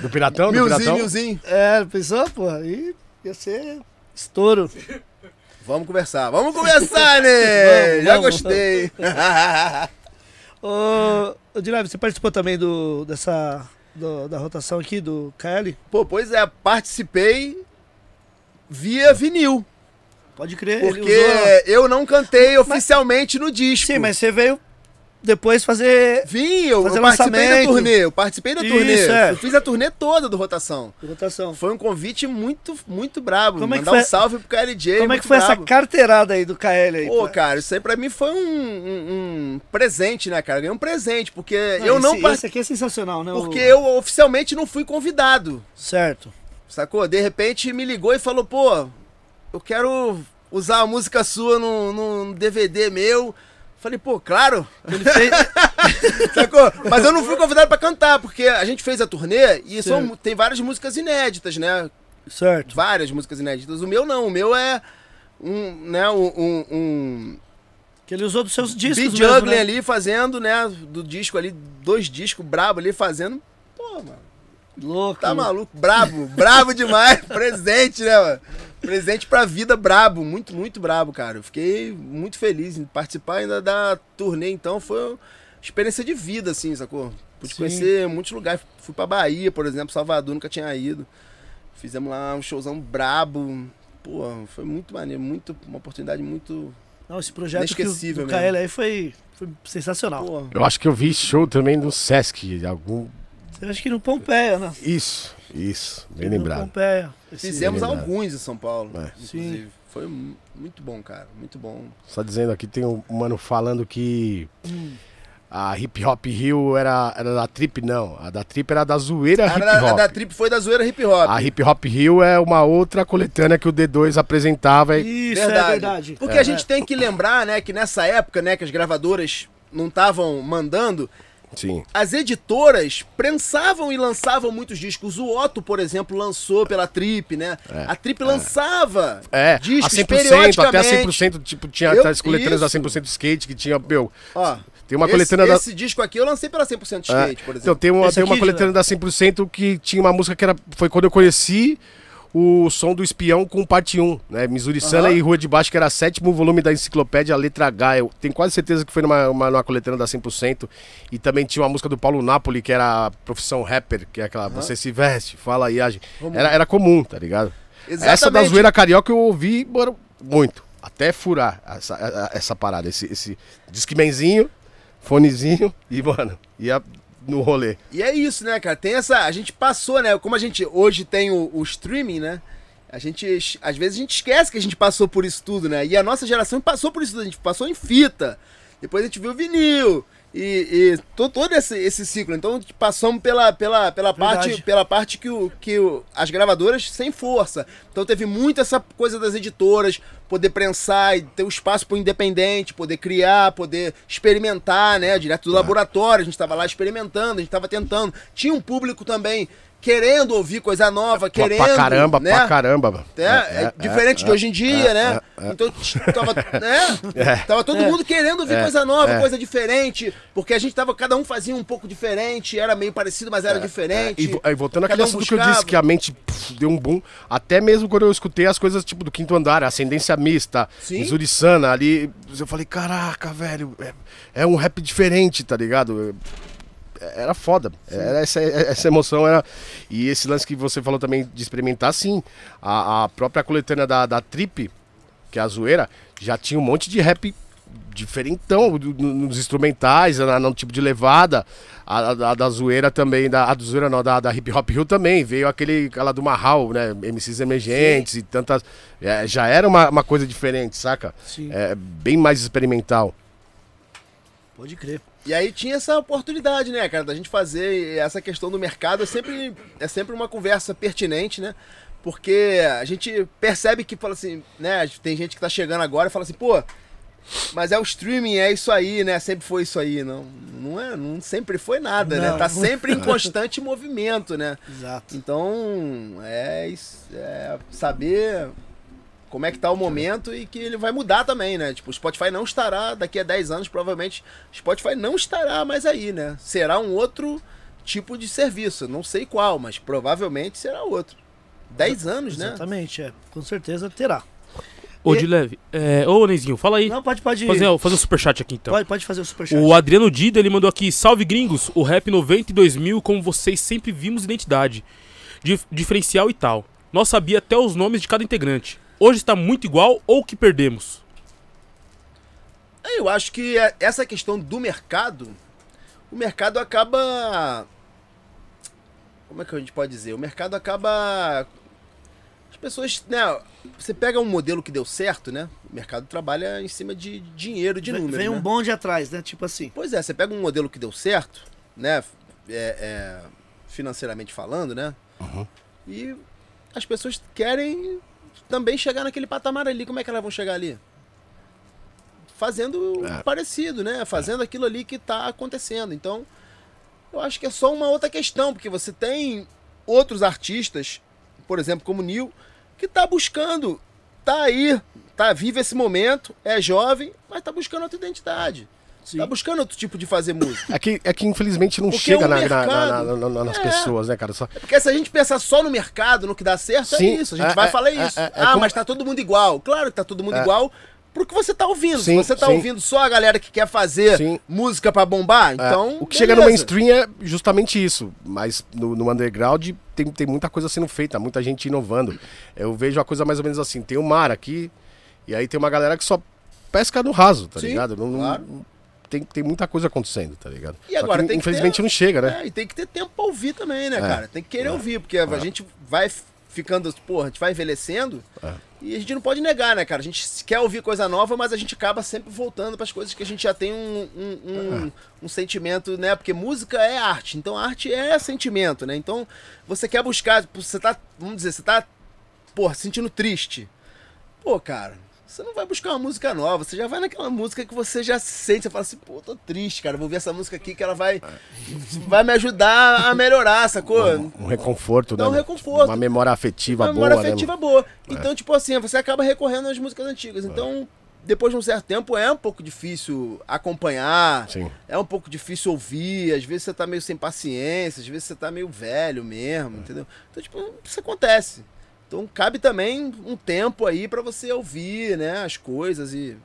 [SPEAKER 2] Do Piratão, do
[SPEAKER 4] milzinho,
[SPEAKER 2] Piratão.
[SPEAKER 4] milzinho.
[SPEAKER 1] É, pensou, pô? Aí ia ser estouro.
[SPEAKER 4] Vamos conversar, vamos conversar, né?
[SPEAKER 1] Vamos,
[SPEAKER 4] Já
[SPEAKER 1] vamos.
[SPEAKER 4] gostei.
[SPEAKER 1] Ô, ô Dilé, você participou também do, dessa, do- da rotação aqui do KL?
[SPEAKER 4] Pô, pois é, participei via vinil.
[SPEAKER 1] Pode crer,
[SPEAKER 4] Porque
[SPEAKER 1] usou...
[SPEAKER 4] eu não cantei oficialmente no disco.
[SPEAKER 1] Sim, mas você veio depois fazer
[SPEAKER 4] Vim, eu,
[SPEAKER 1] Fazer
[SPEAKER 4] eu participei da turnê. Eu participei da
[SPEAKER 1] Isso,
[SPEAKER 4] turnê.
[SPEAKER 1] é.
[SPEAKER 4] Eu fiz a turnê toda do Rotação.
[SPEAKER 1] rotação.
[SPEAKER 4] Foi um convite muito, muito brabo.
[SPEAKER 1] Como é que
[SPEAKER 4] Mandar
[SPEAKER 1] foi-
[SPEAKER 4] um salve pro KLJ.
[SPEAKER 1] Como é que foi essa
[SPEAKER 4] brabo.
[SPEAKER 1] carteirada aí do KL aí?
[SPEAKER 4] Pô,
[SPEAKER 1] pô?
[SPEAKER 4] cara, isso aí pra mim foi um, um- um presente, né, cara? Ganhei um presente, porque
[SPEAKER 1] Não,
[SPEAKER 4] eu não
[SPEAKER 1] esse,
[SPEAKER 4] par-
[SPEAKER 1] esse aqui é sensacional, né? o-
[SPEAKER 4] Porque eu oficialmente não fui convidado,
[SPEAKER 1] Certo.
[SPEAKER 4] sacou? De repente me ligou e falou, pô, eu quero usar a música sua num, num DVD meu. Falei, pô, claro,
[SPEAKER 1] Ele fez...
[SPEAKER 4] sacou? Mas eu não fui convidado pra cantar, porque a gente fez a turnê e são, tem várias músicas inéditas, né?
[SPEAKER 1] certo.
[SPEAKER 4] Várias músicas inéditas. O meu não, o meu é um, né, um, um-
[SPEAKER 1] Que ele usou dos seus discos
[SPEAKER 4] beat
[SPEAKER 1] mesmo,
[SPEAKER 4] juggling
[SPEAKER 1] né?
[SPEAKER 4] ali fazendo, né, do disco ali, dois discos brabo ali fazendo. Pô, mano,
[SPEAKER 1] Louco.
[SPEAKER 4] tá maluco, brabo, brabo demais, presente, né, mano? Presente pra vida, brabo, muito, muito brabo, cara. Eu fiquei muito feliz em participar ainda da turnê, então foi uma experiência de vida, assim, sacou? Pude
[SPEAKER 1] Sim.
[SPEAKER 4] conhecer muitos lugares. Fui pra Bahia, por exemplo, Salvador, nunca tinha ido. Fizemos lá um showzão brabo. Pô, foi muito maneiro, muito, uma oportunidade muito.
[SPEAKER 1] Não, esse projeto que o, do. KL aí foi, foi sensacional.
[SPEAKER 4] Pô,
[SPEAKER 2] Eu acho que eu vi show também no Sesc. Algum.
[SPEAKER 1] Eu acho que no Pompeia, né?
[SPEAKER 2] Isso, isso. Bem lembrado.
[SPEAKER 1] Pompeia.
[SPEAKER 4] Fizemos
[SPEAKER 2] lembrado.
[SPEAKER 4] alguns em São Paulo,
[SPEAKER 2] É.
[SPEAKER 4] inclusive. Foi mu- muito bom, cara. Muito bom.
[SPEAKER 2] Só dizendo aqui, tem um mano falando que
[SPEAKER 1] Hum.
[SPEAKER 2] a Hip Hop Rio era, era da Trip, não. A da Trip era da Zoeira
[SPEAKER 4] A
[SPEAKER 2] Hip
[SPEAKER 4] da, a
[SPEAKER 2] Hop.
[SPEAKER 4] da Trip foi da zoeira hip hop.
[SPEAKER 2] A Hip Hop Rio é uma outra coletânea que o D2 apresentava. e-
[SPEAKER 1] Isso, é verdade.
[SPEAKER 4] Porque
[SPEAKER 1] É.
[SPEAKER 4] a gente tem que lembrar, né, que nessa época, né, que as gravadoras não estavam mandando,
[SPEAKER 2] Sim.
[SPEAKER 4] as editoras prensavam e lançavam muitos discos. O Otto, por exemplo, lançou pela Trip, né? a Trip lançava
[SPEAKER 2] É,
[SPEAKER 4] discos
[SPEAKER 2] a 100%,
[SPEAKER 4] periodicamente.
[SPEAKER 2] até 100%, tipo, tinha
[SPEAKER 4] Eu-
[SPEAKER 2] as coletâneas da
[SPEAKER 4] isso.
[SPEAKER 2] 100% skate que tinha, meu,
[SPEAKER 4] Ó,
[SPEAKER 2] tem uma
[SPEAKER 4] esse,
[SPEAKER 2] coletânea da...
[SPEAKER 4] esse disco aqui eu lancei pela 100%
[SPEAKER 2] É,
[SPEAKER 4] skate, por
[SPEAKER 2] Então,
[SPEAKER 4] exemplo.
[SPEAKER 2] tem uma,
[SPEAKER 1] Esse
[SPEAKER 2] tem uma coletânea da 100% que tinha uma música que era, foi quando eu conheci o som do espião com parte 1, né? Missouri Sana
[SPEAKER 4] Aham.
[SPEAKER 2] e Rua de Baixo, que era sétimo volume da enciclopédia Letra H. Eu tenho quase certeza que foi numa, uma, numa coletânea da 100%. E também tinha uma música do Paulo Napoli, que era a profissão rapper, que é aquela Você se veste, fala e age. Era, era comum, tá ligado? Essa da
[SPEAKER 4] Exatamente.
[SPEAKER 2] zoeira carioca eu ouvi mano, muito. Até furar essa, a- a- essa parada, esse, esse discmanzinho, fonezinho e, mano, ia no rolê.
[SPEAKER 4] E é isso, né, cara? Tem essa. A gente passou, né? Como a gente hoje tem o, o streaming, né? A gente. Às vezes a gente esquece que a gente passou por isso tudo, né? E a nossa geração passou por isso tudo. A gente passou em fita. Depois a gente viu vinil. E, e to- todo esse, esse ciclo. Então passamos pela, pela, pela,
[SPEAKER 1] Verdade.
[SPEAKER 4] parte, pela parte que, o, que o, as gravadoras sem força. Então teve muito essa coisa das editoras, poder prensar e ter o espaço para o independente, poder criar, poder experimentar, né? Direto do laboratório, a gente estava lá experimentando, a gente estava tentando. Tinha um público também querendo ouvir coisa nova, querendo.
[SPEAKER 2] pra caramba,
[SPEAKER 4] né?
[SPEAKER 2] pra caramba. mano.
[SPEAKER 4] É, é diferente de hoje em dia,
[SPEAKER 2] é,
[SPEAKER 4] né?
[SPEAKER 2] é,
[SPEAKER 4] Então t- tava, né?
[SPEAKER 2] É.
[SPEAKER 4] tava todo mundo querendo ouvir
[SPEAKER 2] É,
[SPEAKER 4] coisa nova,
[SPEAKER 2] é.
[SPEAKER 4] coisa diferente, porque a gente tava, cada um fazia um pouco diferente, era meio parecido, mas era diferente.
[SPEAKER 2] E, aí, voltando àquele
[SPEAKER 4] um
[SPEAKER 2] assunto que eu disse, que a mente pff, deu um boom, até mesmo quando eu escutei as coisas tipo do quinto andar, ascendência mista,
[SPEAKER 4] Sim.
[SPEAKER 2] Missouri Sana, ali, eu falei, caraca, velho, é, é um rap diferente, tá ligado? Era foda. Era essa, essa emoção era. E esse lance que você falou também de experimentar, sim. A, a própria coletânea da, da Trip, que é a zoeira, já tinha um monte de rap diferentão nos instrumentais, na- no tipo de levada. A, a- a da zoeira também, da, a do zoeira não, da, da Hip Hop Hill também. Veio aquele, aquela do Marral, né? MCs emergentes e tantas. é, já era uma, uma coisa diferente, saca?
[SPEAKER 1] Sim.
[SPEAKER 2] É bem mais experimental.
[SPEAKER 1] Pode crer.
[SPEAKER 4] E aí tinha essa oportunidade, né, cara, da gente fazer essa questão do mercado. É sempre, é sempre uma conversa pertinente, né? Porque a gente percebe que, fala assim, né? Tem gente que tá chegando agora e fala assim, pô, mas é o streaming, é isso aí, né? Sempre foi isso aí. Não, não, é, não sempre foi nada, né?
[SPEAKER 1] Não.
[SPEAKER 4] Tá sempre em constante movimento, né?
[SPEAKER 1] Exato.
[SPEAKER 4] Então, é, é saber como é que tá o momento e que ele vai mudar também, né? Tipo, o Spotify não estará, daqui a 10 anos, provavelmente, o Spotify não estará mais aí, né? Será um outro tipo de serviço. Não sei qual, mas provavelmente será outro. 10 anos, né?
[SPEAKER 1] Exatamente, é. Com certeza terá.
[SPEAKER 3] Ô,
[SPEAKER 1] E-
[SPEAKER 3] de leve. É, ô, Neizinho, fala aí.
[SPEAKER 1] Não, pode, pode.
[SPEAKER 3] Fazer, fazer um superchat aqui então.
[SPEAKER 1] Pode, pode fazer o superchat.
[SPEAKER 3] O Adriano Dida, ele mandou aqui, salve gringos, o rap 92 mil, como vocês sempre vimos identidade, dif- diferencial e tal. Nós sabia até os nomes de cada integrante. Hoje está muito igual ou que perdemos?
[SPEAKER 4] Eu acho que é- essa questão do mercado, o mercado acaba. Como é que a gente pode dizer? O mercado acaba. As pessoas, né? Você pega um modelo que deu certo, né? O mercado trabalha em cima de dinheiro, de números.
[SPEAKER 1] Vem um
[SPEAKER 4] né?
[SPEAKER 1] bonde atrás, né? Tipo assim.
[SPEAKER 4] Pois é, você pega um modelo que deu certo, né? é- é, financeiramente falando, né? E as pessoas querem também chegar naquele patamar ali. Como é que elas vão chegar ali? Fazendo
[SPEAKER 2] É.
[SPEAKER 4] parecido, né? Fazendo aquilo ali que tá acontecendo. Então, eu acho que é só uma outra questão, porque você tem outros artistas, por exemplo, como o Neil, que tá buscando, tá aí, tá vivo esse momento, é jovem, mas tá buscando outra identidade.
[SPEAKER 1] Sim.
[SPEAKER 4] Tá buscando outro tipo de fazer música.
[SPEAKER 2] É que, é que infelizmente não
[SPEAKER 4] Porque
[SPEAKER 2] chega
[SPEAKER 4] o
[SPEAKER 2] na-
[SPEAKER 4] mercado-
[SPEAKER 2] na- na- na- nas
[SPEAKER 4] É.
[SPEAKER 2] pessoas, né, cara? Só,
[SPEAKER 4] Porque se a gente pensar só no mercado, no que dá certo,
[SPEAKER 2] Sim,
[SPEAKER 4] é isso. A gente
[SPEAKER 2] é-
[SPEAKER 4] vai
[SPEAKER 2] é-
[SPEAKER 4] falar
[SPEAKER 2] é-
[SPEAKER 4] isso.
[SPEAKER 2] é- é
[SPEAKER 4] ah,
[SPEAKER 2] como-
[SPEAKER 4] mas tá todo mundo igual. Claro que tá todo mundo
[SPEAKER 2] É.
[SPEAKER 4] igual pro que você tá ouvindo.
[SPEAKER 2] Sim,
[SPEAKER 4] se você tá
[SPEAKER 2] sim.
[SPEAKER 4] ouvindo só a galera que quer fazer
[SPEAKER 2] Sim.
[SPEAKER 4] música pra bombar,
[SPEAKER 2] É,
[SPEAKER 4] então.
[SPEAKER 2] o que chega no
[SPEAKER 4] beleza.
[SPEAKER 2] mainstream é justamente isso. Mas no, no underground tem, tem muita coisa sendo feita, muita gente inovando. Eu vejo a coisa mais ou menos assim: tem o mar aqui, e aí tem uma galera que só pesca no raso, tá
[SPEAKER 4] Sim,
[SPEAKER 2] ligado? Não, não-
[SPEAKER 4] claro.
[SPEAKER 2] Tem, tem muita coisa acontecendo, tá ligado?
[SPEAKER 4] E agora
[SPEAKER 2] que, infelizmente
[SPEAKER 4] ter-
[SPEAKER 2] não chega, né?
[SPEAKER 4] É, e tem que ter tempo pra ouvir também, né,
[SPEAKER 2] É.
[SPEAKER 4] cara? Tem que querer ouvir, porque a gente vai ficando, porra, a gente vai envelhecendo
[SPEAKER 2] É.
[SPEAKER 4] e a gente não pode negar, né, cara? A gente quer ouvir coisa nova, mas a gente acaba sempre voltando pras coisas que a gente já tem um, um, um- um sentimento, né? Porque música é arte, então arte é sentimento, né? Então você quer buscar, você tá, vamos dizer, você tá, porra, se sentindo triste. Pô, cara, você não vai buscar uma música nova, você já vai naquela música que você já sente, você fala assim, pô, tô triste, cara, vou ver essa música aqui que ela vai, vai me ajudar a melhorar, sacou?
[SPEAKER 2] Um reconforto,
[SPEAKER 4] Dá
[SPEAKER 2] né?
[SPEAKER 4] um reconforto.
[SPEAKER 2] Uma memória afetiva
[SPEAKER 4] Uma
[SPEAKER 2] boa,
[SPEAKER 4] memória
[SPEAKER 2] né?
[SPEAKER 4] afetiva
[SPEAKER 2] mano?
[SPEAKER 4] boa. Então, tipo assim, você acaba recorrendo às músicas antigas. Então, depois de um certo tempo, é um pouco difícil acompanhar.
[SPEAKER 2] Sim.
[SPEAKER 4] É um pouco difícil ouvir. Às vezes você tá meio sem paciência, às vezes você tá meio velho mesmo, entendeu? Então, tipo, isso acontece. Então, cabe também um tempo aí pra você ouvir, né, as coisas e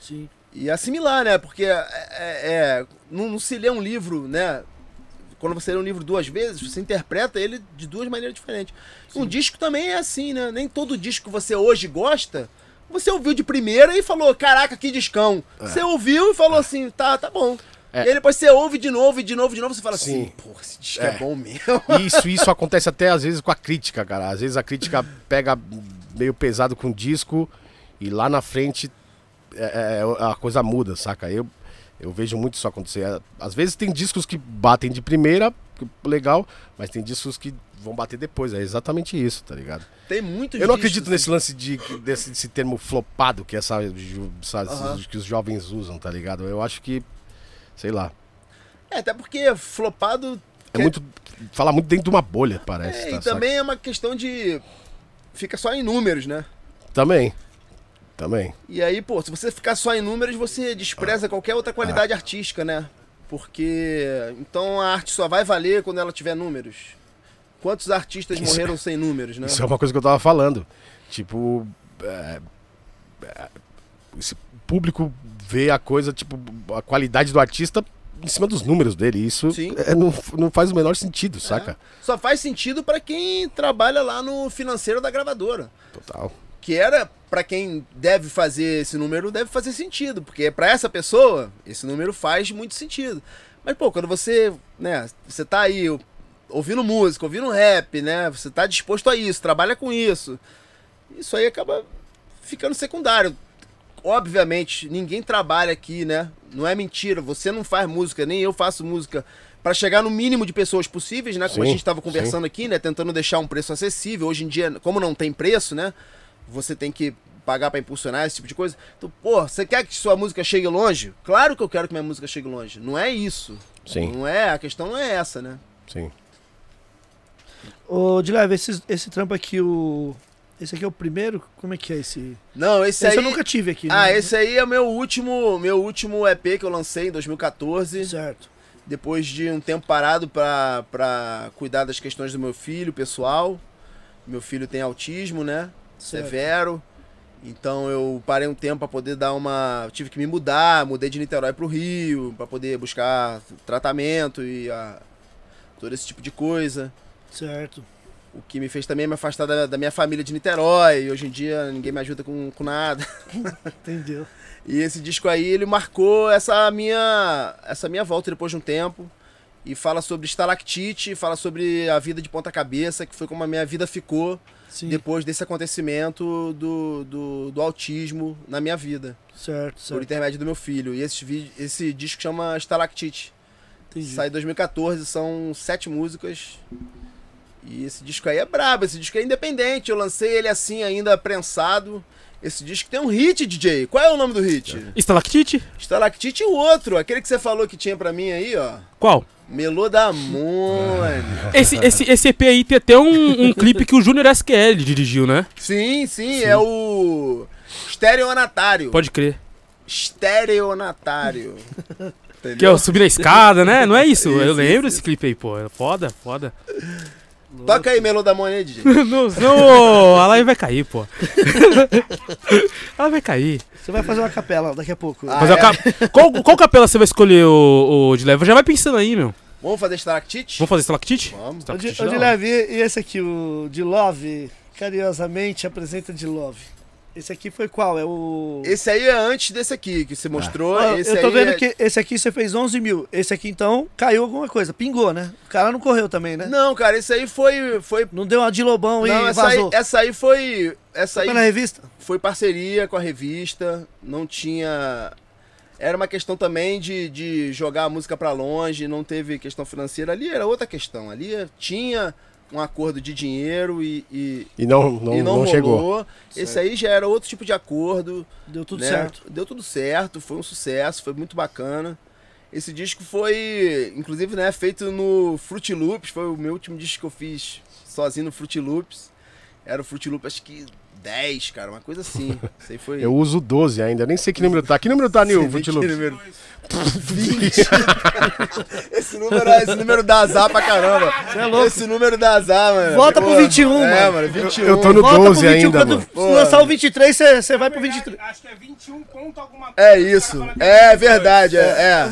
[SPEAKER 1] Sim.
[SPEAKER 4] e assimilar, né? Porque é, é- é- não, não se lê um livro, né? Quando você lê um livro duas vezes, você interpreta ele de duas maneiras diferentes. Um disco também é assim, né? Nem todo disco que você hoje gosta, você ouviu de primeira e falou, caraca, que discão. Você ouviu e falou assim, tá, tá bom.
[SPEAKER 2] É.
[SPEAKER 4] E aí depois você ouve de novo, e de novo, de novo, você fala assim,
[SPEAKER 2] Sim.
[SPEAKER 4] porra, esse disco é,
[SPEAKER 2] É.
[SPEAKER 4] bom mesmo.
[SPEAKER 2] Isso, isso acontece até às vezes com a crítica, cara. Às vezes a crítica pega meio pesado com o disco e lá na frente é, é, a coisa muda, saca? Eu, eu vejo muito isso acontecer. Às vezes tem discos que batem de primeira, legal, mas tem discos que vão bater depois. É exatamente isso, tá ligado?
[SPEAKER 4] Tem muitos
[SPEAKER 2] Eu não acredito nesse lance de, desse, desse termo flopado que, essa, essa-
[SPEAKER 4] Aham.
[SPEAKER 2] que os jovens usam, tá ligado? Eu acho que, sei lá,
[SPEAKER 4] É, até porque flopado
[SPEAKER 2] é
[SPEAKER 4] Que-
[SPEAKER 2] muito. Fala muito dentro de uma bolha, parece.
[SPEAKER 4] é,
[SPEAKER 2] tá,
[SPEAKER 4] e
[SPEAKER 2] saca?
[SPEAKER 4] também é uma questão de. Fica só em números, né?
[SPEAKER 2] Também. Também.
[SPEAKER 4] E aí, pô, se você ficar só em números, você despreza qualquer outra qualidade artística, né? Porque então a arte só vai valer quando ela tiver números. Quantos artistas
[SPEAKER 2] Isso-
[SPEAKER 4] morreram sem números, né?
[SPEAKER 2] Isso é uma coisa que eu tava falando. Tipo. é, é, esse público vê a coisa, tipo, a qualidade do artista em cima dos números dele. Isso é, não, não faz o menor sentido, saca?
[SPEAKER 4] Só faz sentido pra quem trabalha lá no financeiro da gravadora.
[SPEAKER 2] Total.
[SPEAKER 4] Que era pra quem deve fazer esse número, deve fazer sentido, porque pra essa pessoa esse número faz muito sentido. Mas pô, quando você, né, você tá aí ouvindo música, ouvindo rap, né, você tá disposto a isso, trabalha com isso. Isso aí acaba ficando secundário. Obviamente, ninguém trabalha aqui, né? Não é mentira. Você não faz música, nem eu faço música para chegar no mínimo de pessoas possíveis, né? Como a
[SPEAKER 2] Sim,
[SPEAKER 4] gente estava conversando aqui, né? Tentando deixar um preço acessível. Hoje em dia, como não tem preço, né? Você tem que pagar para impulsionar esse tipo de coisa. Então, pô, você quer que sua música chegue longe? Claro que eu quero que minha música chegue longe. Não é isso.
[SPEAKER 2] Sim,
[SPEAKER 4] Não é, a questão não é essa, né?
[SPEAKER 2] sim.
[SPEAKER 1] Ô, Dileve, esse, esse trampo aqui, o. Esse aqui é o primeiro? Como é que é esse?
[SPEAKER 4] Não, esse,
[SPEAKER 1] Esse
[SPEAKER 4] aí.
[SPEAKER 1] eu nunca tive aqui,
[SPEAKER 4] Ah,
[SPEAKER 1] né?
[SPEAKER 4] esse aí é o meu último, meu último EP que eu lancei em 2014.
[SPEAKER 1] Certo.
[SPEAKER 4] Depois de um tempo parado pra cuidar das questões do meu filho, pessoal. Meu filho tem autismo, né?
[SPEAKER 1] Certo.
[SPEAKER 4] Severo. Então eu parei um tempo pra poder dar uma. tive que me mudar, mudei de Niterói pro Rio, pra poder buscar tratamento e a- todo esse tipo de coisa.
[SPEAKER 1] Certo.
[SPEAKER 4] O que me fez também me afastar da, da minha família de Niterói. E hoje em dia ninguém me ajuda com, com nada.
[SPEAKER 1] Entendeu?
[SPEAKER 4] E esse disco aí, ele marcou essa minha, essa minha volta depois de um tempo. E fala sobre estalactite, fala sobre a vida de ponta cabeça, que foi como a minha vida ficou
[SPEAKER 1] Sim.
[SPEAKER 4] depois desse acontecimento do, do, do autismo na minha vida,
[SPEAKER 1] Certo,
[SPEAKER 4] por
[SPEAKER 1] certo.
[SPEAKER 4] intermédio do meu filho. E esse, vídeo- esse disco chama Estalactite.
[SPEAKER 1] Entendi.
[SPEAKER 4] Sai em 2014, são sete músicas. E esse disco aí é brabo, esse disco é independente. Eu lancei ele assim, ainda prensado. Esse disco tem um hit, DJ. Qual é o nome do hit?
[SPEAKER 3] Estalactite?
[SPEAKER 4] Estalactite e o outro, aquele que você falou que tinha pra mim aí, ó.
[SPEAKER 3] Qual?
[SPEAKER 4] Melodamone.
[SPEAKER 3] Esse, esse, esse EP aí tem até um, um clipe que o Júnior SQL dirigiu, né?
[SPEAKER 4] Sim, sim, é o Estereonatário.
[SPEAKER 3] Pode crer.
[SPEAKER 4] Estereonatário. Entendeu?
[SPEAKER 3] Que é o subir na escada, né? Não é isso?
[SPEAKER 4] Isso,
[SPEAKER 3] Eu lembro
[SPEAKER 4] isso,
[SPEAKER 3] desse clipe aí, pô. É Foda, foda.
[SPEAKER 4] Toca aí Melodamone aí, DJ.
[SPEAKER 3] não, não, a live vai cair, pô. Ela vai cair.
[SPEAKER 1] Você vai fazer uma capela daqui a pouco.
[SPEAKER 4] Ah,
[SPEAKER 3] Mas
[SPEAKER 4] é?
[SPEAKER 3] a cap- qual, qual capela você vai escolher, o, o de leva? Já vai pensando aí, meu.
[SPEAKER 4] Vamos fazer Estalactite?
[SPEAKER 3] Vamos fazer estalactite?
[SPEAKER 4] Vamos.
[SPEAKER 1] Ô, Di-
[SPEAKER 3] Estalactite
[SPEAKER 1] ô,
[SPEAKER 3] da.
[SPEAKER 1] Leve, e esse aqui, o de Love, carinhosamente apresenta de Love. Esse aqui foi qual? É o.
[SPEAKER 4] Esse aí é antes desse aqui que você mostrou.
[SPEAKER 1] Ó,
[SPEAKER 4] esse
[SPEAKER 1] eu tô
[SPEAKER 4] aí
[SPEAKER 1] vendo
[SPEAKER 4] é-
[SPEAKER 1] que esse aqui você fez 11 mil. Esse aqui então caiu alguma coisa, pingou, né? O cara não correu também, né?
[SPEAKER 4] Não, cara, esse aí foi. foi...
[SPEAKER 1] Não deu uma de lobão
[SPEAKER 4] Não,
[SPEAKER 1] e
[SPEAKER 4] essa aí,
[SPEAKER 1] vazou.
[SPEAKER 4] essa aí foi. Essa
[SPEAKER 1] Foi
[SPEAKER 4] aí
[SPEAKER 1] na revista?
[SPEAKER 4] foi parceria com a revista, não tinha. Era uma questão também de, de jogar a música pra longe, não teve questão financeira. Ali era outra questão. Ali tinha um acordo de dinheiro e, e,
[SPEAKER 2] E não, não,
[SPEAKER 4] e não,
[SPEAKER 2] não, chegou.
[SPEAKER 4] rolou. Esse aí já era outro tipo de acordo.
[SPEAKER 1] Deu tudo
[SPEAKER 4] né?
[SPEAKER 1] certo.
[SPEAKER 4] Deu tudo certo, foi um sucesso, foi muito bacana. Esse disco foi, inclusive, né, feito no Fruit Loops, foi o meu último disco que eu fiz sozinho no Fruit Loops. Era o Fruit Loops, acho que 10, cara, uma coisa assim. Aí foi.
[SPEAKER 2] Eu uso 12 ainda, nem sei que número tá. Que número tá, Nil? Loops?
[SPEAKER 4] número- 20. esse, número, é- esse número dá azar pra caramba.
[SPEAKER 1] Você é louco.
[SPEAKER 4] Esse número dá azar, mano.
[SPEAKER 1] Volta pro 21,
[SPEAKER 4] É,
[SPEAKER 1] mano.
[SPEAKER 4] mano, 21.
[SPEAKER 2] Eu tô no
[SPEAKER 1] Volta
[SPEAKER 2] 12
[SPEAKER 1] pro 21,
[SPEAKER 2] ainda,
[SPEAKER 1] quando
[SPEAKER 2] mano.
[SPEAKER 4] Pô.
[SPEAKER 1] lançar o 23, você você vai pro 23.
[SPEAKER 5] Acho que é 21 ponto alguma coisa.
[SPEAKER 4] É isso. É
[SPEAKER 5] 22.
[SPEAKER 4] verdade, é. é.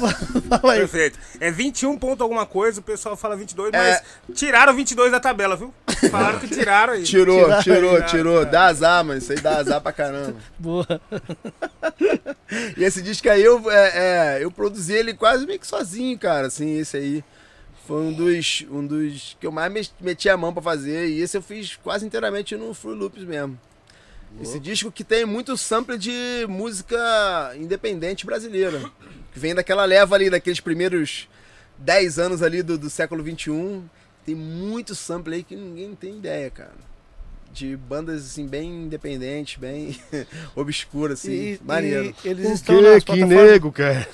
[SPEAKER 1] Fala aí.
[SPEAKER 5] Perfeito. É 21 ponto alguma coisa, o pessoal fala 22,
[SPEAKER 4] É.
[SPEAKER 5] mas tiraram 22 da tabela, viu? Falaram que tiraram aí.
[SPEAKER 4] Tirou, tirou, tirou. Dá azar, mano. Isso aí dá azar pra caramba.
[SPEAKER 1] Boa.
[SPEAKER 4] E esse disco aí eu, é, é, eu produzi ele quase meio que sozinho, cara. Assim, esse aí foi um dos, um dos que eu mais me- meti a mão pra fazer. E esse eu fiz quase inteiramente no Fruit Loops mesmo. Esse disco que tem muito sample de música independente brasileira. Que vem daquela leva ali, daqueles primeiros 10 anos ali do, do século XXI. Tem muito sample aí que ninguém tem ideia, cara. De bandas assim, bem independentes, bem obscuras, assim.
[SPEAKER 1] E,
[SPEAKER 4] maneiro.
[SPEAKER 1] e eles
[SPEAKER 2] O
[SPEAKER 1] estão
[SPEAKER 2] que
[SPEAKER 1] nas
[SPEAKER 2] que
[SPEAKER 1] plataformas.
[SPEAKER 2] nego, cara?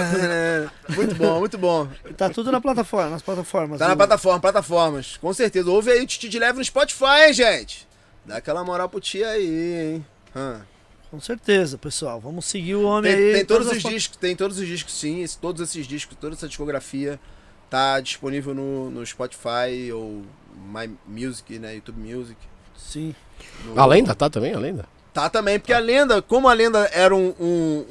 [SPEAKER 4] muito bom, muito bom.
[SPEAKER 1] Tá tudo na plataforma, nas plataformas.
[SPEAKER 4] Tá na
[SPEAKER 1] O-
[SPEAKER 4] plataforma, plataformas. Com certeza. Ouve aí o Titi de Leve no Spotify, hein, gente? Dá aquela moral pro tia aí, hein? Hã.
[SPEAKER 1] Com certeza, pessoal. Vamos seguir o homem
[SPEAKER 4] Tem,
[SPEAKER 1] aí.
[SPEAKER 4] tem
[SPEAKER 1] em
[SPEAKER 4] todos os
[SPEAKER 1] as
[SPEAKER 4] discos, tem todos os discos, sim. esse- todos esses discos, toda essa discografia tá disponível no, no Spotify ou My Music, né? YouTube Music.
[SPEAKER 1] Sim.
[SPEAKER 4] No-
[SPEAKER 2] A lenda tá também, a lenda?
[SPEAKER 4] Tá também, porque a lenda, como a lenda era um, um,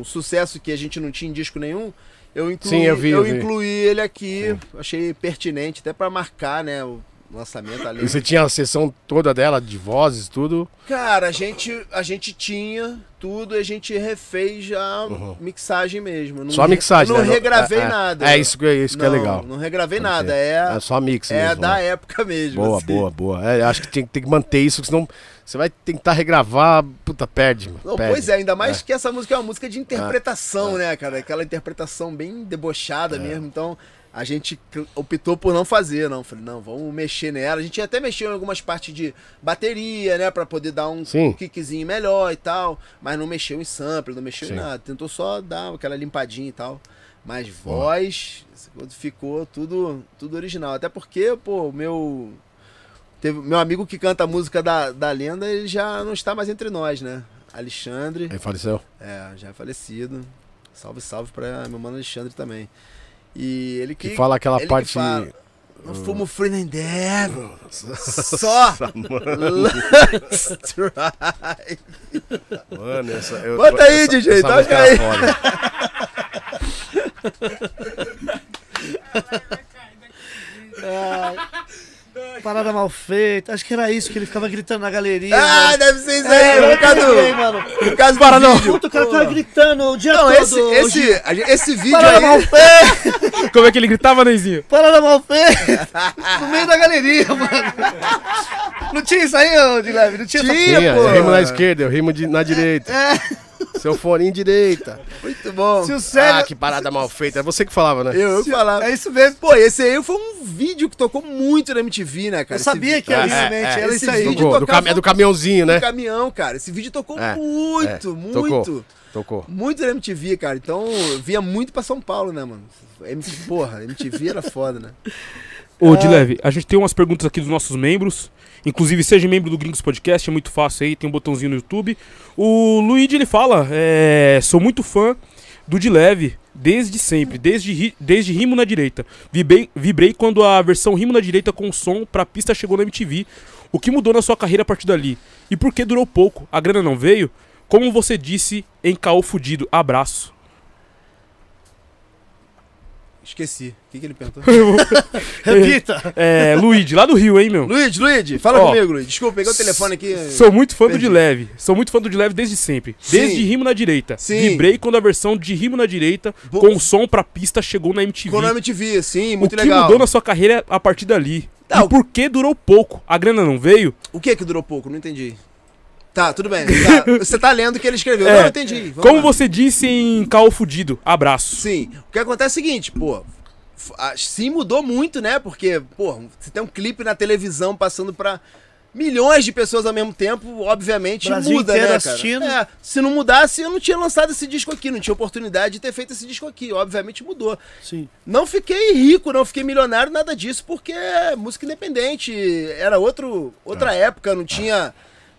[SPEAKER 4] um sucesso que a gente não tinha em disco nenhum, eu incluí,
[SPEAKER 2] Sim, eu vi, eu vi.
[SPEAKER 4] incluí ele aqui, achei pertinente, até pra marcar, né, o lançamento, a
[SPEAKER 2] E você tinha a sessão toda dela, de vozes, tudo.
[SPEAKER 4] Cara, a gente, a gente tinha tudo e a gente refez a mixagem mesmo. Não
[SPEAKER 2] Só a mixagem,
[SPEAKER 4] Não
[SPEAKER 2] né?
[SPEAKER 4] regravei
[SPEAKER 2] é, é,
[SPEAKER 4] nada.
[SPEAKER 2] É isso, que- isso que é
[SPEAKER 4] Não,
[SPEAKER 2] legal.
[SPEAKER 4] Não regravei nada, é,
[SPEAKER 2] É só mix
[SPEAKER 4] é
[SPEAKER 2] mesmo.
[SPEAKER 4] da
[SPEAKER 2] né?
[SPEAKER 4] época mesmo.
[SPEAKER 2] Boa,
[SPEAKER 4] assim.
[SPEAKER 2] boa, boa. É, acho que tem, tem que manter isso, senão Você vai tentar regravar, puta, perde, mano.
[SPEAKER 4] Não,
[SPEAKER 2] perde.
[SPEAKER 4] pois é, ainda mais que essa música é uma música de interpretação, né, cara? Aquela interpretação bem debochada mesmo. Então, a gente optou por não fazer, não. Falei, não, vamos mexer nela. A gente até mexeu em algumas partes de bateria, né? Pra poder dar um
[SPEAKER 2] Sim.
[SPEAKER 4] kickzinho melhor e tal. Mas não mexeu em sample, não mexeu
[SPEAKER 2] Sim.
[SPEAKER 4] em nada. Tentou só dar aquela limpadinha e tal. Mas voz, ficou tudo, tudo original. Até porque, pô, meu. Teve, meu amigo que canta a música da, da lenda, ele já não está mais entre nós, né? Alexandre.
[SPEAKER 2] Ele faleceu.
[SPEAKER 4] É, já é falecido. Salve, salve pra meu mano Alexandre também. E ele que.
[SPEAKER 2] Que fala aquela
[SPEAKER 4] ele que
[SPEAKER 2] parte.
[SPEAKER 4] fala, Não fumo free nem devil. Só. Let's try.
[SPEAKER 2] Mano, essa. eu-
[SPEAKER 4] Bota aí,
[SPEAKER 2] essa-
[SPEAKER 4] DJ,
[SPEAKER 2] essa
[SPEAKER 4] toca aí.
[SPEAKER 2] foda.
[SPEAKER 1] Parada mal feita. Acho que era isso que ele ficava gritando na galeria.
[SPEAKER 4] Ah,
[SPEAKER 1] mano.
[SPEAKER 4] deve ser isso
[SPEAKER 1] É,
[SPEAKER 4] aí,
[SPEAKER 1] eu
[SPEAKER 4] por causa do.
[SPEAKER 1] mano.
[SPEAKER 4] Por causa
[SPEAKER 3] Para,
[SPEAKER 4] do
[SPEAKER 3] não.
[SPEAKER 4] vídeo.
[SPEAKER 1] Puta, o cara tava gritando o dia
[SPEAKER 4] Não,
[SPEAKER 1] todo.
[SPEAKER 4] esse, esse, esse vídeo
[SPEAKER 1] Parada mal
[SPEAKER 4] aí.
[SPEAKER 1] feita.
[SPEAKER 3] Como é que ele gritava, Neizinho?
[SPEAKER 1] Parada mal feita. No meio da galeria, mano. Não tinha isso aí, ô, de leve? Não tinha, essa
[SPEAKER 4] Tinha,
[SPEAKER 2] Tinha,
[SPEAKER 4] pô.
[SPEAKER 2] eu rimo na esquerda, eu rimo de- na direita.
[SPEAKER 1] É.
[SPEAKER 2] Seu foninho direita.
[SPEAKER 4] Muito bom.
[SPEAKER 1] Se o Célio...
[SPEAKER 2] Ah, que parada mal feita. É você que falava, né?
[SPEAKER 4] Eu, eu falava.
[SPEAKER 1] É isso mesmo.
[SPEAKER 4] Pô, esse aí foi um vídeo que tocou muito na MTV, né, cara?
[SPEAKER 1] Eu sabia que era
[SPEAKER 2] É,
[SPEAKER 1] isso,
[SPEAKER 2] é,
[SPEAKER 1] mente.
[SPEAKER 2] é.
[SPEAKER 1] Era
[SPEAKER 4] Esse
[SPEAKER 1] isso aí.
[SPEAKER 4] vídeo
[SPEAKER 2] Tocou, do cam- é do caminhãozinho, né?
[SPEAKER 4] vídeo caminhão, cara. Esse vídeo tocou
[SPEAKER 2] É,
[SPEAKER 4] muito,
[SPEAKER 2] é,
[SPEAKER 4] muito.
[SPEAKER 2] tocou. Tocou.
[SPEAKER 4] Muito na MTV, cara. Então, eu via muito pra São Paulo, né, mano? MTV, porra, MTV era foda, né?
[SPEAKER 3] Ô, de leve, a gente tem umas perguntas aqui dos nossos membros. Inclusive, seja membro do Gringos Podcast, é muito fácil aí, tem um botãozinho no YouTube. O Luigi, ele fala, é, sou muito fã do de leve, desde sempre, desde, desde Rimo na Direita. Vibrei, vibrei quando a versão Rimo na Direita com som pra pista chegou na MTV. O que mudou na sua carreira a partir dali? E por que durou pouco? A grana não veio? Como você disse em Caô Fudido, abraço.
[SPEAKER 4] Esqueci. O que, que ele perguntou?
[SPEAKER 1] Repita.
[SPEAKER 3] É, Luigi, lá do Rio, hein, meu?
[SPEAKER 4] Luiz, Luiz, fala
[SPEAKER 3] Ó,
[SPEAKER 4] comigo, Luiz. Desculpa, peguei o telefone aqui.
[SPEAKER 3] Sou muito fã do
[SPEAKER 4] Perdi.
[SPEAKER 3] de leve. Sou muito fã do de leve desde sempre. Desde
[SPEAKER 4] Sim.
[SPEAKER 3] Rimo na Direita.
[SPEAKER 4] Sim.
[SPEAKER 3] Vibrei quando a versão de Rimo na Direita
[SPEAKER 4] Bo-
[SPEAKER 3] com o som pra pista chegou na MTV.
[SPEAKER 4] Ficou na MTV, sim,
[SPEAKER 3] o
[SPEAKER 4] muito
[SPEAKER 3] que
[SPEAKER 4] legal.
[SPEAKER 3] mudou na sua carreira a partir dali?
[SPEAKER 4] Tá,
[SPEAKER 3] e
[SPEAKER 4] o-
[SPEAKER 3] por que durou pouco? A grana não veio?
[SPEAKER 4] O que que durou pouco? Não entendi. Tá, tudo bem. Tá, Você tá lendo o que ele escreveu.
[SPEAKER 3] É.
[SPEAKER 4] Não, entendi. Vamos
[SPEAKER 3] Como
[SPEAKER 4] lá.
[SPEAKER 3] você disse em Caô Fudido, abraço.
[SPEAKER 4] Sim. O que acontece é o seguinte, pô. ah, Sim, mudou muito, né? Porque, pô, você tem um clipe na televisão passando pra milhões de pessoas ao mesmo tempo, obviamente
[SPEAKER 1] Brasil
[SPEAKER 4] muda, né, cara?
[SPEAKER 1] assistindo.
[SPEAKER 4] É, se não mudasse, eu não tinha lançado esse disco aqui, não tinha oportunidade de ter feito esse disco aqui. Obviamente mudou.
[SPEAKER 1] Sim.
[SPEAKER 4] Não fiquei rico, não fiquei milionário, nada disso, porque é música independente. Era outro, outra época, não tinha.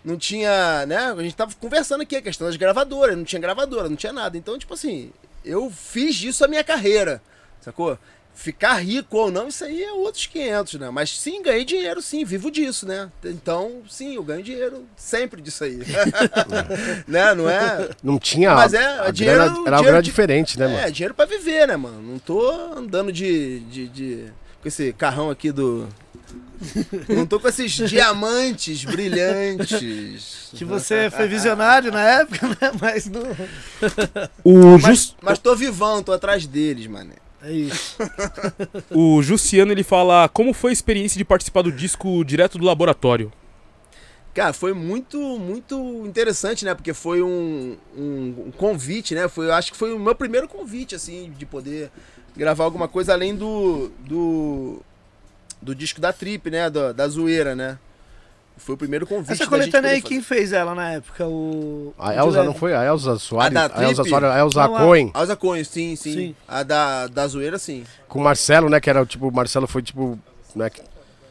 [SPEAKER 4] Não tinha, né? A gente tava conversando aqui a questão das gravadoras, não tinha gravadora, não tinha nada. Então, tipo assim, eu fiz disso a minha carreira, sacou? Ficar rico ou não, isso aí é outros 500, né? Mas sim, ganhei dinheiro, sim, vivo disso, né? Então, sim, eu ganho dinheiro sempre disso aí. né? Não é.
[SPEAKER 2] Não tinha.
[SPEAKER 4] Mas é,
[SPEAKER 2] a
[SPEAKER 4] dinheiro-
[SPEAKER 2] grana, era
[SPEAKER 4] dinheiro de-
[SPEAKER 2] diferente, né,
[SPEAKER 4] É,
[SPEAKER 2] mano?
[SPEAKER 4] dinheiro pra viver, né, mano? Não tô andando de. de, de- com esse carrão aqui do. Não tô com esses diamantes brilhantes.
[SPEAKER 1] Que você foi visionário na época, né? Mas não.
[SPEAKER 3] O,
[SPEAKER 4] Mas,
[SPEAKER 3] Jus,
[SPEAKER 4] mas tô vivão, tô atrás deles, mano.
[SPEAKER 1] É isso.
[SPEAKER 3] o Jussiano, ele fala, como foi a experiência de participar do disco direto do laboratório?
[SPEAKER 4] Cara, foi muito, muito interessante, né? Porque foi um, um, um convite, né? Foi, eu acho que foi o meu primeiro convite, assim, de poder gravar alguma coisa além do. do, do disco da Trip, né? Da, da zoeira, né? Foi o primeiro convite.
[SPEAKER 1] Essa coletânea aí, quem fez ela na época? O.
[SPEAKER 2] A Elza não foi? A Elza Soares?
[SPEAKER 4] A
[SPEAKER 2] A, Elza? Soares, a Elza
[SPEAKER 1] Não, a-
[SPEAKER 2] Cohen.
[SPEAKER 4] Alza Cohen, sim, sim,
[SPEAKER 1] Sim.
[SPEAKER 4] A da, da zoeira, sim.
[SPEAKER 2] Com o Marcelo, né? Que era tipo. O Marcelo foi tipo. Né, que-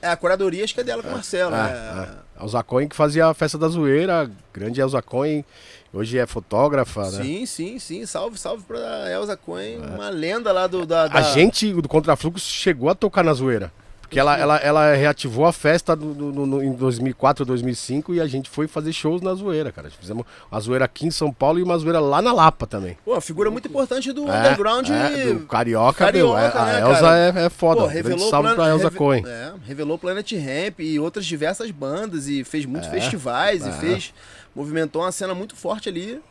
[SPEAKER 4] É, a curadoria acho que é dela com o Marcelo,
[SPEAKER 2] é,
[SPEAKER 4] né?
[SPEAKER 2] é. A Elza Cohen que fazia a festa da zoeira. Grande Elza Cohen. Hoje é fotógrafa, né?
[SPEAKER 4] Sim, sim, sim. Salve, salve pra Elza Cohen, uma lenda lá do. Da, da-
[SPEAKER 2] A gente do Contrafluxo chegou a tocar na zoeira. Porque ela, ela, ela reativou a festa do- do- no- em 2004, 2005 e a gente foi fazer shows na zoeira, cara. Fizemos uma zoeira aqui em São Paulo e uma zoeira lá na Lapa também.
[SPEAKER 4] Pô, figura muito importante do
[SPEAKER 2] É,
[SPEAKER 4] underground.
[SPEAKER 2] é, do Carioca,
[SPEAKER 4] Carioca,
[SPEAKER 2] meu. É,
[SPEAKER 4] né,
[SPEAKER 2] a Elza é, é foda.
[SPEAKER 4] Pô, revelou
[SPEAKER 2] salve pra Elza
[SPEAKER 4] reve-
[SPEAKER 2] Cohen.
[SPEAKER 4] É, revelou Planet Ramp e outras diversas bandas e fez muitos
[SPEAKER 2] É,
[SPEAKER 4] festivais e
[SPEAKER 2] é.
[SPEAKER 4] fez. Movimentou uma cena muito forte ali.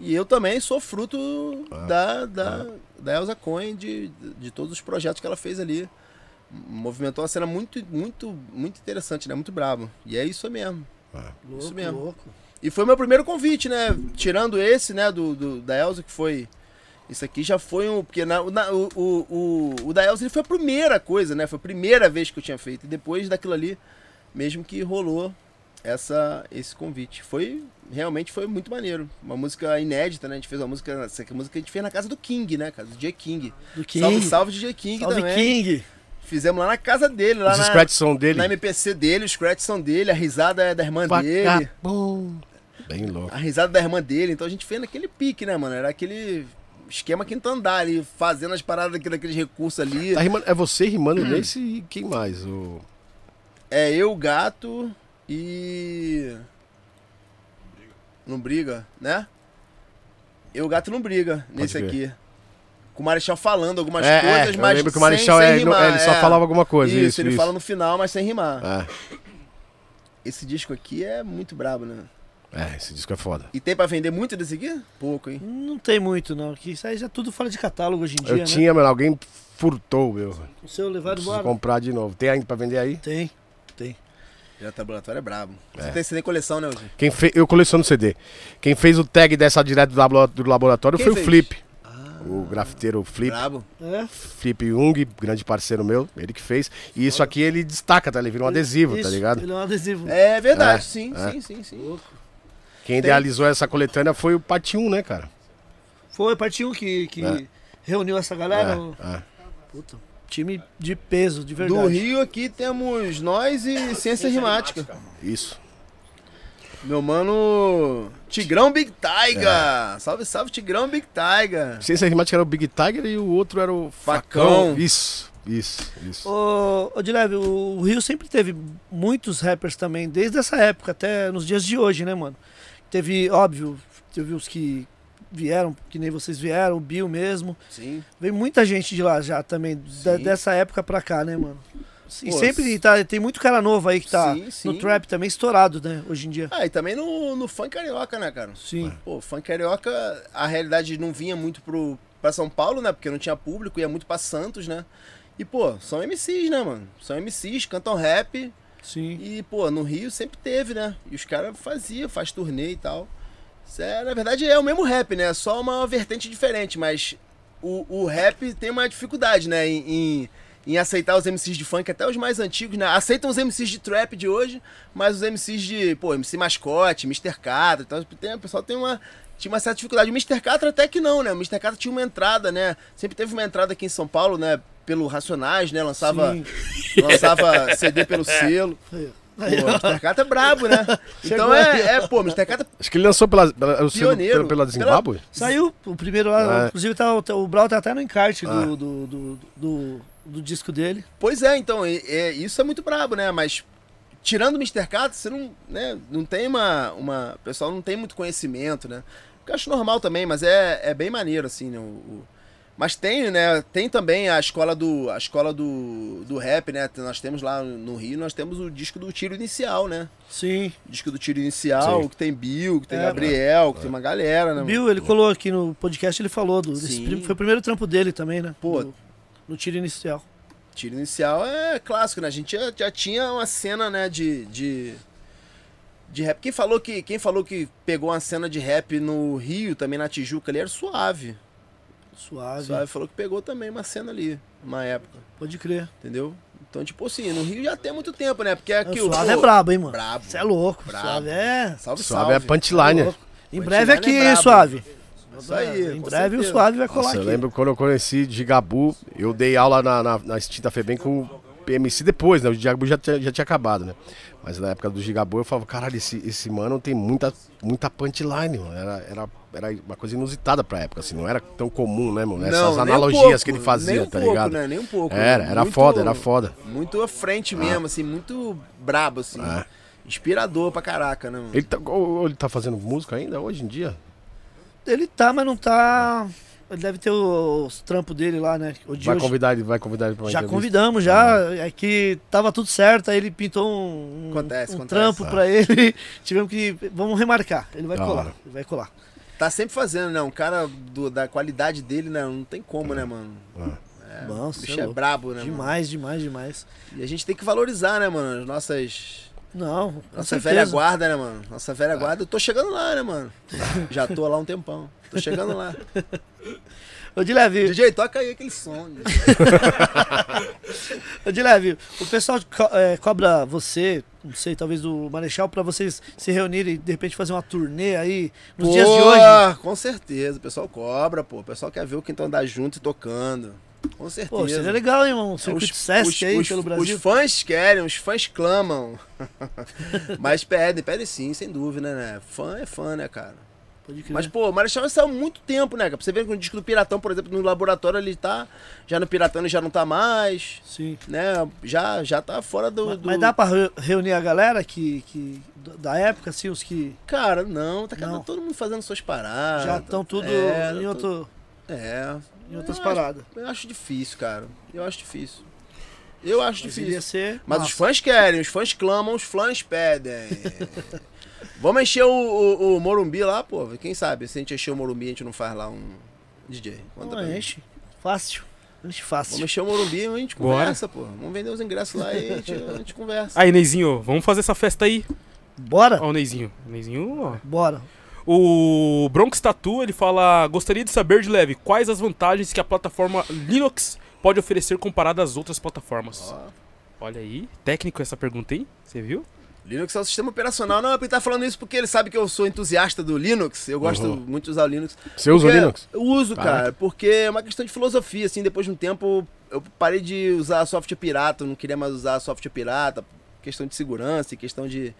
[SPEAKER 4] E eu também sou fruto da, da, da Elza Cohen, de, de todos os projetos que ela fez ali. Movimentou uma cena muito, muito, muito interessante, né? Muito brabo. E é isso mesmo.
[SPEAKER 1] Louco,
[SPEAKER 4] Isso mesmo.
[SPEAKER 1] louco.
[SPEAKER 4] E foi meu primeiro convite, né? Tirando esse, né, do, do- da Elza, que foi. Isso aqui já foi um. Porque na- o- na- o, o, o, o da Elza ele foi a primeira coisa, né? Foi a primeira vez que eu tinha feito. E depois daquilo ali, mesmo que rolou essa, esse convite. Foi. Realmente foi muito maneiro. Uma música inédita, né? A gente fez uma música. Essa aqui é a música que a gente fez na casa do King, né? Casa do DJ King.
[SPEAKER 1] Do King.
[SPEAKER 4] Salve, salve DJ King
[SPEAKER 1] Salve,
[SPEAKER 4] também.
[SPEAKER 1] King.
[SPEAKER 4] Fizemos lá na casa dele, lá
[SPEAKER 2] Os
[SPEAKER 4] na,
[SPEAKER 2] scratches são dele.
[SPEAKER 4] na MPC dele, os scratches são dele, a risada é da irmã dele.
[SPEAKER 2] Vagabundo. Bem louco.
[SPEAKER 4] A risada da irmã dele, então a gente fez naquele pique, né, mano? Era aquele esquema quinto andar ali, fazendo as paradas daquele- daqueles recursos ali.
[SPEAKER 2] Tá rimando- é você rimando nesse e quem mais? O...
[SPEAKER 4] É eu, o gato e. Não briga, né? Eu, o gato não briga nesse
[SPEAKER 2] crer.
[SPEAKER 4] aqui. Com o Marechal falando algumas
[SPEAKER 2] É,
[SPEAKER 4] coisas,
[SPEAKER 2] é, eu
[SPEAKER 4] mas.
[SPEAKER 2] lembro que o
[SPEAKER 4] sem-
[SPEAKER 2] Marechal
[SPEAKER 4] sem
[SPEAKER 2] é,
[SPEAKER 4] rimar,
[SPEAKER 2] é, ele só
[SPEAKER 4] é.
[SPEAKER 2] falava alguma coisa.
[SPEAKER 4] Isso,
[SPEAKER 2] Isso,
[SPEAKER 4] ele
[SPEAKER 2] isso.
[SPEAKER 4] fala no final, mas sem rimar.
[SPEAKER 2] É,
[SPEAKER 4] Esse disco aqui é muito brabo, né?
[SPEAKER 2] é, esse disco é foda.
[SPEAKER 4] E tem pra vender muito desse aqui? Pouco, hein?
[SPEAKER 1] Não tem muito, não. Que isso aí já é tudo fora de catálogo hoje em dia,
[SPEAKER 2] Eu
[SPEAKER 1] né?
[SPEAKER 2] tinha, mano, alguém furtou, meu.
[SPEAKER 1] O seu levado embora?
[SPEAKER 2] comprar de novo. Tem ainda pra vender aí?
[SPEAKER 1] Tem, tem.
[SPEAKER 4] Já laboratório é brabo. Você
[SPEAKER 2] É.
[SPEAKER 4] tem CD coleção, né, hoje?
[SPEAKER 2] Quem fe... Eu coleciono CD. Quem fez o tag dessa direto do laboratório
[SPEAKER 4] Quem
[SPEAKER 2] foi
[SPEAKER 4] fez?
[SPEAKER 2] o Flip. O grafiteiro Flip.
[SPEAKER 4] Brabo.
[SPEAKER 1] É?
[SPEAKER 2] Flip Jung, grande parceiro meu, ele que fez. E isso aqui ele destaca, tá? Ele vira um adesivo, tá
[SPEAKER 1] Isso,
[SPEAKER 2] ligado?
[SPEAKER 1] Ele é um adesivo.
[SPEAKER 4] É verdade,
[SPEAKER 2] É,
[SPEAKER 4] sim,
[SPEAKER 2] é.
[SPEAKER 4] sim, sim, sim.
[SPEAKER 2] Quem idealizou essa coletânea foi o Patium, né, cara?
[SPEAKER 1] Foi parte 1 que, que
[SPEAKER 2] É.
[SPEAKER 1] reuniu essa galera.
[SPEAKER 2] É, é.
[SPEAKER 1] Puta, time de peso, de verdade.
[SPEAKER 4] Do Rio aqui temos nós e Ciência Rimática.
[SPEAKER 2] Isso.
[SPEAKER 4] Meu mano Tigrão Big Tiger. Salve, salve Tigrão Big Tiger.
[SPEAKER 2] Ciência Rimática era o Big Tiger e o outro era o
[SPEAKER 4] Facão.
[SPEAKER 2] Facão. Isso, isso, isso.
[SPEAKER 1] Ô, ô Dileve, o Rio sempre teve muitos rappers também, desde essa época até nos dias de hoje, né, mano? Teve, óbvio, teve os que vieram, que nem vocês vieram, o Bill mesmo.
[SPEAKER 4] Sim.
[SPEAKER 1] Veio muita gente de lá já também, da- dessa época pra cá, né, mano? E
[SPEAKER 4] Pô,
[SPEAKER 1] sempre tá, tem muito cara novo aí que tá
[SPEAKER 4] Sim, sim.
[SPEAKER 1] no trap também estourado, né, hoje em dia.
[SPEAKER 4] Ah, e também no, no funk carioca, né, cara?
[SPEAKER 1] Sim.
[SPEAKER 4] Pô, funk carioca, a realidade não vinha muito pro, pra São Paulo, né? Porque não tinha público, ia muito pra Santos, né? E, pô, são MCs, né, mano? São MCs, cantam rap.
[SPEAKER 1] Sim.
[SPEAKER 4] E, pô, no Rio sempre teve, né? E os caras faziam, faz turnê e tal. Isso é, na verdade, é o mesmo rap, né? Só uma vertente diferente, mas o, o rap tem uma dificuldade, né? Em, em, em aceitar os MCs de funk, até os mais antigos, né? Aceitam os MCs de trap de hoje, mas os MCs de, pô, MC Mascote, Mr. Catra, então tem, o pessoal tem uma, tinha uma certa dificuldade. O Mr. Catra até que não, né? O Mr. Catra tinha uma entrada, né? Sempre teve uma entrada aqui em São Paulo, né? Pelo Racionais, né? Lançava,
[SPEAKER 1] Sim.
[SPEAKER 4] lançava CD pelo selo. Pô, o Mr. Catra é brabo, né? Então é, é, pô, Mr. Catra
[SPEAKER 2] Acho que ele lançou pela, pela,
[SPEAKER 4] Pioneiro.
[SPEAKER 2] pela, pela Zimbábue.
[SPEAKER 1] Saiu o primeiro lá,
[SPEAKER 2] É.
[SPEAKER 1] inclusive tá, o, o Brau tá até no encarte
[SPEAKER 2] Ah.
[SPEAKER 1] do, do, do, do- do disco dele.
[SPEAKER 4] Pois é, então, e- é, isso é muito brabo, né? Mas tirando o Mr. Catra, você não, né, não tem uma, uma. O pessoal não tem muito conhecimento, né? Eu acho normal também, mas é, é bem maneiro, assim, né? O, o- mas tem, né? Tem também a escola do. A escola do, do rap, né? Nós temos lá no Rio, nós temos o disco do tiro inicial, né?
[SPEAKER 1] Sim.
[SPEAKER 4] O disco do tiro inicial,
[SPEAKER 2] Sim.
[SPEAKER 4] que tem Bill, que tem
[SPEAKER 1] É,
[SPEAKER 4] Gabriel, que tem uma galera, né?
[SPEAKER 1] O Bill, ele colou aqui no podcast, ele falou do, prim- foi o primeiro trampo dele também, né?
[SPEAKER 4] Pô.
[SPEAKER 1] Do- no tiro inicial.
[SPEAKER 4] Tiro inicial é clássico, né? A gente já, já tinha uma cena, né, de, de, de rap. Quem falou, que, quem falou que pegou uma cena de rap no Rio, também na Tijuca ali, era Suave.
[SPEAKER 1] Suave.
[SPEAKER 4] Suave falou que pegou também uma cena ali, uma época,
[SPEAKER 1] Pode crer.
[SPEAKER 4] entendeu? Então, tipo assim, no Rio já tem muito tempo, né? Porque
[SPEAKER 1] O
[SPEAKER 4] aqui o.
[SPEAKER 1] Suave é brabo, hein, mano?
[SPEAKER 4] Brabo.
[SPEAKER 1] Você é louco.
[SPEAKER 4] Brabo.
[SPEAKER 1] Suave é.
[SPEAKER 4] Salve,
[SPEAKER 2] Suave
[SPEAKER 4] salve.
[SPEAKER 2] é punchline.
[SPEAKER 1] louco. Em
[SPEAKER 4] Punchline
[SPEAKER 1] breve
[SPEAKER 4] é
[SPEAKER 1] aqui, hein,
[SPEAKER 4] brabo.
[SPEAKER 1] Suave.
[SPEAKER 4] Isso aí,
[SPEAKER 1] Em breve o
[SPEAKER 4] certeza.
[SPEAKER 1] Suave vai colar
[SPEAKER 2] Nossa, eu
[SPEAKER 1] aqui.
[SPEAKER 2] lembro quando eu conheci Gigabu, eu dei aula na, na, na extinta Febem com o PMC depois, né? O Gigabu já, tinha- já tinha acabado, né? Mas na época do Gigabu eu falava, caralho, esse, esse mano tem muita, muita punchline, mano. Era, era, era uma coisa inusitada pra época, assim, não era tão comum, né, mano? Essas
[SPEAKER 4] Não, nem um
[SPEAKER 2] analogias
[SPEAKER 4] pouco,
[SPEAKER 2] que ele fazia,
[SPEAKER 4] nem um
[SPEAKER 2] tá
[SPEAKER 4] pouco,
[SPEAKER 2] ligado?
[SPEAKER 4] Né? Nem um pouco.
[SPEAKER 2] Era, era
[SPEAKER 4] Muito-
[SPEAKER 2] foda, era foda.
[SPEAKER 4] Muito à frente mesmo, assim, muito brabo, assim.
[SPEAKER 2] É.
[SPEAKER 4] Inspirador pra caraca, né, mano?
[SPEAKER 2] Ele tá, ele tá fazendo música ainda hoje em dia?
[SPEAKER 1] Ele tá, mas não tá. Ele deve ter os trampos dele lá, né? O
[SPEAKER 2] Vai convidar ele, vai convidar ele pra uma
[SPEAKER 1] já
[SPEAKER 2] entrevista?
[SPEAKER 1] convidamos, já. É que tava tudo certo, aí ele pintou um, um-
[SPEAKER 4] Acontece,
[SPEAKER 1] um
[SPEAKER 4] acontece.
[SPEAKER 1] trampo pra ele. Tivemos que. Vamos remarcar. Ele vai
[SPEAKER 2] Da
[SPEAKER 1] colar.
[SPEAKER 2] hora.
[SPEAKER 1] Ele vai colar.
[SPEAKER 4] Tá sempre fazendo, né? Um cara do- da qualidade dele, né? Não tem como, né, mano? É,
[SPEAKER 1] cê
[SPEAKER 4] bicho
[SPEAKER 1] é
[SPEAKER 4] é, brabo, né? mano?
[SPEAKER 1] demais, demais, demais.
[SPEAKER 4] E a gente tem que valorizar, né, mano? As nossas.
[SPEAKER 1] Não,
[SPEAKER 4] Nossa
[SPEAKER 1] certeza.
[SPEAKER 4] velha guarda, né, mano? Nossa velha guarda. Eu tô chegando lá, né, mano? Já tô lá um tempão. Tô chegando lá.
[SPEAKER 1] Ô, de leve,
[SPEAKER 4] DJ, toca aí aquele som.
[SPEAKER 1] ô, de leve, o pessoal co- é, cobra você, não sei, talvez do Marechal, pra vocês se reunirem e de repente fazer uma turnê aí nos
[SPEAKER 4] Pô,
[SPEAKER 1] dias de hoje.
[SPEAKER 4] Com certeza. O pessoal cobra, pô. O pessoal quer ver o Quinto Andar junto e tocando. Com certeza.
[SPEAKER 1] Pô, seria legal, hein, irmão? Um circuito Sesc aí
[SPEAKER 4] os-
[SPEAKER 1] pelo Brasil.
[SPEAKER 4] Os fãs querem, os fãs clamam. Mas pedem, pedem sim, sem dúvida, né? Fã é fã, né, cara?
[SPEAKER 1] Pode crer.
[SPEAKER 4] Mas, pô, o Marechal saiu há muito tempo, né, cara? Você ver que o disco do Piratão, por exemplo, no laboratório ele tá. Já no Piratão ele já não tá mais,
[SPEAKER 1] Sim.
[SPEAKER 4] né? Já, já tá fora do.
[SPEAKER 1] Mas,
[SPEAKER 4] do-
[SPEAKER 1] mas dá pra re- reunir a galera que, que da época, assim, os que
[SPEAKER 4] Cara, não, tá
[SPEAKER 1] Não.
[SPEAKER 4] todo mundo fazendo suas paradas.
[SPEAKER 1] já estão tudo
[SPEAKER 4] É,
[SPEAKER 1] em,
[SPEAKER 4] tô-
[SPEAKER 1] outro,
[SPEAKER 4] É.
[SPEAKER 1] em outras
[SPEAKER 4] Eu
[SPEAKER 1] paradas.
[SPEAKER 4] Eu acho difícil, cara. Eu acho difícil. Eu acho
[SPEAKER 1] Mas
[SPEAKER 4] difícil.
[SPEAKER 1] ser
[SPEAKER 4] Mas
[SPEAKER 1] massa.
[SPEAKER 4] os fãs querem, os fãs clamam, os fãs pedem. Vamos encher o, o, o Morumbi lá, pô. Quem sabe? Se a gente encher o Morumbi, a gente não faz lá um DJ. Conta
[SPEAKER 1] Não, enche. Fácil. Enche fácil.
[SPEAKER 4] Vamos encher o Morumbi e a gente
[SPEAKER 3] Bora.
[SPEAKER 4] conversa, pô. Vamos vender os ingressos lá e a gente, a gente conversa.
[SPEAKER 3] Aí, Neizinho, vamos fazer essa festa aí.
[SPEAKER 1] Bora?
[SPEAKER 3] Ó, o Neizinho. O Neizinho, ó.
[SPEAKER 1] Bora.
[SPEAKER 3] O Bronx Tattoo, ele fala: Gostaria de saber de leve quais as vantagens que a plataforma Linux pode oferecer comparada às outras plataformas.
[SPEAKER 4] Ó,
[SPEAKER 3] Olha aí, técnico essa pergunta, hein? Você viu?
[SPEAKER 4] Linux é o sistema operacional. Não, ele tá falando isso porque ele sabe que eu sou entusiasta do Linux. Eu gosto
[SPEAKER 2] Uhum.
[SPEAKER 4] muito de usar o Linux.
[SPEAKER 2] Você usa o Linux?
[SPEAKER 4] Eu uso,
[SPEAKER 2] Caraca.
[SPEAKER 4] cara, porque é uma questão de filosofia, assim, depois de um tempo eu parei de usar software pirata, não queria mais usar software pirata, questão de segurança e questão de,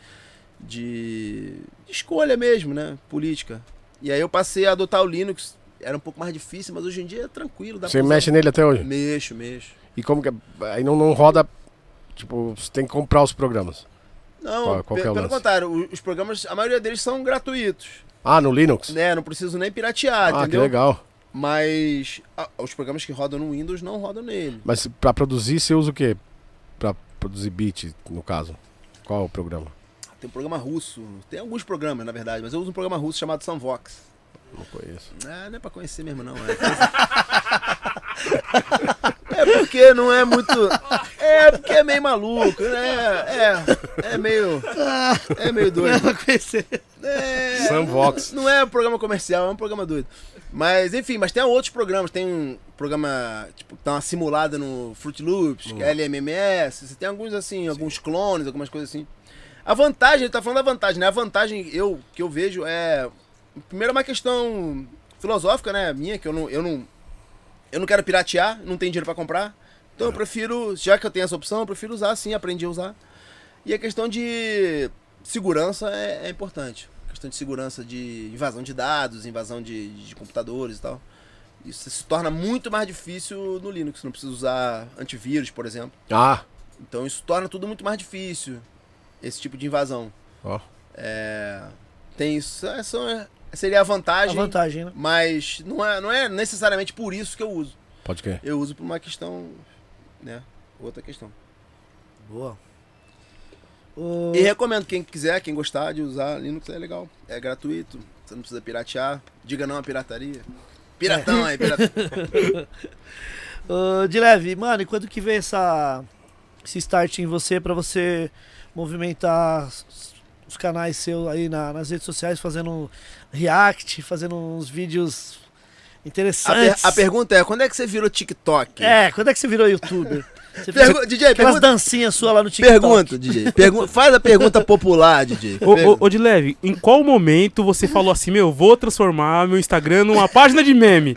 [SPEAKER 4] de, de escolha mesmo, né, política. E aí eu passei a adotar o Linux, era um pouco mais difícil, mas hoje em dia é tranquilo, dá
[SPEAKER 2] Você
[SPEAKER 4] pra usar.
[SPEAKER 2] mexe nele até hoje?
[SPEAKER 4] Mexo, mexo.
[SPEAKER 2] E como que é? Aí não, não roda. Tipo, você tem que comprar os programas.
[SPEAKER 4] Não,
[SPEAKER 2] Qual- qual
[SPEAKER 4] pe-
[SPEAKER 2] que é
[SPEAKER 4] pelo contrário, os programas, a maioria deles são gratuitos,
[SPEAKER 2] Ah, no Linux?
[SPEAKER 4] né, não preciso nem piratear,
[SPEAKER 2] ah, que
[SPEAKER 4] entendeu?
[SPEAKER 2] legal.
[SPEAKER 4] Mas ah, os programas que rodam no Windows não rodam nele.
[SPEAKER 2] Mas pra produzir, você usa o quê? Pra produzir beat, no caso. Qual é o programa?
[SPEAKER 4] Tem um programa russo, tem alguns programas, na verdade, mas eu uso um programa russo chamado Sunvox.
[SPEAKER 2] Não conheço.
[SPEAKER 4] É, não é pra conhecer mesmo, não. É, É porque não é muito. É porque é meio maluco, né? É, é meio. É meio doido.
[SPEAKER 1] Não conhecer.
[SPEAKER 4] É,
[SPEAKER 2] Sunvox.
[SPEAKER 4] Não é um programa comercial, é um programa doido. Mas, enfim, mas tem outros programas. Tem um programa, tipo, que dá uma simulada no Fruit Loops, que é LMMS. Você tem alguns, assim, alguns clones, algumas coisas assim. A vantagem, ele tá falando da vantagem, né? A vantagem eu, que eu vejo é. Primeiro, é uma questão filosófica, né? Minha, que eu não. Eu não, eu não quero piratear, não tenho dinheiro pra comprar. Então eu prefiro, já que eu tenho essa opção, eu prefiro usar sim, aprendi a usar. E a questão de segurança é, é importante. A questão de segurança de invasão de dados, invasão de, de computadores e tal. Isso se torna muito mais difícil no Linux. Não precisa usar antivírus, por exemplo.
[SPEAKER 2] Ah,
[SPEAKER 4] Então isso torna tudo muito mais difícil. Esse tipo de invasão.
[SPEAKER 2] ó.
[SPEAKER 4] É, tem isso. Essa é- seria a
[SPEAKER 1] A
[SPEAKER 4] vantagem.
[SPEAKER 1] vantagem, né?
[SPEAKER 4] Mas não é, não é necessariamente por isso que eu uso.
[SPEAKER 2] Pode crer.
[SPEAKER 4] Eu uso por uma questão. Né? Outra questão.
[SPEAKER 1] Boa. O-
[SPEAKER 4] E recomendo quem quiser, quem gostar de usar Linux é legal. É gratuito. Você não precisa piratear. Diga não à pirataria. Piratão aí, piratão.
[SPEAKER 1] Ô, de leve, mano, e quando que vem essa, esse start em você pra você movimentar os- canais seus aí na- nas redes sociais, fazendo react, fazendo uns vídeos
[SPEAKER 4] A, per-
[SPEAKER 1] interessantes?
[SPEAKER 4] a pergunta é: quando é que você virou TikTok?
[SPEAKER 1] É, quando é que você virou youtuber? Você fez
[SPEAKER 4] Pergu- DJ,
[SPEAKER 1] aquelas
[SPEAKER 4] pergunta,
[SPEAKER 1] dancinhas suas lá no TikTok.
[SPEAKER 4] pergunta, DJ. Pergu- faz a pergunta popular, DJ.
[SPEAKER 3] Ô, ô, ô, de leve, em qual momento você falou assim, meu, vou transformar meu Instagram numa página de meme?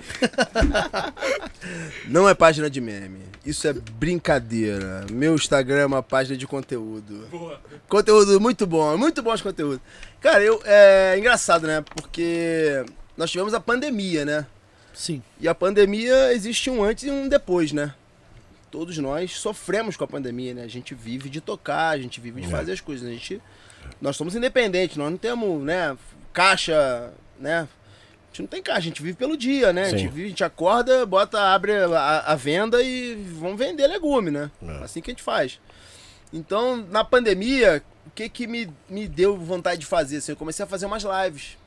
[SPEAKER 4] Não é página de meme. Isso é brincadeira. Meu Instagram é uma página de conteúdo. Conteúdo muito bom, muito bom esse conteúdo. Cara, eu, é engraçado, né? Porque nós tivemos a pandemia, né?
[SPEAKER 1] Sim.
[SPEAKER 4] E a pandemia existe um antes e um depois, né? Todos nós sofremos com a pandemia, né? A gente vive de tocar, a gente vive de
[SPEAKER 2] É.
[SPEAKER 4] fazer as coisas. A gente, nós somos independentes, nós não temos, né, caixa, né? A gente não tem caixa, a gente vive pelo dia, né? A gente vive, a gente acorda, bota, abre a, a venda e vamos vender legume, né?
[SPEAKER 2] É.
[SPEAKER 4] Assim que a gente faz. Então, na pandemia, o que que me, me deu vontade de fazer? Assim, eu comecei a fazer umas lives.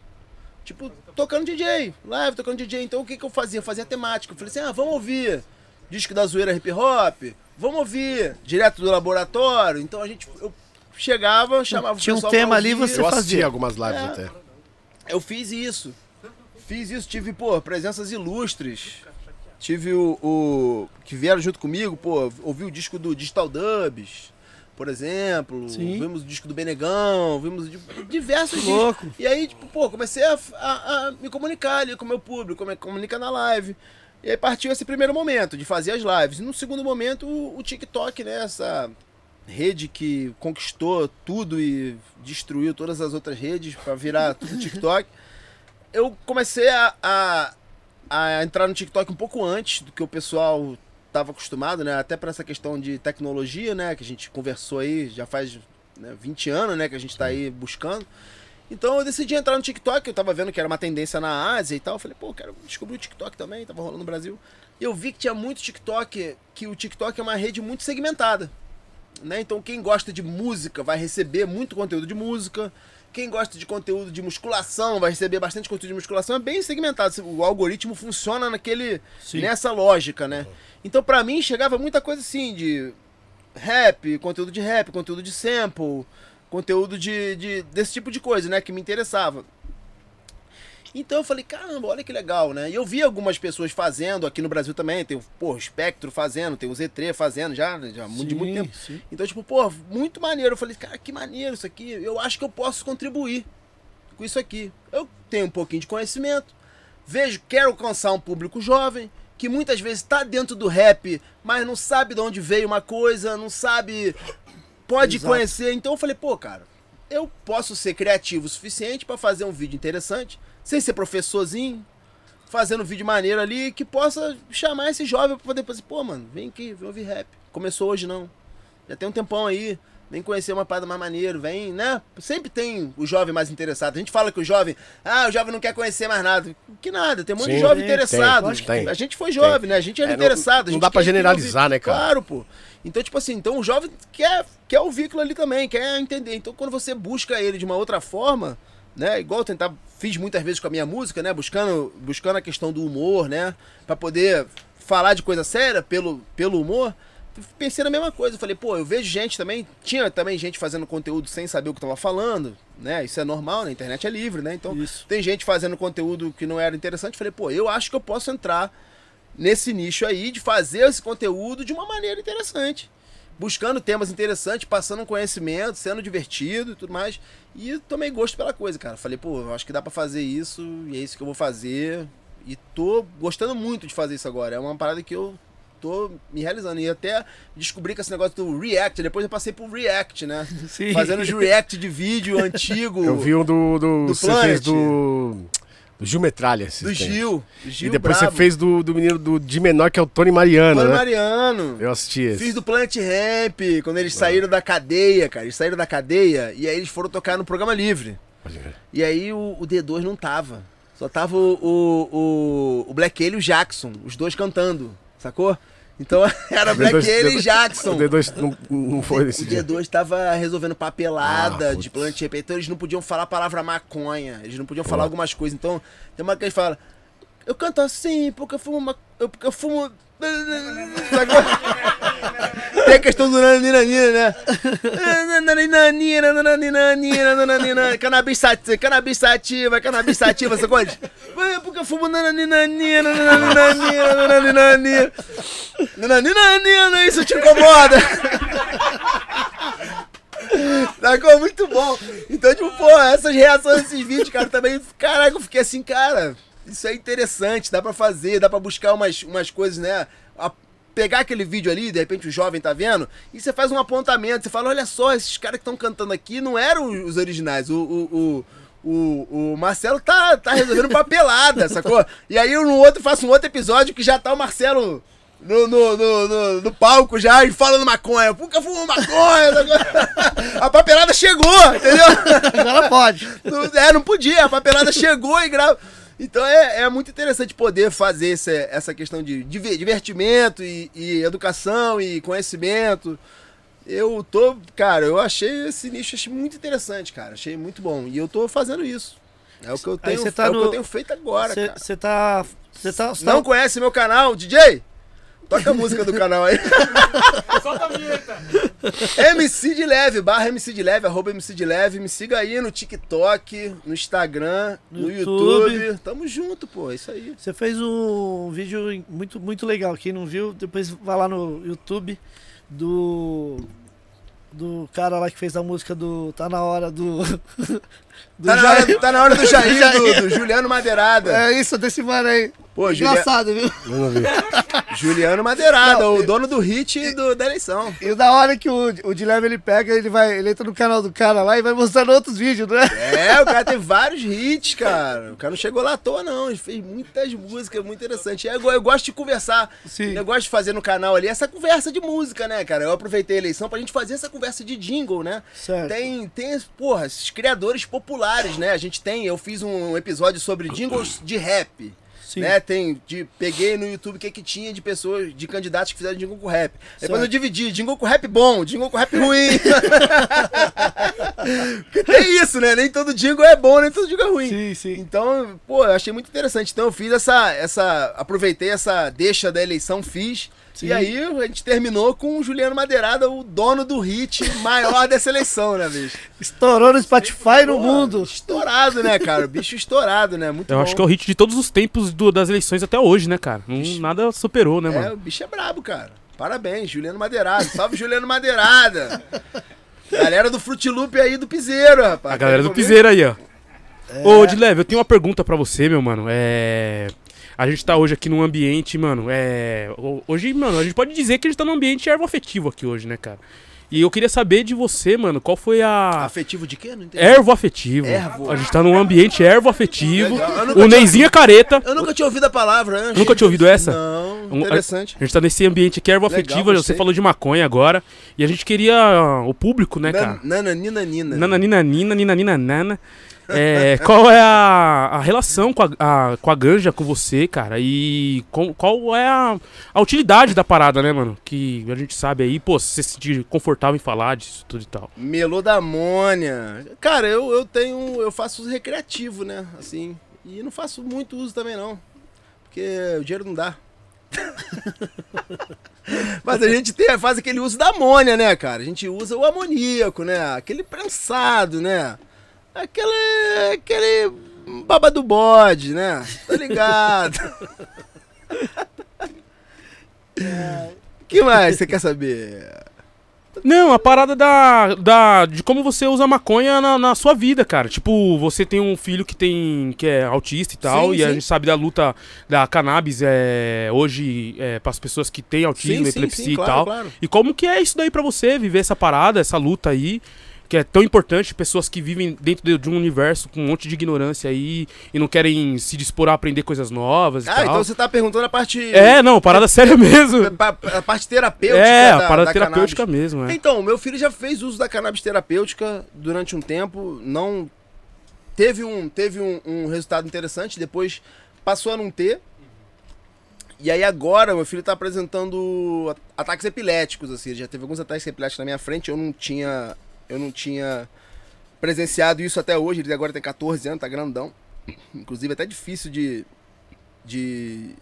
[SPEAKER 4] Tipo, tocando DJ, live tocando DJ. Então o que que eu fazia? Eu fazia temática. Eu falei assim, ah, vamos ouvir disco da zoeira hip hop, vamos ouvir direto do laboratório. Então a gente, eu chegava, chamava o
[SPEAKER 1] Tinha um
[SPEAKER 4] pessoal pra
[SPEAKER 1] tema ali, você
[SPEAKER 2] Eu
[SPEAKER 1] fazia.
[SPEAKER 2] algumas lives
[SPEAKER 4] É.
[SPEAKER 2] até.
[SPEAKER 4] Eu fiz isso. Fiz isso, tive, pô, presenças ilustres. Tive o, o- que vieram junto comigo, pô, ouvi o disco do Digital Dubs, por exemplo.
[SPEAKER 1] Sim.
[SPEAKER 4] Vimos o disco do Benegão, vimos di- diversos
[SPEAKER 1] Que
[SPEAKER 4] discos.
[SPEAKER 1] louco.
[SPEAKER 4] E aí, tipo, pô, comecei a, a- a me comunicar ali com o meu público, como é que comunica na live. E aí partiu esse primeiro momento de fazer as lives. E no segundo momento, o, o TikTok, né? Essa rede que conquistou tudo e destruiu todas as outras redes para virar tudo TikTok. Eu comecei a, a, a entrar no TikTok um pouco antes do que o pessoal estava acostumado, né? Até para essa questão de tecnologia, né? Que a gente conversou aí já faz né, 20 anos, né? Que a gente está aí buscando. Então eu decidi entrar no TikTok, eu tava vendo que era uma tendência na Ásia e tal. Eu falei, pô, quero descobrir o TikTok também, tava rolando no Brasil. Eu vi que tinha muito TikTok, que o TikTok é uma rede muito segmentada. Né? Então quem gosta de música vai receber muito conteúdo de música. Quem gosta de conteúdo de musculação vai receber bastante conteúdo de musculação. É bem segmentado. O algoritmo funciona naquele
[SPEAKER 1] Sim.
[SPEAKER 4] nessa lógica, né? Então pra mim chegava muita coisa assim de rap, conteúdo de rap, conteúdo de sample, conteúdo de, de desse tipo de coisa, né, que me interessava. Então eu falei, caramba, olha que legal, né? E eu vi algumas pessoas fazendo aqui no Brasil também, tem o pô, o Spectro fazendo, tem o Z3 fazendo já, já de muito tempo.
[SPEAKER 1] sim.
[SPEAKER 4] Então, tipo, pô, muito maneiro. Eu falei, cara, que maneiro isso aqui. Eu acho que eu posso contribuir com isso aqui. Eu tenho um pouquinho de conhecimento, vejo, quero alcançar um público jovem, que muitas vezes está dentro do rap, mas não sabe de onde veio uma coisa, não sabe, pode
[SPEAKER 1] Exato.
[SPEAKER 4] conhecer. Então eu falei, pô, cara, eu posso ser criativo o suficiente para fazer um vídeo interessante, sem ser professorzinho, fazendo vídeo maneiro ali, que possa chamar esse jovem pra poder fazer, pô, mano, vem aqui, vem ouvir rap. Começou hoje não. Já tem um tempão aí. Vem conhecer uma parada mais maneiro, vem, né? Sempre tem o jovem mais interessado. A gente fala que o jovem, ah, o jovem não quer conhecer mais nada. Que nada, tem um monte de
[SPEAKER 2] Sim,
[SPEAKER 4] jovem
[SPEAKER 1] tem,
[SPEAKER 4] interessado.
[SPEAKER 2] tem, tem.
[SPEAKER 4] A gente foi jovem, né? A gente era
[SPEAKER 2] É, não-
[SPEAKER 4] interessado.
[SPEAKER 2] não
[SPEAKER 4] gente
[SPEAKER 2] dá pra generalizar, né, cara?
[SPEAKER 4] Claro, pô. Então, tipo assim, então o jovem quer, quer ouvir aquilo ali também, quer entender. Então, quando você busca ele de uma outra forma, né? Igual eu tentar, fiz muitas vezes com a minha música, né? Buscando, buscando a questão do humor, né? Pra poder falar de coisa séria pelo, pelo humor. Pensei na mesma coisa, falei, pô, eu vejo gente também, tinha também gente fazendo conteúdo sem saber o que tava falando, né? Isso é normal, né? A internet é livre, né? Então,
[SPEAKER 1] Isso.
[SPEAKER 4] tem gente fazendo conteúdo que não era interessante. Falei, pô, eu acho que eu posso entrar nesse nicho aí de fazer esse conteúdo de uma maneira interessante. Buscando temas interessantes, passando um conhecimento, sendo divertido e tudo mais. E tomei gosto pela coisa, cara. Falei, pô, acho que dá pra fazer isso e é isso que eu vou fazer. E tô gostando muito de fazer isso agora. É uma parada que eu tô me realizando. E até descobri que esse negócio do React, depois eu passei pro React, né?
[SPEAKER 1] Sim.
[SPEAKER 4] Fazendo os React de vídeo antigo.
[SPEAKER 2] Eu vi um do. do,
[SPEAKER 4] Do
[SPEAKER 2] do. Do Gil Metralha.
[SPEAKER 4] do. Gil. Gil
[SPEAKER 2] E depois
[SPEAKER 4] brabo.
[SPEAKER 2] você fez do, do menino do de menor, que é o Tony Mariano,
[SPEAKER 4] Mano
[SPEAKER 2] né?
[SPEAKER 4] Mariano.
[SPEAKER 2] Eu assisti esse.
[SPEAKER 4] Fiz do Planet Ramp, quando eles saíram da cadeia, cara. Eles saíram da cadeia e aí eles foram tocar no programa livre. E aí o, o D2 não tava. Só tava o, o, o, o Black Alien e o Jackson, os dois cantando, sacou? Então era Black
[SPEAKER 2] D2
[SPEAKER 4] Alien e Jackson.
[SPEAKER 2] O D2 não, não foi nesse
[SPEAKER 4] O
[SPEAKER 2] dia.
[SPEAKER 4] D2 tava resolvendo papelada
[SPEAKER 2] Ah,
[SPEAKER 4] de. Planet Ramp. Então eles não podiam falar a palavra maconha. Eles não podiam falar algumas coisas. Então tem uma que eles falam. Eu canto assim porque eu fumo uma. Eu, porque eu fumo. Tem a questão do naninanina, né? Cannabis sativa, cannabis sativa, cannabis sativa, sacou? É Porque eu fumo naninanina. Naninanina, isso te incomoda. Sacou? Muito bom. Então, tipo, pô, essas reações desses vídeos, cara, também. Caraca, eu fiquei assim, cara. Isso é interessante, dá pra fazer, dá pra buscar umas, umas coisas, né? A- pegar aquele vídeo ali, de repente o jovem tá vendo, e você faz um apontamento, você fala, olha só, esses caras que estão cantando aqui não eram os originais. O, o, o, o, o Marcelo tá, tá resolvendo papelada, sacou? E aí eu no outro faço um outro episódio que já tá o Marcelo no, no, no, no, no palco já e falando maconha. Porque fumo maconha. A papelada chegou, entendeu?
[SPEAKER 1] Agora pode.
[SPEAKER 4] Não, é, não podia, a papelada chegou e grava. Então é, é muito interessante poder fazer essa, essa questão de diver- divertimento e, e educação e conhecimento. Eu tô, cara, eu achei esse nicho achei muito interessante, cara. Achei muito bom. E eu tô fazendo isso. É o que eu tenho,
[SPEAKER 1] tá
[SPEAKER 4] é o que
[SPEAKER 1] no-
[SPEAKER 4] eu tenho feito agora, cara.
[SPEAKER 1] Você tá. Você tá. Você
[SPEAKER 4] Não conhece meu canal, DJ? Toca a música do canal aí.
[SPEAKER 5] Solta a vinheta.
[SPEAKER 4] MC de Leve, barra MC de Leve, arroba MC de Leve. Me siga aí no TikTok, no Instagram, no,
[SPEAKER 1] No
[SPEAKER 4] YouTube.
[SPEAKER 1] YouTube.
[SPEAKER 4] Tamo junto, pô, é isso aí.
[SPEAKER 1] Você fez um vídeo muito, muito legal. Quem não viu, depois vai lá no YouTube do. Do cara lá que fez a música do. Tá na hora do. do
[SPEAKER 4] Tá na, hora, tá na hora do Jair,
[SPEAKER 1] Jair.
[SPEAKER 4] do, do Juliano Madeirada.
[SPEAKER 1] É isso, desse mano aí.
[SPEAKER 4] Pô, Julia-
[SPEAKER 1] Engraçado, viu?
[SPEAKER 2] Eu não.
[SPEAKER 4] Juliano Madeirada,
[SPEAKER 1] Não,
[SPEAKER 4] o
[SPEAKER 1] eu-
[SPEAKER 4] dono do hit do- da eleição.
[SPEAKER 1] E da hora que o, o Dilema ele pega, ele vai, ele entra no canal do cara lá e vai mostrando outros vídeos, né?
[SPEAKER 4] É, o cara tem vários hits, cara. O cara não chegou lá à toa, não. Ele fez muitas músicas muito interessantes. É, Eu, eu gosto de conversar.
[SPEAKER 1] Sim.
[SPEAKER 4] O negócio de fazer no canal ali essa conversa de música, né, cara? Eu aproveitei a eleição pra gente fazer essa conversa de jingle, né?
[SPEAKER 1] Certo.
[SPEAKER 4] Tem, tem, porra, esses criadores populares, né? A gente tem, eu fiz um episódio sobre jingles de rap.
[SPEAKER 1] Sim.
[SPEAKER 4] Né, tem, de, peguei no YouTube o que, que tinha de pessoas, de candidatos que fizeram jingle com rap. Depois
[SPEAKER 1] Certo.
[SPEAKER 4] eu dividi, jingle com rap bom, jingle com rap ruim. Porque tem isso, né? Nem todo jingle é bom, nem todo jingle é ruim.
[SPEAKER 1] Sim, sim.
[SPEAKER 4] Então, pô, eu achei muito interessante. Então eu fiz essa, essa, aproveitei essa deixa da eleição, fiz.
[SPEAKER 1] Sim.
[SPEAKER 4] E aí a gente terminou com o Juliano Madeirada, o dono do hit maior dessa eleição, né, bicho?
[SPEAKER 1] Estourou no Spotify no
[SPEAKER 4] Pô,
[SPEAKER 1] mundo.
[SPEAKER 4] Estourado, né, cara? O bicho estourado, né? Muito
[SPEAKER 3] Eu
[SPEAKER 4] bom.
[SPEAKER 3] acho que é o hit de todos os tempos do- das eleições até hoje, né, cara? Não- nada superou, né,
[SPEAKER 4] É,
[SPEAKER 3] mano?
[SPEAKER 4] o bicho é brabo, cara. Parabéns, Juliano Madeirada. Salve, Juliano Madeirada. Galera do Frutilupe aí do Piseiro, rapaz.
[SPEAKER 3] A galera do? Piseira aí, ó. Ô, Dileve, eu tenho uma pergunta pra você, meu mano. É. A gente tá hoje aqui num ambiente, mano. É. ho- Hoje, mano, a gente pode dizer que a gente tá num ambiente ervo afetivo aqui hoje, né, cara? E eu queria saber de você, mano, qual foi a.
[SPEAKER 4] Afetivo de quê? Não entendi.
[SPEAKER 3] Ervo afetivo.
[SPEAKER 4] Ervo.
[SPEAKER 3] A gente tá num ambiente ervo afetivo.
[SPEAKER 4] Legal. Eu nunca
[SPEAKER 3] O Neizinho é careta.
[SPEAKER 4] Eu nunca tinha ouvido a palavra, né?
[SPEAKER 3] Nunca tinha ouvido essa?
[SPEAKER 4] Não, interessante.
[SPEAKER 3] A gente tá nesse ambiente aqui ervo
[SPEAKER 4] Legal.
[SPEAKER 3] Você falou de maconha agora. E a gente queria ah, o público, né, cara?
[SPEAKER 4] Nana, nina, nina.
[SPEAKER 3] Nananina, nina, nina, nina, nana. É, qual é a, a relação com a, a- com a ganja com você, cara? E com- qual é a, a utilidade da parada, né, mano? Que a gente sabe aí, pô, se você se sentir confortável em falar disso tudo e tal.
[SPEAKER 4] Melô da amônia. Cara, eu, eu tenho. Eu faço uso recreativo, né? Assim. E não faço muito uso também, não. Porque o dinheiro não dá. Mas a gente tem, faz aquele uso da amônia, né, cara? A gente usa o amoníaco, né? Aquele prensado, né? Aquele. aquele. baba do bode, né? Tá ligado? que mais você quer saber?
[SPEAKER 3] Não, a parada da, da, de como você usa maconha na, na sua vida, cara. Tipo, você tem um filho que tem que é autista e tal,
[SPEAKER 4] Sim,
[SPEAKER 3] e a
[SPEAKER 4] sim.
[SPEAKER 3] gente sabe da luta da cannabis é, hoje é, para as pessoas que têm autismo, epilepsia e
[SPEAKER 4] claro,
[SPEAKER 3] tal.
[SPEAKER 4] claro.
[SPEAKER 3] E como que é isso daí pra você, viver essa parada, essa luta aí, que é tão importante, pessoas que vivem dentro de, um universo com um monte de ignorância aí e não querem se dispor a aprender coisas novas e
[SPEAKER 4] Ah, então você tá perguntando a parte.
[SPEAKER 3] É, não, parada séria mesmo.
[SPEAKER 4] A parte terapêutica.
[SPEAKER 3] É, a parada
[SPEAKER 4] da
[SPEAKER 3] terapêutica
[SPEAKER 4] cannabis.
[SPEAKER 3] mesmo, é.
[SPEAKER 4] Então, meu filho já fez uso da cannabis terapêutica durante um tempo. Não. Teve um, teve um, um resultado interessante, depois passou a não ter. E aí agora meu filho tá apresentando ataques epiléticos, assim. Já teve alguns ataques epiléticos na minha frente, eu não tinha. Eu não tinha presenciado isso até hoje. Ele agora tem 14 anos, tá grandão. Inclusive é até difícil de. de.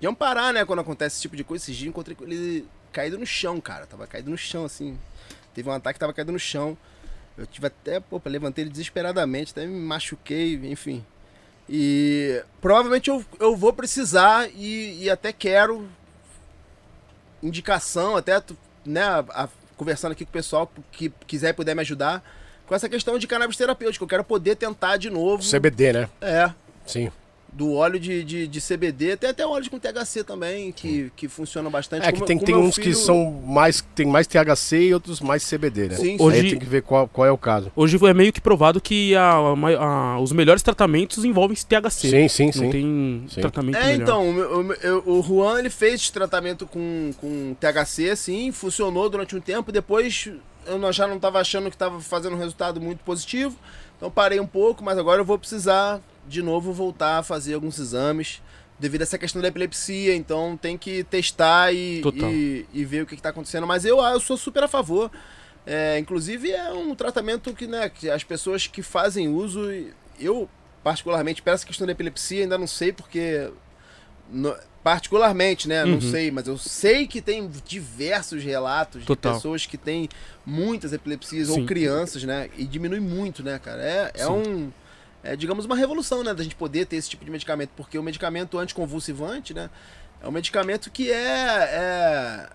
[SPEAKER 4] de amparar, né, quando acontece esse tipo de coisa. Esses dias encontrei ele caído no chão, cara. Tava caído no chão, assim. Teve um ataque, tava caído no chão. Eu tive até, pô, levantei ele desesperadamente, até me machuquei, enfim. E provavelmente eu, eu vou precisar e, e até quero indicação, até, né, a- a- conversando aqui com o pessoal que quiser e puder me ajudar com essa questão de cannabis terapêutico. Eu quero poder tentar de novo.
[SPEAKER 2] CBD, né?
[SPEAKER 4] É,
[SPEAKER 2] Sim.
[SPEAKER 4] Do óleo de, de, de CBD, tem até óleo com THC também, que, que funciona bastante.
[SPEAKER 2] É que tem,
[SPEAKER 4] com
[SPEAKER 2] tem uns que
[SPEAKER 4] filho-
[SPEAKER 2] são mais. Tem mais THC e outros mais CBD, né?
[SPEAKER 4] Sim,
[SPEAKER 3] Hoje-
[SPEAKER 2] tem que ver qual, qual é o caso.
[SPEAKER 3] Hoje é meio que provado que a- a a- os melhores tratamentos envolvem THC.
[SPEAKER 2] Sim, sim,
[SPEAKER 3] Não
[SPEAKER 2] sim.
[SPEAKER 3] tem
[SPEAKER 2] Sim.
[SPEAKER 3] tratamento
[SPEAKER 4] É,
[SPEAKER 3] melhor.
[SPEAKER 4] então, o, o, o Juan ele fez esse tratamento com, com THC, assim, funcionou durante um tempo, depois eu já não estava achando que estava fazendo um resultado muito positivo, então parei um pouco, mas agora eu vou precisar de novo voltar a fazer alguns exames devido a essa questão da epilepsia, então tem que testar e, e, e ver o que está acontecendo, mas eu, eu sou super a favor. É, inclusive é um tratamento que, né, que as pessoas que fazem uso, eu particularmente para essa questão da epilepsia ainda não sei porque no- particularmente, né? Não
[SPEAKER 3] Uhum.
[SPEAKER 4] sei, mas eu sei que tem diversos relatos
[SPEAKER 3] Total.
[SPEAKER 4] de pessoas que têm muitas epilepsias
[SPEAKER 3] Sim.
[SPEAKER 4] ou crianças, né? E diminui muito, né, cara? É, é
[SPEAKER 3] Sim.
[SPEAKER 4] um. É, digamos, uma revolução, né? Da gente poder ter esse tipo de medicamento. Porque o medicamento anticonvulsivante, né? É um medicamento que é. é,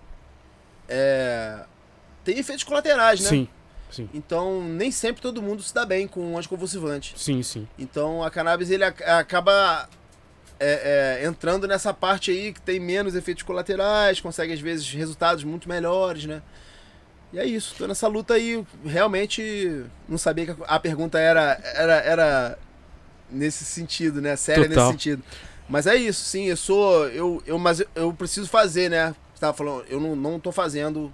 [SPEAKER 4] é tem efeitos colaterais, né?
[SPEAKER 3] Sim, sim,
[SPEAKER 4] Então, nem sempre todo mundo se dá bem com um anticonvulsivante.
[SPEAKER 3] sim, sim.
[SPEAKER 4] Então a cannabis ele ac- acaba é, é, entrando nessa parte aí que tem menos efeitos colaterais, consegue às vezes resultados muito melhores, né? E é isso, tô nessa luta aí. Realmente não sabia que a pergunta era, era, era nesse sentido, né? Séria
[SPEAKER 3] Total.
[SPEAKER 4] nesse sentido. Mas é isso, sim, eu sou. Eu, eu, mas eu- eu preciso fazer, né? Você tava falando, eu não, não tô fazendo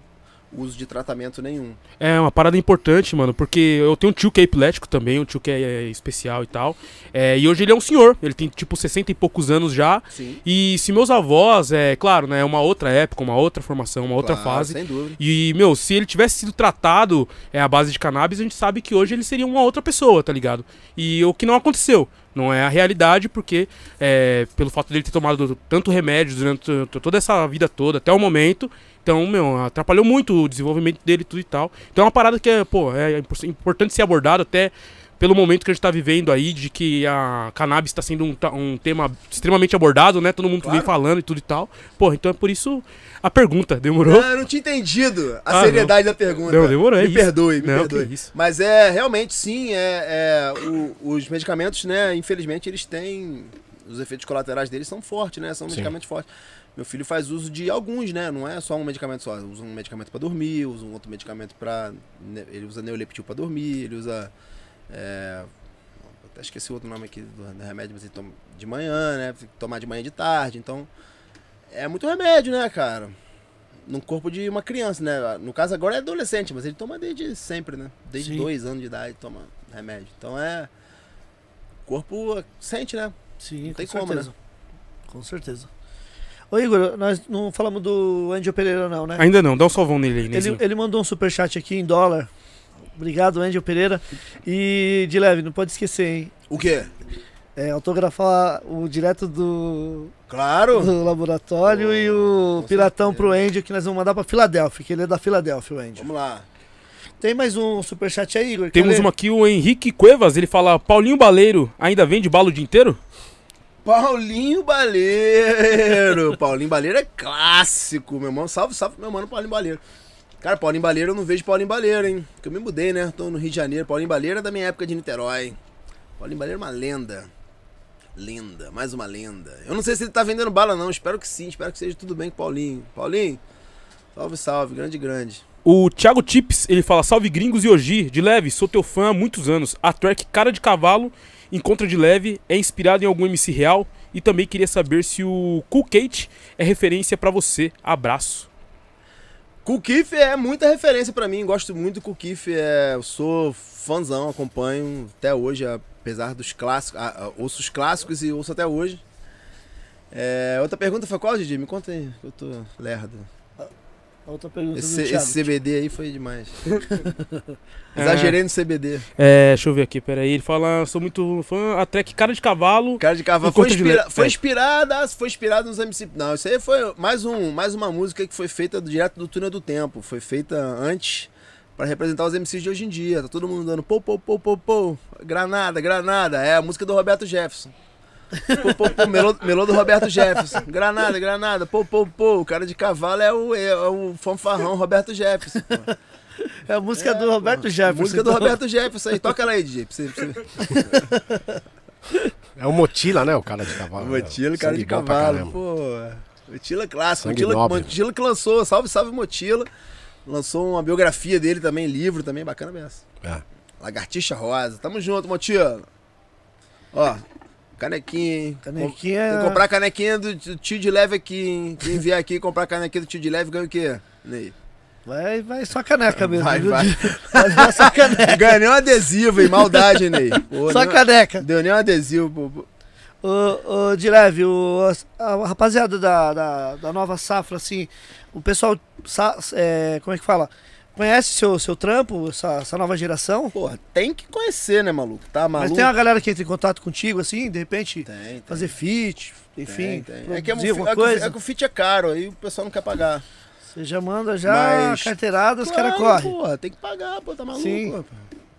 [SPEAKER 4] uso de tratamento nenhum.
[SPEAKER 3] É uma parada importante, mano, porque eu tenho um tio que é epilético também, um tio que é especial e tal. É, e hoje ele é um senhor, ele tem tipo 60 e poucos anos já.
[SPEAKER 4] Sim.
[SPEAKER 3] E se meus avós, é claro, né, uma outra época, uma outra formação, uma outra
[SPEAKER 4] Claro,
[SPEAKER 3] fase.
[SPEAKER 4] Sem dúvida.
[SPEAKER 3] E, meu, se ele tivesse sido tratado é, à base de cannabis, a gente sabe que hoje ele seria uma outra pessoa, tá ligado? E o que não aconteceu. Não é a realidade, porque é, pelo fato dele ter tomado tanto remédio durante toda essa vida toda, até o momento, então, meu, atrapalhou muito o desenvolvimento dele tudo e tal. Então é uma parada que é, pô, é impor- importante ser abordado até pelo momento que a gente tá vivendo aí, de que a cannabis está sendo um, um tema extremamente abordado, né? Todo mundo
[SPEAKER 4] Claro.
[SPEAKER 3] vem falando e tudo e tal. Pô, então é por isso a pergunta, demorou?
[SPEAKER 4] Ah, eu não tinha entendido a
[SPEAKER 3] Ah,
[SPEAKER 4] seriedade da pergunta.
[SPEAKER 3] Não, demorou, é
[SPEAKER 4] Me
[SPEAKER 3] isso.
[SPEAKER 4] perdoe, me
[SPEAKER 3] Não,
[SPEAKER 4] perdoe.
[SPEAKER 3] isso.
[SPEAKER 4] Mas é, realmente, sim, é, é, o- os medicamentos, né, infelizmente, eles têm... Os efeitos colaterais deles são fortes, né? São
[SPEAKER 2] Sim.
[SPEAKER 4] medicamentos fortes. Meu filho faz uso de alguns, né? Não é só um medicamento só. Usa um medicamento pra dormir, usa um outro medicamento pra... ne- Ele usa neuleptil pra dormir, ele usa... É, até esqueci o outro nome aqui do, do remédio, mas ele toma de manhã, né? Tem que tomar de manhã e de tarde, então... É muito remédio, né, cara? No corpo de uma criança, né? No caso agora é adolescente, mas ele toma desde sempre, né? Desde
[SPEAKER 1] Sim.
[SPEAKER 4] dois anos de idade toma remédio. Então é. O corpo sente, né?
[SPEAKER 1] Sim,
[SPEAKER 4] Não tem
[SPEAKER 1] com
[SPEAKER 4] como,
[SPEAKER 1] certeza. Com certeza. Ô Igor, nós não falamos do Angel Pereira não, né?
[SPEAKER 3] Ainda não, dá um salvão nele aí,
[SPEAKER 1] Ele, ele mandou um superchat aqui em dólar. Obrigado, Angel Pereira. E, de leve, não pode esquecer, hein?
[SPEAKER 4] O quê?
[SPEAKER 1] É, autografar o direto do,
[SPEAKER 4] Claro!
[SPEAKER 1] do laboratório
[SPEAKER 4] Oh,
[SPEAKER 1] e o piratão
[SPEAKER 4] certeza.
[SPEAKER 1] pro Angel que nós vamos mandar pra Filadélfia, que ele é da Filadélfia, o Angel.
[SPEAKER 4] Vamos lá.
[SPEAKER 1] Tem mais um superchat aí, Igor?
[SPEAKER 3] Temos uma aqui, o Henrique Cuevas, ele fala, Paulinho Baleiro ainda vende bala o dia inteiro?
[SPEAKER 4] Paulinho Baleiro! Paulinho Baleiro é clássico, meu irmão. Salve, salve, meu mano Paulinho Baleiro. Cara, Paulinho Baleiro eu não vejo Paulinho Baleiro, hein? Porque eu me mudei, né? Tô no Rio de Janeiro. Paulinho Baleiro é da minha época de Niterói. Paulinho Baleiro é uma lenda. Lenda, mais uma lenda. Eu não sei se ele tá vendendo bala, não. Espero que sim. Espero que seja tudo bem com Paulinho. Paulinho, salve, salve. Grande, grande.
[SPEAKER 3] O Thiago Tips, ele fala, salve gringos e Oji, de leve, sou teu fã há muitos anos. A track Cara de Cavalo, Encontra de Leve, é inspirado em algum MC real e também queria saber se o Cool Kate é referência pra você. Abraço.
[SPEAKER 4] Keith é muita referência pra mim, gosto muito do Keith, é, eu sou fãzão, acompanho até hoje, apesar dos clássicos, ouço os clássicos e ouço até hoje. É, outra pergunta foi qual, Didi? Me conta aí, eu tô lerdo.
[SPEAKER 1] Outra pergunta
[SPEAKER 4] Esse, esse CBD aí foi demais. Exagerei no CBD.
[SPEAKER 3] É, deixa eu ver aqui, peraí. Ele fala, sou muito fã, a track Cara de Cavalo.
[SPEAKER 4] Cara de Cavalo foi,
[SPEAKER 3] de
[SPEAKER 4] inspira
[SPEAKER 3] Le-
[SPEAKER 4] foi
[SPEAKER 3] é.
[SPEAKER 4] inspirada, foi inspirado nos MC. Não, isso aí foi mais, um, mais uma música que foi feita do- direto do Túnel do Tempo. Foi feita antes pra representar os MCs de hoje em dia. Tá todo mundo dando pô, pô, pô, pô, pô. Granada, granada. É a música do Roberto Jefferson. Pô, pô, pô, melô, melô do Roberto Jefferson. Granada, granada. Pô, pô, pô. O cara de cavalo é o, é o fanfarrão Roberto Jefferson. pô.
[SPEAKER 1] É a música do Roberto Jefferson.
[SPEAKER 4] Música do
[SPEAKER 1] então.
[SPEAKER 4] Roberto Jefferson aí. Toca ela aí, DJ. Pra você, pra você...
[SPEAKER 2] É o Motila, né? O cara de cavalo.
[SPEAKER 4] Motila, cara de cavalo, pô. Motila clássico. Motila. Motila que lançou, salve, salve Motila. Lançou uma biografia dele também, livro também, bacana mesmo.
[SPEAKER 2] É.
[SPEAKER 4] Lagartixa Rosa. Tamo junto, Motila. Ó, canequinha, hein?
[SPEAKER 1] Canequinha-
[SPEAKER 4] Tem que comprar canequinha do tio de leve aqui, hein? Quem vier aqui comprar canequinha do tio de leve ganha o quê? Ney?
[SPEAKER 1] Vai, vai só caneca mesmo.
[SPEAKER 4] Vai,
[SPEAKER 1] viu?
[SPEAKER 4] vai.
[SPEAKER 1] Vai só caneca.
[SPEAKER 4] Ganha nem um adesivo, hein? Maldade, hein, Ney? Pô,
[SPEAKER 1] Só
[SPEAKER 4] nem-
[SPEAKER 1] caneca.
[SPEAKER 4] Deu nem um adesivo. pô, pô.
[SPEAKER 1] Ô, ô, de leve, o, a, a rapaziada da, da, da nova safra, assim, o pessoal, sa- é, como é que fala? Conhece seu, seu trampo, essa, essa nova geração?
[SPEAKER 4] Porra, tem que conhecer, né, maluco? Tá maluco?
[SPEAKER 1] Mas tem uma galera que entra em contato contigo, assim, de repente,
[SPEAKER 4] Tem, tem.
[SPEAKER 1] fazer feat, enfim,
[SPEAKER 4] Tem, tem. É que, é, um é
[SPEAKER 1] coisa.
[SPEAKER 4] é que o fit é caro, aí o pessoal não quer pagar.
[SPEAKER 1] Você já manda já
[SPEAKER 4] Mas-
[SPEAKER 1] carteirada, os caras
[SPEAKER 4] Claro,
[SPEAKER 1] correm.
[SPEAKER 4] Porra, tem que pagar, pô, tá maluco.
[SPEAKER 1] Sim.
[SPEAKER 4] pô.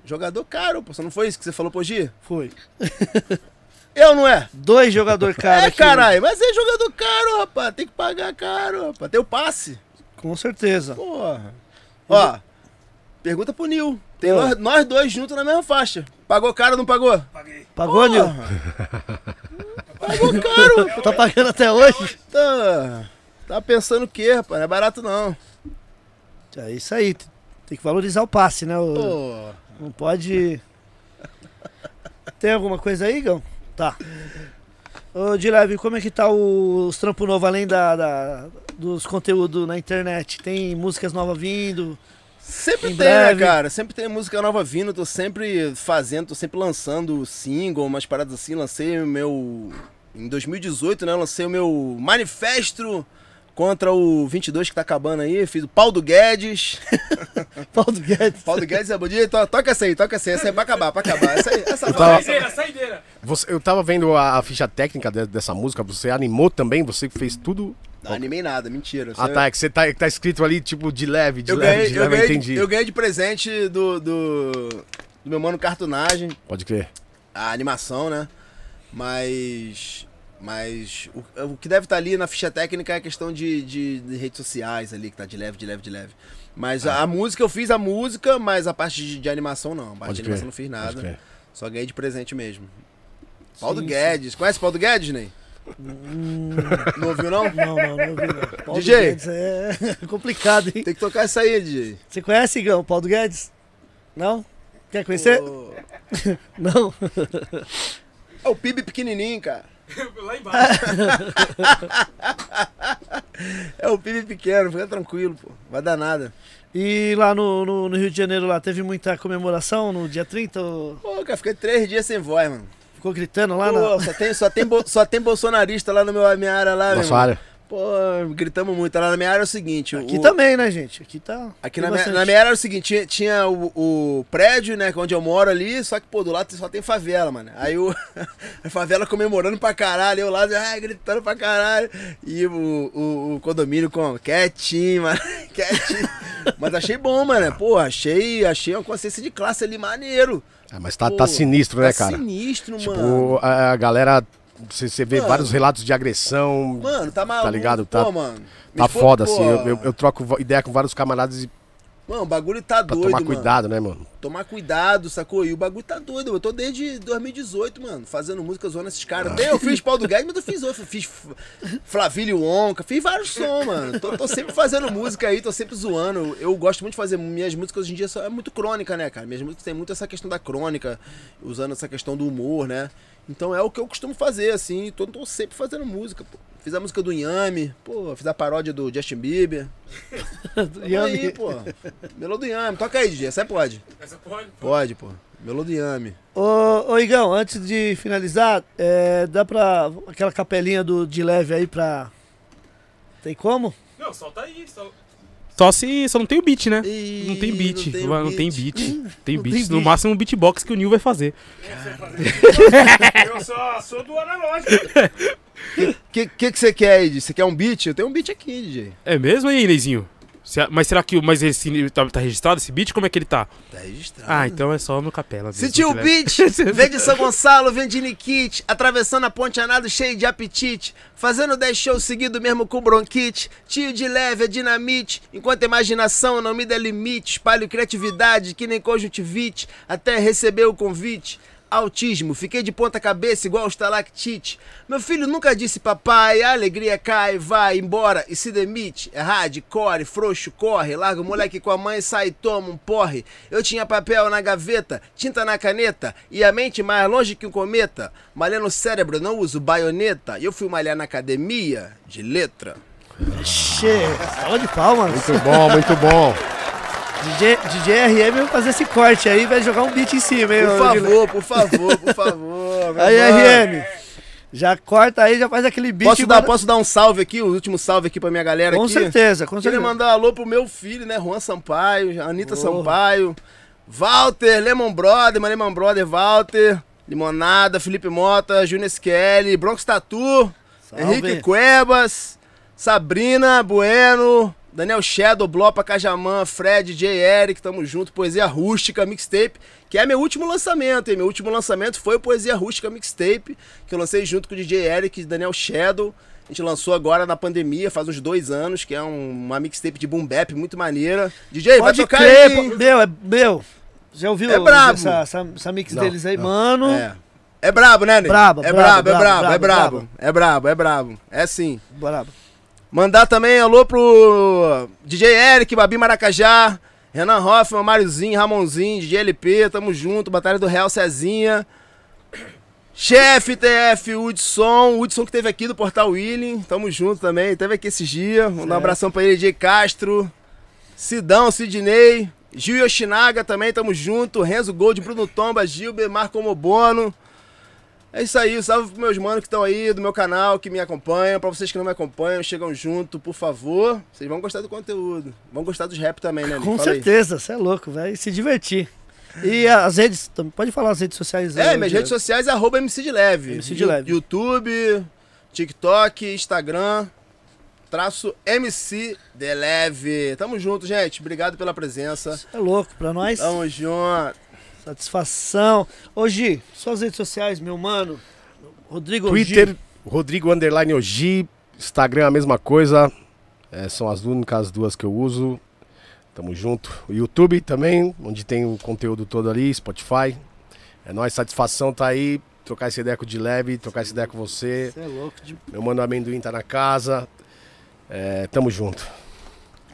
[SPEAKER 4] Jogador caro, pô. Só não foi isso que você falou, pô, Gi?
[SPEAKER 1] Foi.
[SPEAKER 4] Eu não é?
[SPEAKER 1] Dois jogador
[SPEAKER 4] é,
[SPEAKER 1] aqui.
[SPEAKER 4] caralho, mas é jogador caro, rapaz. Tem que pagar caro, rapaz. Tem o passe.
[SPEAKER 1] Com certeza.
[SPEAKER 4] Porra. Ó, pergunta pro Nil. Tem
[SPEAKER 1] Ah.
[SPEAKER 4] nós, nós dois juntos na mesma faixa. Pagou caro ou não pagou?
[SPEAKER 1] Pagou, Nil?
[SPEAKER 4] Pagou caro.
[SPEAKER 1] Tá pagando até hoje?
[SPEAKER 4] tá, tá pensando o quê, rapaz? Não é barato não.
[SPEAKER 1] É isso aí. Tem que valorizar o passe, né? O-. Não pode. Tem alguma coisa aí, Gão? Tá. Ô, Dileve, como é que tá o- os trampos novos além da, da- dos conteúdos na internet? Tem músicas novas vindo?
[SPEAKER 4] Sempre
[SPEAKER 1] Em
[SPEAKER 4] tem, né,
[SPEAKER 1] breve.
[SPEAKER 4] cara? Sempre tem música nova vindo, tô sempre fazendo, tô sempre lançando single, umas paradas assim. Lancei o meu. Em 2018, né? Lancei o meu manifesto contra o 22 que tá acabando aí. Fiz o pau do Guedes.
[SPEAKER 1] Paulo Guedes.
[SPEAKER 4] Pau do Guedes é bom dia. To- Toca essa aí, toca essa aí. Essa aí é pra acabar, pra acabar. Essa aí, essa
[SPEAKER 2] tava-
[SPEAKER 4] vai.
[SPEAKER 5] Saideira, saideira.
[SPEAKER 2] Você, eu tava vendo a, a ficha técnica de- dessa música, você animou também, você que fez tudo.
[SPEAKER 4] Não animei nada, mentira.
[SPEAKER 2] Ah, tá, é que você tá, tá escrito ali, tipo, de leve, de
[SPEAKER 4] Eu
[SPEAKER 2] leve,
[SPEAKER 4] ganhei,
[SPEAKER 2] de
[SPEAKER 4] eu,
[SPEAKER 2] leve, eu
[SPEAKER 4] ganhei,
[SPEAKER 2] entendi.
[SPEAKER 4] eu ganhei de presente do, do, do meu mano Cartunagem.
[SPEAKER 2] Pode crer.
[SPEAKER 4] a animação, né? Mas. Mas o, o que deve estar ali na ficha técnica é a questão de, de, de redes sociais ali, que tá de leve, de leve, de leve. Mas
[SPEAKER 2] Ah.
[SPEAKER 4] a, a música, eu fiz a música, mas a parte de, de animação não. A parte
[SPEAKER 2] Pode
[SPEAKER 4] de
[SPEAKER 2] crer.
[SPEAKER 4] animação não fiz
[SPEAKER 2] Pode
[SPEAKER 4] nada.
[SPEAKER 2] crer.
[SPEAKER 4] Só ganhei de presente mesmo. Paulo Guedes. Conhece Paulo Guedes, Ney? Não ouviu, não?
[SPEAKER 1] Não, não, não ouvi não. Paulo
[SPEAKER 4] DJ.
[SPEAKER 1] Guedes é complicado, hein?
[SPEAKER 4] Tem que tocar isso aí, DJ.
[SPEAKER 1] Você conhece, Gão, Paulo Guedes? Não? Quer conhecer?
[SPEAKER 4] Ô,
[SPEAKER 1] Não.
[SPEAKER 4] É o PIB pequenininho, cara.
[SPEAKER 5] Lá embaixo.
[SPEAKER 4] É o PIB pequeno, fica tranquilo, pô. Vai dar nada.
[SPEAKER 1] E lá no, no, no Rio de Janeiro, lá, teve muita comemoração no dia 30? ou
[SPEAKER 4] Pô, cara, fiquei três dias sem voz, mano.
[SPEAKER 1] Ficou gritando lá
[SPEAKER 4] Pô,
[SPEAKER 1] na...
[SPEAKER 4] só, tem, só, tem, bo- só tem bolsonarista lá na meu, minha área lá, meu
[SPEAKER 2] Nossa
[SPEAKER 4] irmão.
[SPEAKER 2] área.
[SPEAKER 4] Pô, gritamos muito. Lá na minha área é o seguinte.
[SPEAKER 1] Aqui
[SPEAKER 4] o,
[SPEAKER 1] também, né, gente? Aqui tá.
[SPEAKER 4] Aqui na minha, na minha área era o seguinte, tinha, tinha o, o prédio, né, que é onde eu moro ali, só que, pô, do lado só tem favela, mano. Aí o, a favela comemorando pra caralho, eu lá, ah, gritando pra caralho. E o, o, o condomínio com quietinho, mano, quietinho. Mas achei bom, mano. Pô, achei, achei uma consciência de classe ali maneiro.
[SPEAKER 2] Ah, mas tá,
[SPEAKER 4] Pô,
[SPEAKER 2] tá sinistro, né,
[SPEAKER 4] tá
[SPEAKER 2] cara?
[SPEAKER 4] sinistro, mano.
[SPEAKER 2] Tipo, a, galera. Você, você vê
[SPEAKER 4] Mano.
[SPEAKER 2] vários relatos de agressão.
[SPEAKER 4] Mano, tá maluco.
[SPEAKER 2] ligado? Tá-
[SPEAKER 4] pô, mano.
[SPEAKER 2] tá
[SPEAKER 4] Me
[SPEAKER 2] foda,
[SPEAKER 4] pô,
[SPEAKER 2] assim. Eu, eu, eu troco ideia com vários camaradas e,
[SPEAKER 4] Mano, o bagulho tá
[SPEAKER 2] pra
[SPEAKER 4] doido,
[SPEAKER 2] tomar
[SPEAKER 4] mano.
[SPEAKER 2] cuidado, né, mano?
[SPEAKER 4] Tomar cuidado, sacou? E o bagulho tá doido. Eu tô desde 2018, mano, fazendo música zoando esses caras. Até eu fiz Paulo do Guedes, mas eu fiz outro. Fiz Flavílio Onca, fiz vários sons, mano. Tô, tô sempre fazendo música aí, tô sempre zoando. Eu gosto muito de fazer. Minhas músicas hoje em dia são, é muito crônica, né, cara? Minhas músicas têm muito essa questão da crônica, usando essa questão do humor, né? Então é o que eu costumo fazer, assim. Tô, tô sempre fazendo música, pô. Fiz a música do Yami, pô, fiz a paródia do Justin Bieber.
[SPEAKER 1] Yami.
[SPEAKER 4] aí, pô. Melô do Yami. Toca aí, DJ. Essa aí pode.
[SPEAKER 5] Essa pode?
[SPEAKER 4] Pode, pô. Melô do Yami.
[SPEAKER 1] Ô, ô Igão, antes de finalizar, é, dá pra. aquela capelinha do, de leve aí pra. Tem como?
[SPEAKER 5] Não, solta aí. Só...
[SPEAKER 3] Só se só não tem o beat, né?
[SPEAKER 4] Ih,
[SPEAKER 3] Não tem beat.
[SPEAKER 4] não tem
[SPEAKER 3] Não,
[SPEAKER 4] o
[SPEAKER 3] tem
[SPEAKER 4] beat.
[SPEAKER 3] beat. Tem
[SPEAKER 1] Não
[SPEAKER 3] beat.
[SPEAKER 1] tem
[SPEAKER 3] No
[SPEAKER 1] beat.
[SPEAKER 3] máximo um beatbox que o Nil vai fazer.
[SPEAKER 5] Eu só sou do analógico.
[SPEAKER 4] O que, que, que você quer aí, DJ? Você quer um beat? Eu tenho um beat aqui, DJ.
[SPEAKER 3] É mesmo aí, Neizinho? Se- Mas será que o- mas esse tá, tá registrado esse beat? Como é que ele tá?
[SPEAKER 4] Tá registrado.
[SPEAKER 3] Ah, então é só no capela.
[SPEAKER 4] Sentiu o beat? Vem de São Gonçalo, vem de Nikit, atravessando a ponte a nado cheio de apetite, fazendo 10 shows seguido mesmo com bronquite, tio de leve é dinamite, enquanto a imaginação não me dá limite, espalho criatividade que nem conjuntivite, até receber o convite. Autismo, fiquei de ponta cabeça igual estalactite. Meu filho nunca disse papai, a alegria cai, vai embora e se demite. É hardcore, frouxo, corre, larga o moleque com a mãe, sai e toma um porre. Eu tinha papel na gaveta, tinta na caneta e a mente mais longe que um cometa. Malhando o cérebro, não uso baioneta. E eu fui malhar na academia de letra.
[SPEAKER 1] Che, salva de palmas.
[SPEAKER 2] Muito bom, muito bom.
[SPEAKER 1] DJ, DJ RM vai fazer esse corte aí, vai jogar um beat em cima, hein?
[SPEAKER 4] Por favor, por favor, por favor.
[SPEAKER 1] Aí,
[SPEAKER 4] mano.
[SPEAKER 1] RM. Já corta aí, já faz aquele beat.
[SPEAKER 4] Posso dar,
[SPEAKER 1] manda-
[SPEAKER 4] posso dar um salve aqui, o último salve aqui pra minha galera
[SPEAKER 1] Com
[SPEAKER 4] aqui?
[SPEAKER 1] certeza, com
[SPEAKER 4] Queria
[SPEAKER 1] certeza.
[SPEAKER 4] mandar um alô pro meu filho, né? Juan Sampaio, Anitta
[SPEAKER 1] Oh.
[SPEAKER 4] Sampaio, Walter, Lemon Brother, Lemon Brother, Walter, Limonada, Felipe Mota, Júnior Skelly, Bronx Tatu,
[SPEAKER 1] Salve.
[SPEAKER 4] Henrique Cuevas, Sabrina Bueno, Daniel Shadow, Blopa Cajamã, Fred, J. Eric, tamo junto, Poesia Rústica, Mixtape, que é meu último lançamento, hein? Meu último lançamento foi o Poesia Rústica Mixtape, que eu lancei junto com o DJ Eric e Daniel Shadow. A gente lançou agora na pandemia, faz uns dois anos, que é um- uma mixtape de boom bap muito maneira. DJ, vai
[SPEAKER 1] Pode
[SPEAKER 4] tocar
[SPEAKER 1] crer,
[SPEAKER 4] aí?
[SPEAKER 1] Meu, é, meu. Já ouviu
[SPEAKER 4] É brabo.
[SPEAKER 1] essa, essa, essa mix
[SPEAKER 2] Não,
[SPEAKER 1] deles aí,
[SPEAKER 2] não.
[SPEAKER 1] mano?
[SPEAKER 4] É. É brabo, né, Ney?
[SPEAKER 1] Brabo,
[SPEAKER 4] é
[SPEAKER 1] brabo,
[SPEAKER 4] é
[SPEAKER 1] brabo,
[SPEAKER 4] é
[SPEAKER 1] brabo,
[SPEAKER 4] brabo. É brabo, é brabo. É sim.
[SPEAKER 1] Brabo.
[SPEAKER 4] Mandar também alô pro DJ Eric, Babi Maracajá, Renan Hoffman, Máriozinho, Ramonzinho, DJ LP, tamo junto, Batalha do Real Cezinha. Chefe TF Hudson, Hudson que teve aqui do Portal Willing, tamo junto também, teve aqui esses dias. Um abração pra ele, DJ Castro, Sidão, Sidney, Gil Yoshinaga também, tamo junto, Renzo Gold, Bruno Tomba, Gilber, Marco Mobono. É isso aí, salve pros meus manos que estão aí do meu canal, que me acompanham. Pra vocês que não me acompanham, chegam junto, por favor. Vocês vão gostar do conteúdo. Vão gostar dos rap também, né?
[SPEAKER 1] Com
[SPEAKER 4] Fala
[SPEAKER 1] certeza, você é louco, vai se divertir. E as redes, pode falar as redes sociais
[SPEAKER 4] É, minhas redes sociais é arroba MC de Leve.
[SPEAKER 1] MC de Leve.
[SPEAKER 4] YouTube, TikTok, Instagram, traço MC de Leve. Tamo junto, gente. Obrigado pela presença.
[SPEAKER 1] Cê é louco, pra nós.
[SPEAKER 4] Tamo junto.
[SPEAKER 1] Satisfação. Hoje, suas redes sociais, meu mano. Rodrigo
[SPEAKER 2] Twitter,
[SPEAKER 1] Ogi.
[SPEAKER 2] Rodrigo Underline Ogi. Instagram a mesma coisa. É, são as únicas duas que eu uso. Tamo junto. O YouTube também, onde tem o conteúdo todo ali, Spotify. É nóis, satisfação tá aí. Trocar essa ideia com o de leve, trocar essa ideia com você.
[SPEAKER 1] Você é louco. De...
[SPEAKER 2] Meu mano amendoim tá na casa. É, tamo junto.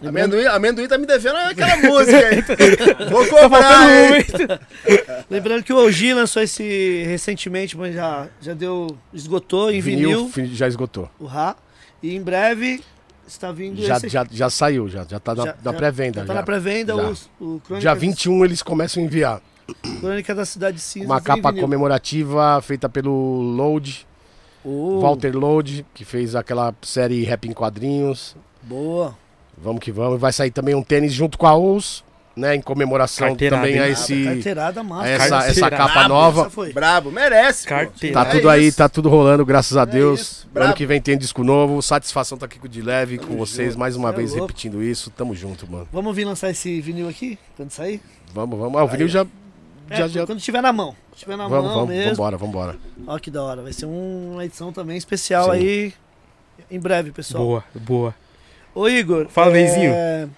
[SPEAKER 4] Amendoim, amendoim tá me devendo aquela música aí. Vou
[SPEAKER 3] Tá
[SPEAKER 4] hein?
[SPEAKER 3] hein?
[SPEAKER 1] lembrando que o Ogi lançou esse recentemente, mas já, já deu. esgotou em vinil,
[SPEAKER 2] fi- já esgotou.
[SPEAKER 1] o Rá. E em breve está vindo
[SPEAKER 2] Já,
[SPEAKER 1] esse.
[SPEAKER 2] já, já saiu, já, já tá na, na
[SPEAKER 1] já-
[SPEAKER 2] pré-venda.
[SPEAKER 1] já tá
[SPEAKER 2] já.
[SPEAKER 1] na pré-venda o, o Crônica,
[SPEAKER 2] Dia 21 eles começam a enviar.
[SPEAKER 1] Crônica da Cidade Cinza.
[SPEAKER 2] Uma capa
[SPEAKER 1] vinil.
[SPEAKER 2] comemorativa feita pelo Load,
[SPEAKER 1] Oh,
[SPEAKER 2] Walter Load, que fez aquela série Rap em Quadrinhos.
[SPEAKER 1] Boa.
[SPEAKER 2] Vamos que vamos. Vai sair também um tênis junto com a OUS, né? Em comemoração
[SPEAKER 3] Carteirada,
[SPEAKER 2] também a esse,
[SPEAKER 1] Carteirada massa.
[SPEAKER 2] a essa, essa capa
[SPEAKER 4] Brabo,
[SPEAKER 2] nova.
[SPEAKER 1] Essa foi.
[SPEAKER 4] Brabo, merece.
[SPEAKER 2] Tá
[SPEAKER 4] É
[SPEAKER 2] tudo aí,
[SPEAKER 4] isso.
[SPEAKER 2] tá tudo rolando, graças a
[SPEAKER 4] É
[SPEAKER 2] Deus.
[SPEAKER 4] isso,
[SPEAKER 2] ano que vem tem disco novo. Satisfação tá aqui com o de leve, com vocês,
[SPEAKER 1] junto.
[SPEAKER 2] mais uma
[SPEAKER 1] é
[SPEAKER 2] vez
[SPEAKER 1] louco.
[SPEAKER 2] repetindo isso. Tamo junto, mano.
[SPEAKER 1] Vamos vir lançar esse vinil aqui, quando sair?
[SPEAKER 2] Vamos, vamos. Ah, o vinil já.
[SPEAKER 1] É,
[SPEAKER 2] já, já...
[SPEAKER 1] Quando tiver na mão. Quando tiver na
[SPEAKER 2] Vamos,
[SPEAKER 1] mão
[SPEAKER 2] vamos,
[SPEAKER 1] mesmo.
[SPEAKER 2] vambora, vambora.
[SPEAKER 1] Ó que da hora. Vai ser um- uma edição também especial
[SPEAKER 2] Sim.
[SPEAKER 1] aí. Em breve, pessoal.
[SPEAKER 3] Boa, boa.
[SPEAKER 1] Ô Igor.
[SPEAKER 3] Fala, Neizinho.
[SPEAKER 1] é,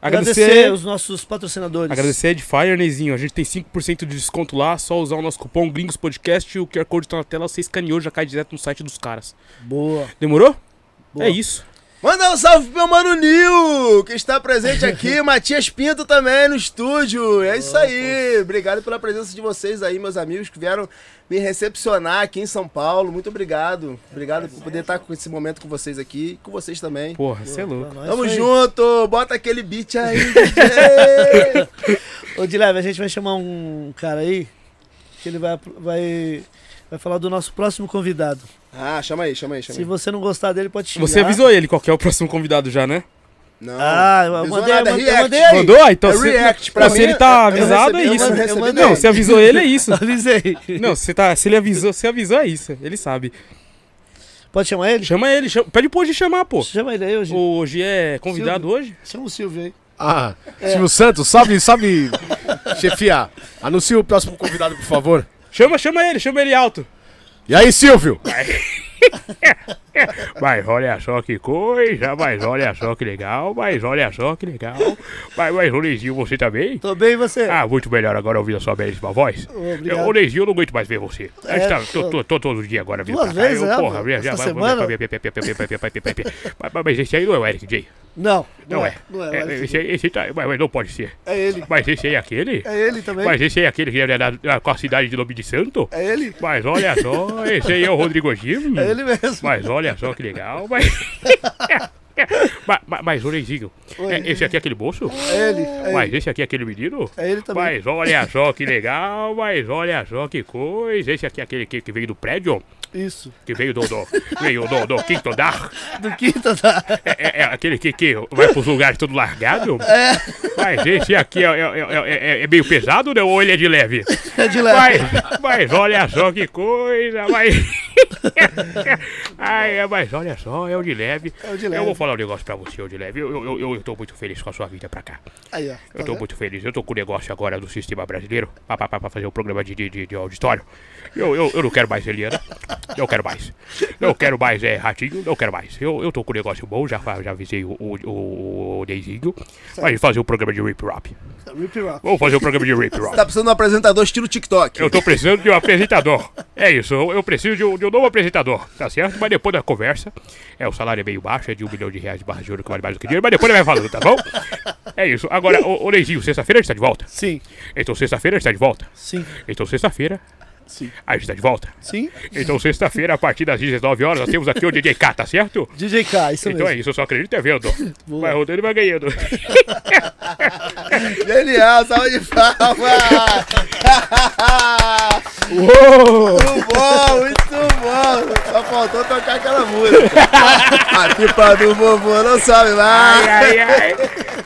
[SPEAKER 3] Agradecer,
[SPEAKER 1] Agradecer os nossos patrocinadores.
[SPEAKER 3] agradecer a Edifier, Neizinho. A gente tem 5% de desconto lá, só usar o nosso cupom Gringos Podcast. O QR Code tá na tela, você escaneou, já cai direto no site dos caras.
[SPEAKER 1] Boa.
[SPEAKER 3] Demorou?
[SPEAKER 1] boa.
[SPEAKER 3] É isso.
[SPEAKER 4] Manda um salve pro meu mano Nil, que está presente aqui. Matias Pinto também no estúdio. É isso aí. Obrigado pela presença de vocês aí, meus amigos que vieram me recepcionar aqui em São Paulo. Muito obrigado. Obrigado por poder estar com esse momento com vocês aqui e com vocês também.
[SPEAKER 3] Porra, você é louco.
[SPEAKER 4] Tamo
[SPEAKER 1] foi-
[SPEAKER 4] junto. Bota aquele beat aí.
[SPEAKER 1] Ô Dileve, a gente vai chamar um cara aí que ele vai, vai, vai falar do nosso próximo convidado.
[SPEAKER 4] Ah, chama aí, chama aí, chama
[SPEAKER 1] Se
[SPEAKER 4] aí.
[SPEAKER 1] você não gostar dele, pode xingar.
[SPEAKER 3] Você avisou ele qual que é o próximo convidado já, né?
[SPEAKER 4] Não.
[SPEAKER 1] Ah, eu mandei,
[SPEAKER 4] nada,
[SPEAKER 1] eu mandei, eu mandei aí.
[SPEAKER 3] Mandou? Ah, então
[SPEAKER 4] É
[SPEAKER 3] se,
[SPEAKER 4] react. Pra
[SPEAKER 3] não, se
[SPEAKER 4] mim,
[SPEAKER 3] ele tá avisado,
[SPEAKER 4] recebi,
[SPEAKER 3] é isso.
[SPEAKER 4] eu
[SPEAKER 1] mandei.
[SPEAKER 3] Não, você avisou ele, é isso.
[SPEAKER 1] Avisei.
[SPEAKER 3] Não, você tá, se ele avisou, se avisou, é isso. Ele sabe.
[SPEAKER 1] Pode chamar ele?
[SPEAKER 3] Chama ele, chama, pede pro hoje chamar, pô.
[SPEAKER 1] Chama ele aí hoje.
[SPEAKER 3] Hoje é convidado hoje?
[SPEAKER 1] Chama o Silvio aí.
[SPEAKER 2] Ah, Silvio Santos, salve, salve, chefia. Anuncia o próximo convidado, por favor.
[SPEAKER 3] Chama, chama ele, chama ele alto.
[SPEAKER 2] E aí, Silvio?
[SPEAKER 6] Mas olha só que coisa, mas olha só que legal, mas olha só que legal. Mas, mas ô Neizinho, você também?
[SPEAKER 1] Tô bem, e você?
[SPEAKER 6] Ah, muito melhor agora ouvindo a sua belíssima voz.
[SPEAKER 1] Obrigado.
[SPEAKER 6] Ô Neizinho, eu não aguento mais ver você.
[SPEAKER 1] É,
[SPEAKER 6] É, tá,
[SPEAKER 1] tô-
[SPEAKER 6] tô, tô, todo dia agora vindo
[SPEAKER 1] Duas
[SPEAKER 6] pra cá.
[SPEAKER 1] vezes,
[SPEAKER 6] eu,
[SPEAKER 1] né,
[SPEAKER 6] porra, já, já,
[SPEAKER 1] semana?
[SPEAKER 6] Mas, mas- mas esse aí não é o Eric J.
[SPEAKER 1] Não, não,
[SPEAKER 6] Não
[SPEAKER 1] é.
[SPEAKER 6] é.
[SPEAKER 1] Não é,
[SPEAKER 6] É, esse, aí- esse tá, mas, mas não pode ser.
[SPEAKER 1] é ele.
[SPEAKER 6] Mas esse aí é aquele?
[SPEAKER 1] É ele também.
[SPEAKER 6] Mas esse aí é aquele que é da, da, com a cidade de nome de santo?
[SPEAKER 1] É ele.
[SPEAKER 6] Mas olha só, esse aí é o Rodrigo Gil.
[SPEAKER 1] É ele mesmo.
[SPEAKER 6] Mas olha só que legal, mas.
[SPEAKER 3] Mas, mas, ô Leizinho, é, esse aqui é aquele moço?
[SPEAKER 1] É ele, é
[SPEAKER 3] Mas
[SPEAKER 1] ele.
[SPEAKER 3] esse aqui é aquele menino?
[SPEAKER 1] É ele também.
[SPEAKER 3] Mas olha só que legal, mas olha só que coisa. Esse aqui é aquele que, que veio do prédio,
[SPEAKER 1] Isso.
[SPEAKER 3] que veio do, do, veio do, do quinto andar.
[SPEAKER 1] Do quinto da.
[SPEAKER 3] É, é- é aquele que, que vai pros lugares todo largado.
[SPEAKER 1] É,
[SPEAKER 3] Mas esse aqui é, é, é- é- é meio pesado, né? Ou ele é de leve?
[SPEAKER 1] é de leve.
[SPEAKER 3] Mas, mas olha só que coisa, mas. Ai, é, mas olha só, é o de leve.
[SPEAKER 1] É o de
[SPEAKER 3] Eu
[SPEAKER 1] leve.
[SPEAKER 3] vou falar um negócio pra você, o de leve. Eu, eu, eu, eu tô muito feliz com a sua vida pra cá.
[SPEAKER 1] Aí, ó.
[SPEAKER 3] Eu
[SPEAKER 1] tá
[SPEAKER 3] tô
[SPEAKER 1] vendo?
[SPEAKER 3] muito feliz. Eu tô com o negócio agora do sistema brasileiro pra, pra, pra fazer o programa de, de, de, de auditório. Eu, eu, eu não quero mais Eliana. Não quero mais. Não quero mais é, Ratinho. Não quero mais. Eu, eu tô com o negócio bom. Já, já avisei o, o, o, o Neizinho. Vai fazer o programa de Rip Rap.
[SPEAKER 1] Rip Rap.
[SPEAKER 3] Vamos fazer o programa de Rip Rap.
[SPEAKER 4] Tá precisando de um apresentador estilo TikTok.
[SPEAKER 3] Eu tô precisando de um apresentador. É isso, eu, eu preciso de um, de um novo apresentador, tá certo? Mas depois da conversa, é, o salário é meio baixo, é de um milhão de reais de barra de ouro, que vale mais do que dinheiro, mas depois ele vai falando, tá bom? É isso. Agora, ô, ô Leizinho, sexta-feira a gente tá de volta?
[SPEAKER 1] Sim,
[SPEAKER 3] Então sexta-feira a gente tá de volta?
[SPEAKER 1] sim,
[SPEAKER 3] Então sexta-feira
[SPEAKER 1] sim.
[SPEAKER 3] a gente tá de volta?
[SPEAKER 1] Sim.
[SPEAKER 3] Então sexta-feira, a partir das 19 horas, nós temos aqui o DJ K, tá certo?
[SPEAKER 1] DJ K, isso
[SPEAKER 3] Então é
[SPEAKER 1] mesmo.
[SPEAKER 3] isso, eu só acredito é vendo.
[SPEAKER 1] Boa.
[SPEAKER 3] Vai rodando e vai ganhando.
[SPEAKER 4] Genial, salve de palmas!
[SPEAKER 1] Uou!
[SPEAKER 4] Muito bom, muito bom! Só faltou tocar aquela música. A pipa do vovô não sobe mais.
[SPEAKER 3] ai, ai.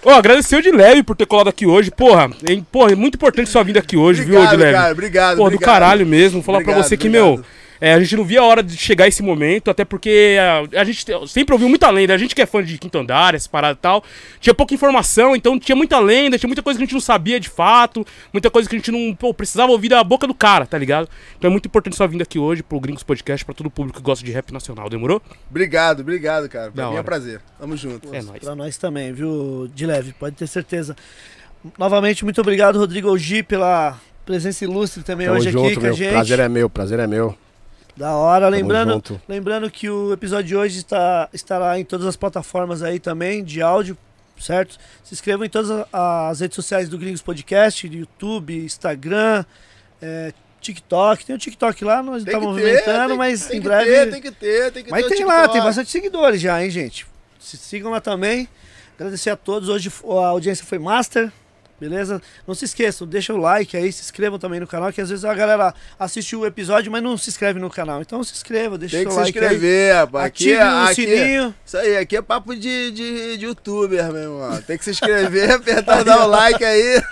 [SPEAKER 7] Ô, agradecer o de leve por ter colado aqui hoje. Porra, é, porra, é muito importante sua vinda aqui hoje, viu, de
[SPEAKER 4] Obrigado,
[SPEAKER 7] leve?
[SPEAKER 4] cara, obrigado.
[SPEAKER 7] Porra, do
[SPEAKER 4] obrigado.
[SPEAKER 7] caralho mesmo. Vou falar pra
[SPEAKER 4] Obrigado,
[SPEAKER 7] você que,
[SPEAKER 4] obrigado.
[SPEAKER 7] meu, é, a gente não via a hora de chegar esse momento, até porque a, a gente te- sempre ouviu muita lenda. A gente que é fã de Quinto Andar, essa parada e tal, tinha pouca informação, então tinha muita lenda, tinha muita coisa que a gente não sabia de fato, muita coisa que a gente não, pô, precisava ouvir da boca do cara, tá ligado? Então é muito importante sua vinda aqui hoje pro Gringos Podcast, pra todo o público que gosta de rap nacional, demorou?
[SPEAKER 4] Obrigado, obrigado, cara. Pra
[SPEAKER 7] Da
[SPEAKER 4] mim é um
[SPEAKER 7] hora.
[SPEAKER 4] prazer. Tamo junto.
[SPEAKER 7] É nóis.
[SPEAKER 1] Pra nós também, viu, de leve, pode ter certeza. Novamente, muito obrigado, Rodrigo Ogi, pela presença ilustre também
[SPEAKER 2] Tamo
[SPEAKER 1] hoje aqui
[SPEAKER 2] junto,
[SPEAKER 1] com a gente.
[SPEAKER 2] Prazer é meu, prazer é meu.
[SPEAKER 1] Da hora. Lembrando,
[SPEAKER 2] junto.
[SPEAKER 1] lembrando que o episódio de hoje está, estará em todas as plataformas aí também, de áudio, certo? Se inscrevam em todas as redes sociais do Gringos Podcast, YouTube, Instagram, é, TikTok. Tem o TikTok lá, nós estamos
[SPEAKER 4] ter,
[SPEAKER 1] movimentando,
[SPEAKER 4] tem-
[SPEAKER 1] mas
[SPEAKER 4] tem
[SPEAKER 1] em
[SPEAKER 4] que
[SPEAKER 1] breve.
[SPEAKER 4] Ter, tem que ter, tem que
[SPEAKER 1] Mas
[SPEAKER 4] ter o
[SPEAKER 1] tem lá, tem bastante seguidores já, hein, gente? Se sigam lá também. Agradecer a todos. Hoje a audiência foi master. Beleza? Não se esqueçam, deixa o like aí, se inscrevam também no canal, que às vezes a galera assiste o episódio, mas não se inscreve no canal. Então se inscreva, deixa
[SPEAKER 4] Tem
[SPEAKER 1] o
[SPEAKER 4] que
[SPEAKER 1] like
[SPEAKER 4] se inscrever, rapaz. Aqui,
[SPEAKER 1] Ative o
[SPEAKER 4] aqui,
[SPEAKER 1] sininho.
[SPEAKER 4] Isso aí, aqui é papo de, de, de youtuber, meu irmão. Tem que se inscrever, apertar, dar o like aí.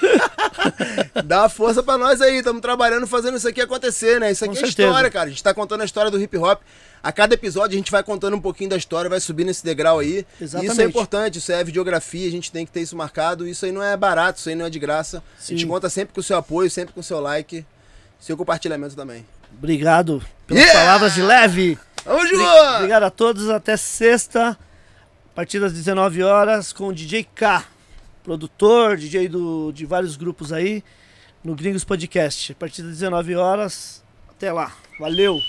[SPEAKER 4] Dá força pra nós aí. Estamos trabalhando, fazendo isso aqui acontecer, né? Isso aqui
[SPEAKER 1] Com
[SPEAKER 4] é
[SPEAKER 1] certeza.
[SPEAKER 4] história, cara. A gente tá contando a história do hip hop. A cada episódio a gente vai contando um pouquinho da história, vai subindo esse degrau aí. E isso é
[SPEAKER 1] Exatamente.
[SPEAKER 4] importante, isso é videografia, a gente tem que ter isso marcado. Isso aí não é barato, isso aí não é de graça. A gente
[SPEAKER 1] Sim.
[SPEAKER 4] conta sempre com o seu apoio, sempre com o seu like, seu compartilhamento também.
[SPEAKER 1] Obrigado pelas
[SPEAKER 4] Yeah!
[SPEAKER 1] palavras de leve.
[SPEAKER 4] Vamos junto!
[SPEAKER 1] Obrigado a todos. Até sexta, a partir das 19 horas, com o DJ K, produtor, DJ do, de vários grupos aí, no Gringos Podcast. A partir das 19 horas, até lá. Valeu!